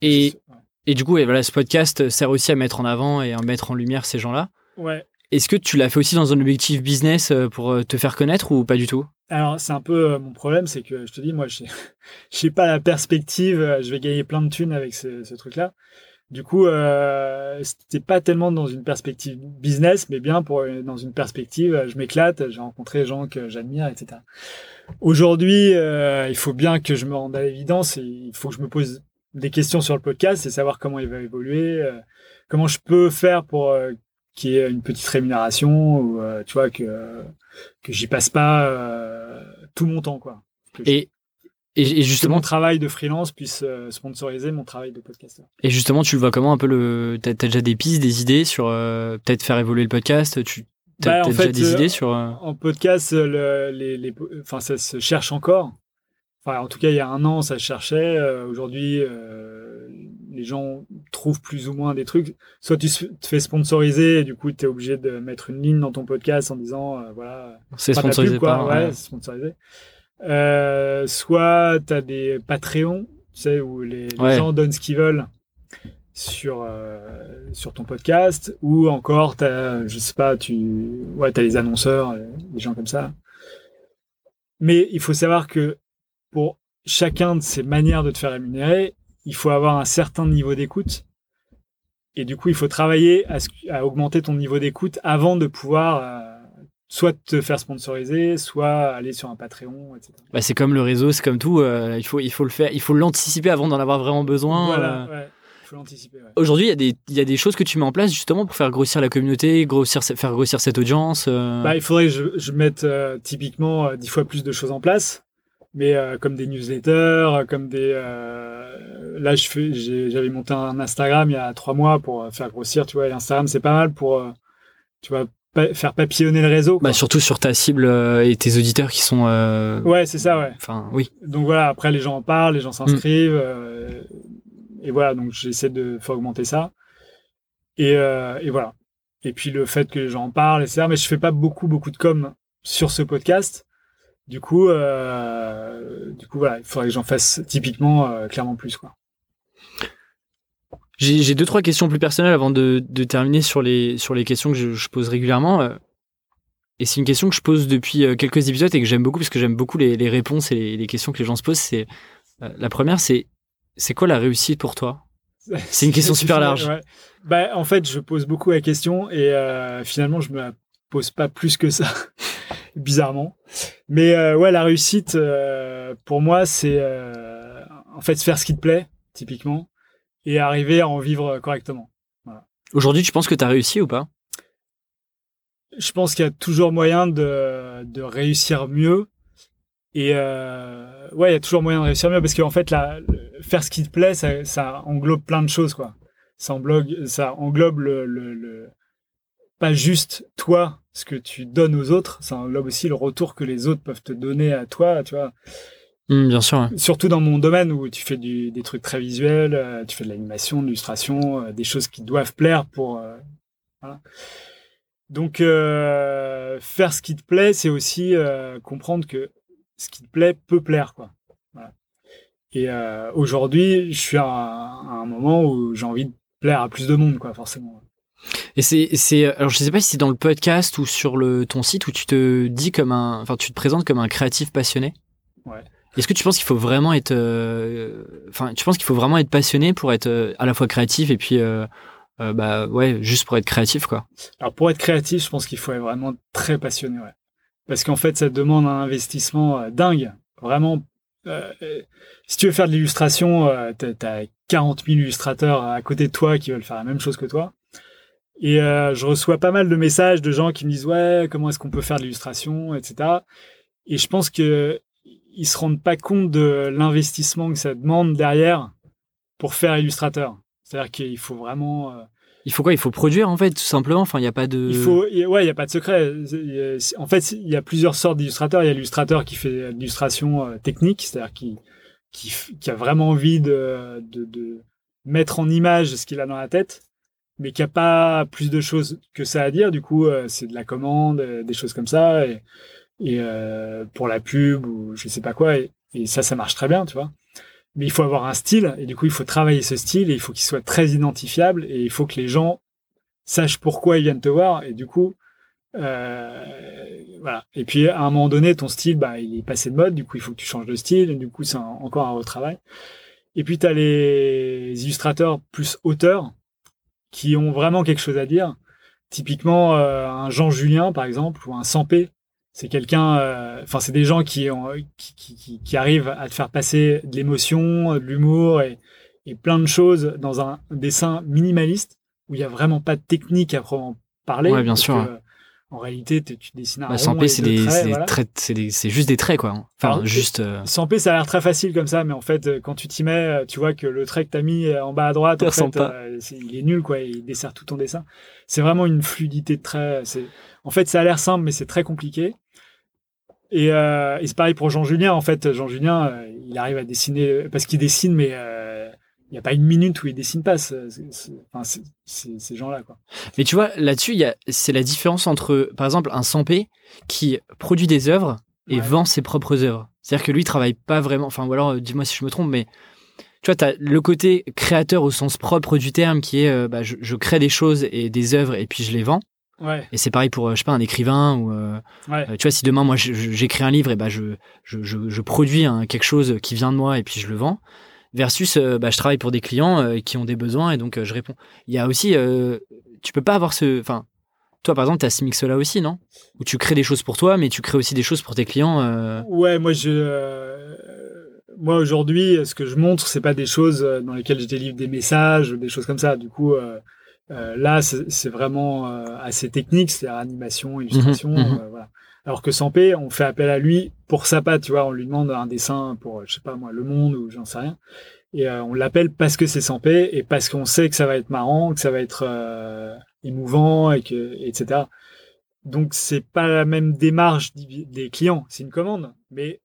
Speaker 1: Et. Et du coup, ouais, voilà, ce podcast sert aussi à mettre en avant et à mettre en lumière ces gens-là.
Speaker 2: Ouais.
Speaker 1: Est-ce que tu l'as fait aussi dans un objectif business euh, pour euh, te faire connaître ou pas du tout?
Speaker 2: Alors, c'est un peu euh, mon problème, c'est que je te dis, moi, je n'ai (laughs) pas la perspective, je vais gagner plein de thunes avec ce, ce truc-là. Du coup, euh, c'était pas tellement dans une perspective business, mais bien pour dans une perspective, je m'éclate, j'ai rencontré des gens que j'admire, etc. Aujourd'hui, euh, il faut bien que je me rende à l'évidence et il faut que je me pose des questions sur le podcast et savoir comment il va évoluer, euh, comment je peux faire pour euh, qu'il y ait une petite rémunération ou euh, tu vois que que j'y passe pas tout mon temps quoi. Que, je-
Speaker 1: Et et,
Speaker 2: que mon
Speaker 1: justement
Speaker 2: travail de freelance puisse sponsoriser mon travail de podcasteur.
Speaker 1: et justement, tu le vois comment un peu le t'as, déjà des pistes, des idées sur peut-être faire évoluer le podcast. Tu t'as,
Speaker 2: Bah,
Speaker 1: déjà
Speaker 2: fait,
Speaker 1: des idées sur
Speaker 2: En podcast, le, les, les, enfin, ça se cherche encore. Enfin, en tout cas, il y a un an, ça cherchait. Euh, Aujourd'hui, euh, les gens trouvent plus ou moins des trucs. Soit tu te fais sponsoriser et du coup, tu es obligé de mettre une ligne dans ton podcast en disant, euh, voilà,
Speaker 1: c'est sponsorisé
Speaker 2: pub, quoi,
Speaker 1: par
Speaker 2: ouais,
Speaker 1: ouais.
Speaker 2: c'est sponsorisé. Soit tu as des Patreons, tu sais, où les, les
Speaker 1: Ouais.
Speaker 2: gens donnent ce qu'ils veulent sur, sur ton podcast, ou encore, t'as, je sais pas, tu ouais, as les annonceurs, des gens comme ça. Mais il faut savoir que pour chacun de ces manières de te faire rémunérer, il faut avoir un certain niveau d'écoute. Et du coup, il faut travailler à, augmenter ton niveau d'écoute avant de pouvoir euh, soit te faire sponsoriser, soit aller sur un Patreon, etc.
Speaker 1: Bah, c'est comme le réseau, c'est comme tout. euh, il faut il faut le faire, il faut l'anticiper avant d'en avoir vraiment besoin.
Speaker 2: voilà,
Speaker 1: euh.
Speaker 2: ouais, il faut l'anticiper. ouais.
Speaker 1: Aujourd'hui, il y a des il y a des choses que tu mets en place justement pour faire grossir la communauté, grossir faire grossir cette audience. euh.
Speaker 2: Bah, il faudrait que je, je mette euh, typiquement euh, dix fois plus de choses en place, mais euh, comme des newsletters, euh, comme des. euh, là, je fais, j'avais monté un Instagram il y a trois mois pour faire grossir, tu vois. Et Instagram, c'est pas mal pour, tu vois, pa- faire papillonner le réseau. quoi.
Speaker 1: Bah, surtout sur ta cible et tes auditeurs qui sont. euh,
Speaker 2: Ouais, c'est ça, ouais.
Speaker 1: Enfin, oui.
Speaker 2: Donc voilà, après les gens en parlent, les gens s'inscrivent, euh, et voilà, donc j'essaie de faire augmenter ça. Et, et voilà. Et puis le fait que les gens en parlent, etc. Mais je fais pas beaucoup, beaucoup de com sur ce podcast. Du coup, euh, du coup voilà, il faudrait que j'en fasse typiquement euh, clairement plus quoi.
Speaker 1: J'ai deux trois questions plus personnelles avant de, de terminer sur les sur les questions que je, je pose régulièrement. euh. Et c'est une question que je pose depuis quelques épisodes et que j'aime beaucoup parce que j'aime beaucoup les, les réponses et les, les questions que les gens se posent. C'est la première, c'est c'est quoi la réussite pour toi? C'est une question (laughs) super large.
Speaker 2: Ouais. Bah, en fait, je pose beaucoup la question et euh, finalement, je me la pose pas plus que ça, (laughs) bizarrement. Mais euh, ouais, la réussite, euh, pour moi, c'est euh, en fait faire ce qui te plaît, typiquement, et arriver à en vivre correctement.
Speaker 1: Aujourd'hui, tu penses que tu as réussi ou pas?
Speaker 2: Je pense qu'il y a toujours moyen de, de réussir mieux. Et ouais, il y a toujours moyen de réussir mieux parce qu'en fait, la, faire ce qui te plaît, ça, ça englobe plein de choses, quoi. Ça englobe, ça englobe le, le, le- pas juste toi, ce que tu donnes aux autres, ça englobe aussi le retour que les autres peuvent te donner à toi, tu vois.
Speaker 1: Hmm, Bien sûr. ouais.
Speaker 2: Surtout dans mon domaine où tu fais du, des trucs très visuels, euh, tu fais de l'animation, de l'illustration, euh, des choses qui doivent plaire pour. euh, voilà. Donc, faire ce qui te plaît, c'est aussi comprendre que ce qui te plaît peut plaire, quoi. Et aujourd'hui, je suis à un, moment où j'ai envie de plaire à plus de monde, quoi, forcément.
Speaker 1: Et c'est, c'est, alors je sais pas si c'est dans le podcast ou sur le ton site où tu te dis comme un, enfin tu te présentes comme un créatif passionné.
Speaker 2: Ouais.
Speaker 1: Est-ce que tu penses qu'il faut vraiment être, euh, enfin, tu penses qu'il faut vraiment être passionné pour être euh, à la fois créatif et puis, euh, bah ouais, juste pour être créatif quoi?
Speaker 2: Alors pour être créatif, je pense qu'il faut être vraiment très passionné, ouais. Parce qu'en fait, ça demande un investissement dingue, vraiment. si tu veux faire de l'illustration, t'as 40 000 illustrateurs à côté de toi qui veulent faire la même chose que toi. Et je reçois pas mal de messages de gens qui me disent ouais comment est-ce qu'on peut faire de l'illustration etc. Et je pense que ils se rendent pas compte de l'investissement que ça demande derrière pour faire illustrateur. C'est-à-dire qu'il faut vraiment. Euh,
Speaker 1: il faut quoi? Il faut produire en fait, tout simplement. Enfin, il n'y a pas de.
Speaker 2: Il faut, ouais, il y a pas de secret. En fait, il y a plusieurs sortes d'illustrateurs. Il y a l'illustrateur qui fait l'illustration euh, technique, c'est-à-dire qui, qui, qui a vraiment envie de, de, de mettre en image ce qu'il a dans la tête, mais qui a pas plus de choses que ça à dire. Du coup, euh, c'est de la commande, des choses comme ça. Et, et euh, pour la pub ou je sais pas quoi. Et, ça, ça marche très bien, tu vois. Mais il faut avoir un style et du coup, il faut travailler ce style et il faut qu'il soit très identifiable et il faut que les gens sachent pourquoi ils viennent te voir et du coup, euh, voilà. Et puis à un moment donné, ton style, bah, il est passé de mode. Du coup, il faut que tu changes de style. Et du coup, c'est encore un retravail. Et puis, tu as les illustrateurs plus auteurs qui ont vraiment quelque chose à dire. Typiquement, euh, un Jean Julien, par exemple, ou un Sampé, c'est quelqu'un, euh, enfin, c'est des gens qui, ont, qui, qui, qui, arrivent à te faire passer de l'émotion, de l'humour et, et, plein de choses dans un dessin minimaliste où il n'y a vraiment pas de technique à proprement parler.
Speaker 1: Ouais, bien sûr.
Speaker 2: En réalité, tu dessines un
Speaker 1: bah, Sans P, c'est des, traits, c'est juste des traits, quoi. Enfin, juste. Euh...
Speaker 2: Sans P, ça a l'air très facile comme ça, mais en fait, quand tu t'y mets, tu vois que le trait que tu as mis en bas à droite, en fait, euh, il est nul, quoi. Il dessert tout ton dessin. C'est vraiment une fluidité de traits. En fait, ça a l'air simple, mais c'est très compliqué. Et, euh, et c'est pareil pour Jean Julien. En fait, Jean Julien, euh, il arrive à dessiner parce qu'il dessine, mais euh, il n'y a pas une minute où il dessine pas. ces gens-là, quoi.
Speaker 1: Mais tu vois, là-dessus, c'est la différence entre, par exemple, un Sampé qui produit des œuvres et vend ses propres œuvres. C'est-à-dire que lui, il travaille pas vraiment. Enfin, ou alors, dis-moi si je me trompe, mais tu vois, tu as le côté créateur au sens propre du terme qui est bah, je, je, crée des choses et des œuvres et puis je les vends. Et c'est pareil pour, euh, je sais pas, un écrivain ou, euh, euh, tu vois, si demain moi j'écris un livre et bah je, je, je, produis quelque chose qui vient de moi et puis je le vends, versus bah, je travaille pour des clients qui ont des besoins et donc je réponds. Il y a aussi, tu peux pas avoir ce, enfin, toi par exemple, tu as ce mix là aussi, non? Où tu crées des choses pour toi, mais tu crées aussi des choses pour tes clients.
Speaker 2: Ouais, moi je, moi aujourd'hui, ce que je montre, c'est pas des choses dans lesquelles je délivre des messages, des choses comme ça. Du coup. Euh, là, c'est vraiment euh, assez technique, c'est-à-dire animation, illustration. Mhm, mhm. Euh, voilà. Alors que Sampé, on fait appel à lui pour sa patte, tu vois, on lui demande un dessin pour, je sais pas moi, Le Monde ou j'en sais rien. Et on l'appelle parce que c'est Sampé et parce qu'on sait que ça va être marrant, que ça va être émouvant et que, etc. Donc c'est pas la même démarche des clients, c'est une commande, mais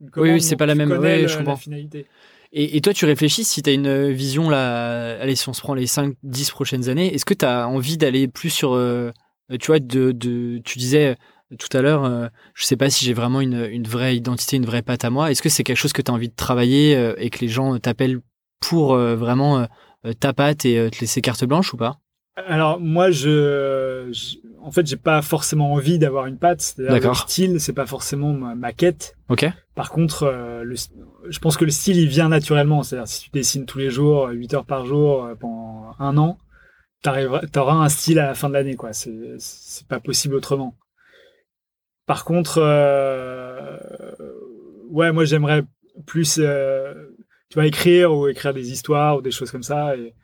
Speaker 1: une commande oui, c'est pas la même ouais, je comprends. finalité. Et, toi, tu réfléchis si tu as une vision là, allez, si on se prend les 5-10 prochaines années, est-ce que tu as envie d'aller plus sur, euh, tu vois, de, de, tu disais euh, tout à l'heure, euh, je sais pas si j'ai vraiment une, une, vraie identité, une vraie patte à moi. Est-ce que c'est quelque chose que tu as envie de travailler et que les gens t'appellent pour vraiment ta patte et te laisser carte blanche ou pas?
Speaker 2: Alors moi, je, en fait, j'ai pas forcément envie d'avoir une patte. Le style, c'est pas forcément ma, quête.
Speaker 1: Ok.
Speaker 2: Par contre, euh, le, je pense que le style, il vient naturellement. C'est-à-dire, si tu dessines tous les jours, 8 heures par jour, euh, pendant un an, t'auras un style à la fin de l'année, quoi. C'est pas possible autrement. Par contre, euh, ouais, moi, j'aimerais plus, tu vois, écrire ou écrire des histoires ou des choses comme ça et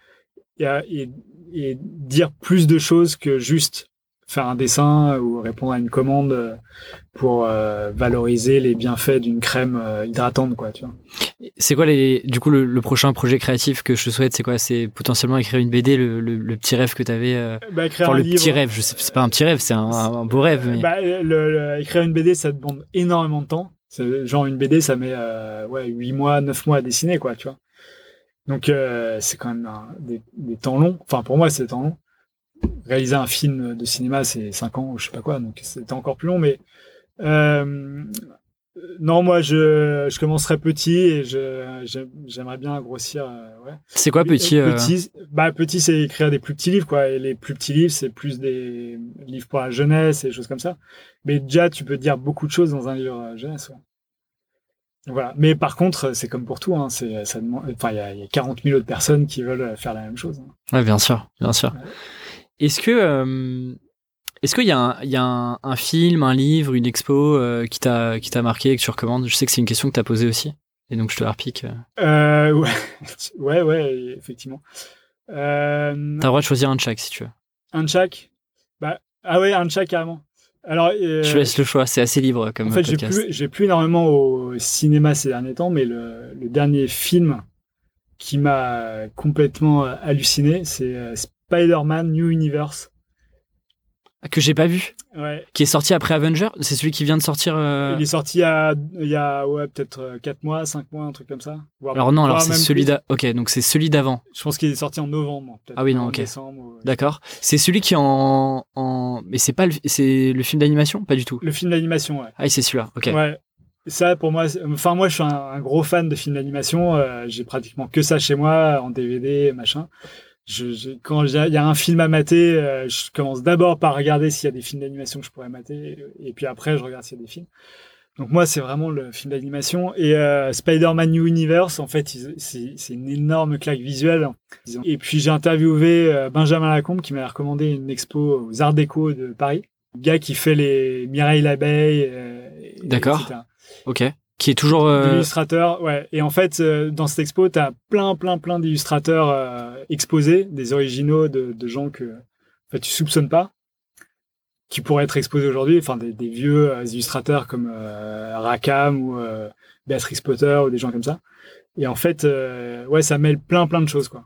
Speaker 2: dire plus de choses que juste faire un dessin ou répondre à une commande pour euh, valoriser les bienfaits d'une crème euh, hydratante quoi tu vois.
Speaker 1: C'est quoi les du coup le, prochain projet créatif que je te souhaite c'est quoi? C'est potentiellement écrire une BD le, le, petit rêve que tu avais euh...
Speaker 2: bah, écrire
Speaker 1: le
Speaker 2: petit
Speaker 1: rêve je sais c'est pas un petit rêve c'est un, beau rêve mais...
Speaker 2: bah, écrire une BD ça demande énormément de temps. Genre une BD ça met euh, ouais 8 mois 9 mois à dessiner quoi tu vois. Donc euh, c'est quand même des, des, temps longs. Enfin pour moi c'est des temps longs. Réaliser un film de cinéma, c'est 5 ans ou je sais pas quoi, donc c'était encore plus long. Mais euh, non, moi, je, je commencerai petit et je, j'aimerais bien grossir. Euh, ouais.
Speaker 1: C'est quoi petit
Speaker 2: euh Petit, bah, petit c'est écrire des plus petits livres, quoi. Et les plus petits livres, c'est plus des livres pour la jeunesse et des choses comme ça. Mais déjà, tu peux dire beaucoup de choses dans un livre jeunesse. Ouais. Voilà. Mais par contre, c'est comme pour tout. Hein, c'est, ça enfin, il y a, y a 40 000 autres personnes qui veulent faire la même chose.
Speaker 1: Hein. Ouais, bien sûr, bien sûr. Est-ce que euh, est-ce qu'il y a, un, y a un, film, un livre, une expo euh, qui t'a qui t'a marqué et que tu recommandes? Je sais que c'est une question que tu as posée aussi, et donc je te la repique.
Speaker 2: Euh, ouais. (laughs) ouais, ouais, effectivement.
Speaker 1: Euh... T'as le droit de choisir un de chaque si tu veux.
Speaker 2: Un de chaque bah, Ah ouais, un de chaque carrément. Alors,
Speaker 1: euh, je laisse le choix, c'est assez libre comme
Speaker 2: en fait, J'ai plus, plus énormément au cinéma ces derniers temps, mais le, le dernier film qui m'a complètement halluciné, c'est Spider-Man New Universe.
Speaker 1: Que j'ai pas vu.
Speaker 2: Ouais.
Speaker 1: Qui est sorti après Avenger. C'est celui qui vient de sortir. Euh,
Speaker 2: il est sorti il y a, ouais, peut-être 4 euh, mois, 5 mois, un truc comme ça.
Speaker 1: alors non, alors c'est celui d'avant. Ok, donc c'est celui d'avant.
Speaker 2: Je pense qu'il est sorti en novembre.
Speaker 1: Ah oui, non, ok. D'accord. C'est celui qui est en. en... Mais c'est pas le... c'est le film d'animation Pas du tout?
Speaker 2: Le film d'animation, ouais.
Speaker 1: Ah, c'est celui-là, ok.
Speaker 2: Ouais. Ça, pour moi, enfin, moi, je suis un, gros fan de films d'animation. Euh, j'ai pratiquement que ça chez moi, en DVD, machin je, quand il y a un film à mater, euh, je commence d'abord par regarder s'il y a des films d'animation que je pourrais mater, et puis après je regarde s'il y a des films. Donc moi c'est vraiment le film d'animation et euh, Spider-Man New Universe en fait c'est une énorme claque visuelle. Et puis j'ai interviewé euh, Benjamin Lacombe qui m'a recommandé une expo aux Arts Déco de Paris, le gars qui fait les Mireille l'abeille.
Speaker 1: D'accord. Ok qui est toujours
Speaker 2: euh... ouais. Et en fait euh, dans cette expo tu as plein plein plein d'illustrateurs euh, exposés des originaux de, gens que en fait tu soupçonnes pas qui pourraient être exposés aujourd'hui. Enfin des, vieux euh, illustrateurs comme Rackham ou Beatrix Potter ou des gens comme ça. Et en fait ouais ça mêle plein plein de choses quoi.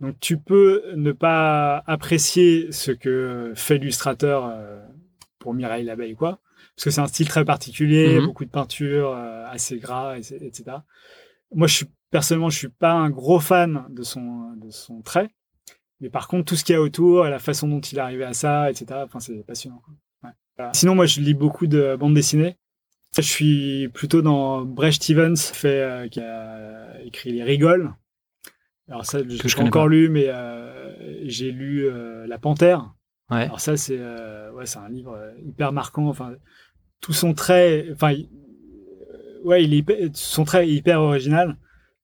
Speaker 2: Donc tu peux ne pas apprécier ce que fait l'illustrateur pour Mireille l'abeille quoi parce que c'est un style très particulier, mhm. beaucoup de peinture, euh, assez gras, etc. Moi, je suis personnellement, je suis pas un gros fan de son de son trait, mais par contre, tout ce qu'il y a autour, la façon dont il est arrivé à ça, etc. Enfin, c'est passionnant. Sinon, moi, je lis beaucoup de bandes dessinées. Je suis plutôt dans Brecht Stevens, fait, euh, qui a écrit Les Rigoles. Alors ça, je l'ai pas encore lu, mais euh, j'ai lu La Panthère.
Speaker 1: Ouais.
Speaker 2: Alors ça, c'est ouais, un livre hyper marquant. Enfin, tout son trait, enfin, ouais, il est son trait est hyper original.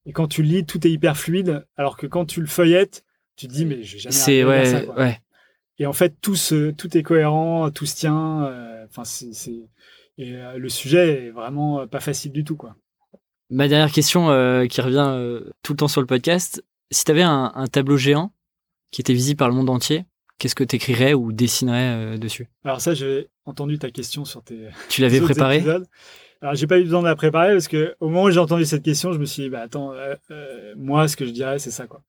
Speaker 2: Et quand tu lis, tout est hyper fluide. Alors que quand tu le feuillettes, tu te dis, mais j'ai jamais
Speaker 1: C'est ouais, ça, quoi. ouais.
Speaker 2: Et en fait, tout se, tout est cohérent, tout se tient. Euh, enfin, c'est, euh, le sujet est vraiment pas facile du tout, quoi.
Speaker 1: Ma dernière question euh, qui revient tout le temps sur le podcast, si tu avais un, un, tableau géant qui était visible par le monde entier, qu'est-ce que tu écrirais ou dessinerais dessus?
Speaker 2: Alors ça, j'ai entendu ta question sur tes. (laughs)
Speaker 1: Tu l'avais (laughs) préparé
Speaker 2: Alors j'ai pas eu besoin de la préparer parce que au moment où j'ai entendu cette question, je me suis dit bah attends, euh, euh, moi ce que je dirais c'est ça quoi.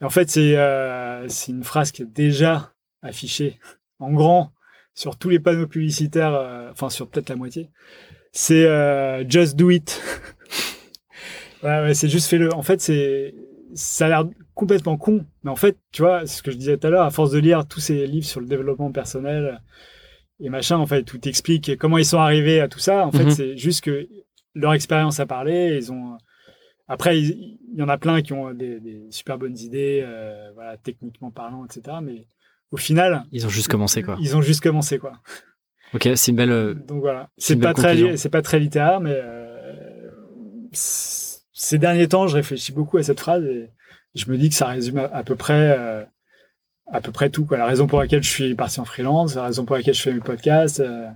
Speaker 2: Et en fait c'est euh, c'est une phrase qui est déjà affichée en grand sur tous les panneaux publicitaires, enfin sur peut-être la moitié. C'est just do it. (laughs) ouais, ouais c'est juste fais-le. En fait c'est ça a l'air complètement con, mais en fait tu vois ce que je disais tout à l'heure, à force de lire tous ces livres sur le développement personnel et machin, en fait, tout explique comment ils sont arrivés à tout ça. En fait, mhm. c'est juste que leur expérience a parlé. Ils ont. Après, il, y en a plein qui ont des, des super bonnes idées, euh, voilà, techniquement parlant, etc. Mais au final,
Speaker 1: ils ont juste commencé quoi.
Speaker 2: Ils ont juste commencé quoi.
Speaker 1: Ok, c'est une belle. Euh,
Speaker 2: Donc voilà, c'est pas très, c'est pas très littéraire, mais euh, ces derniers temps, je réfléchis beaucoup à cette phrase et je me dis que ça résume à, peu près euh, à peu près tout. Quoi. La raison pour laquelle je suis parti en freelance, la raison pour laquelle je fais mes podcasts, euh,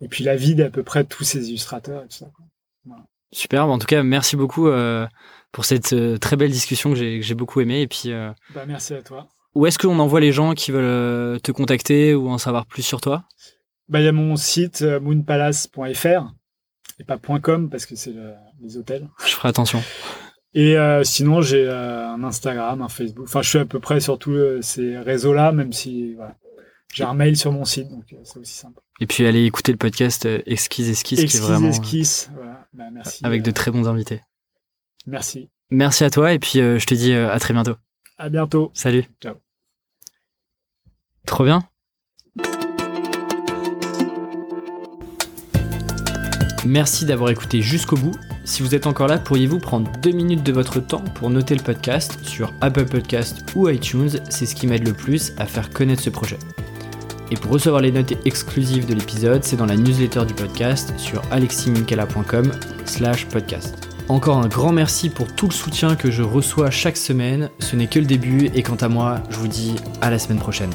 Speaker 2: et puis la vie d'à peu près tous ces illustrateurs et tout ça. Quoi.
Speaker 1: Voilà. Superbe. En tout cas, merci beaucoup euh, pour cette très belle discussion que j'ai beaucoup aimé. Et puis,
Speaker 2: bah, merci à toi.
Speaker 1: Où est-ce qu'on envoie les gens qui veulent te contacter ou en savoir plus sur toi?
Speaker 2: Bah, Il y a mon site moonpalace.fr et pas .com parce que c'est les hôtels.
Speaker 1: Je ferai attention. (laughs)
Speaker 2: Et euh, sinon, j'ai euh, un Instagram, un Facebook. Enfin, je suis à peu près sur tous euh, ces réseaux-là, même si voilà. j'ai un mail sur mon site, donc c'est aussi simple.
Speaker 1: Et puis, allez écouter le podcast Esquisse
Speaker 2: Esquisse,
Speaker 1: qui est vraiment.
Speaker 2: Esquisse, voilà. Bah, merci.
Speaker 1: Avec de très bons invités.
Speaker 2: Merci.
Speaker 1: Merci à toi, et puis je te dis à très bientôt.
Speaker 2: À bientôt.
Speaker 1: Salut.
Speaker 2: Ciao.
Speaker 1: Trop bien. Merci d'avoir écouté jusqu'au bout. Si vous êtes encore là, pourriez-vous prendre deux minutes de votre temps pour noter le podcast sur Apple Podcast ou iTunes? C'est ce qui m'aide le plus à faire connaître ce projet. Et pour recevoir les notes exclusives de l'épisode, c'est dans la newsletter du podcast sur aleximinkela.com slash podcast. Encore un grand merci pour tout le soutien que je reçois chaque semaine. Ce n'est que le début et quant à moi, je vous dis à la semaine prochaine.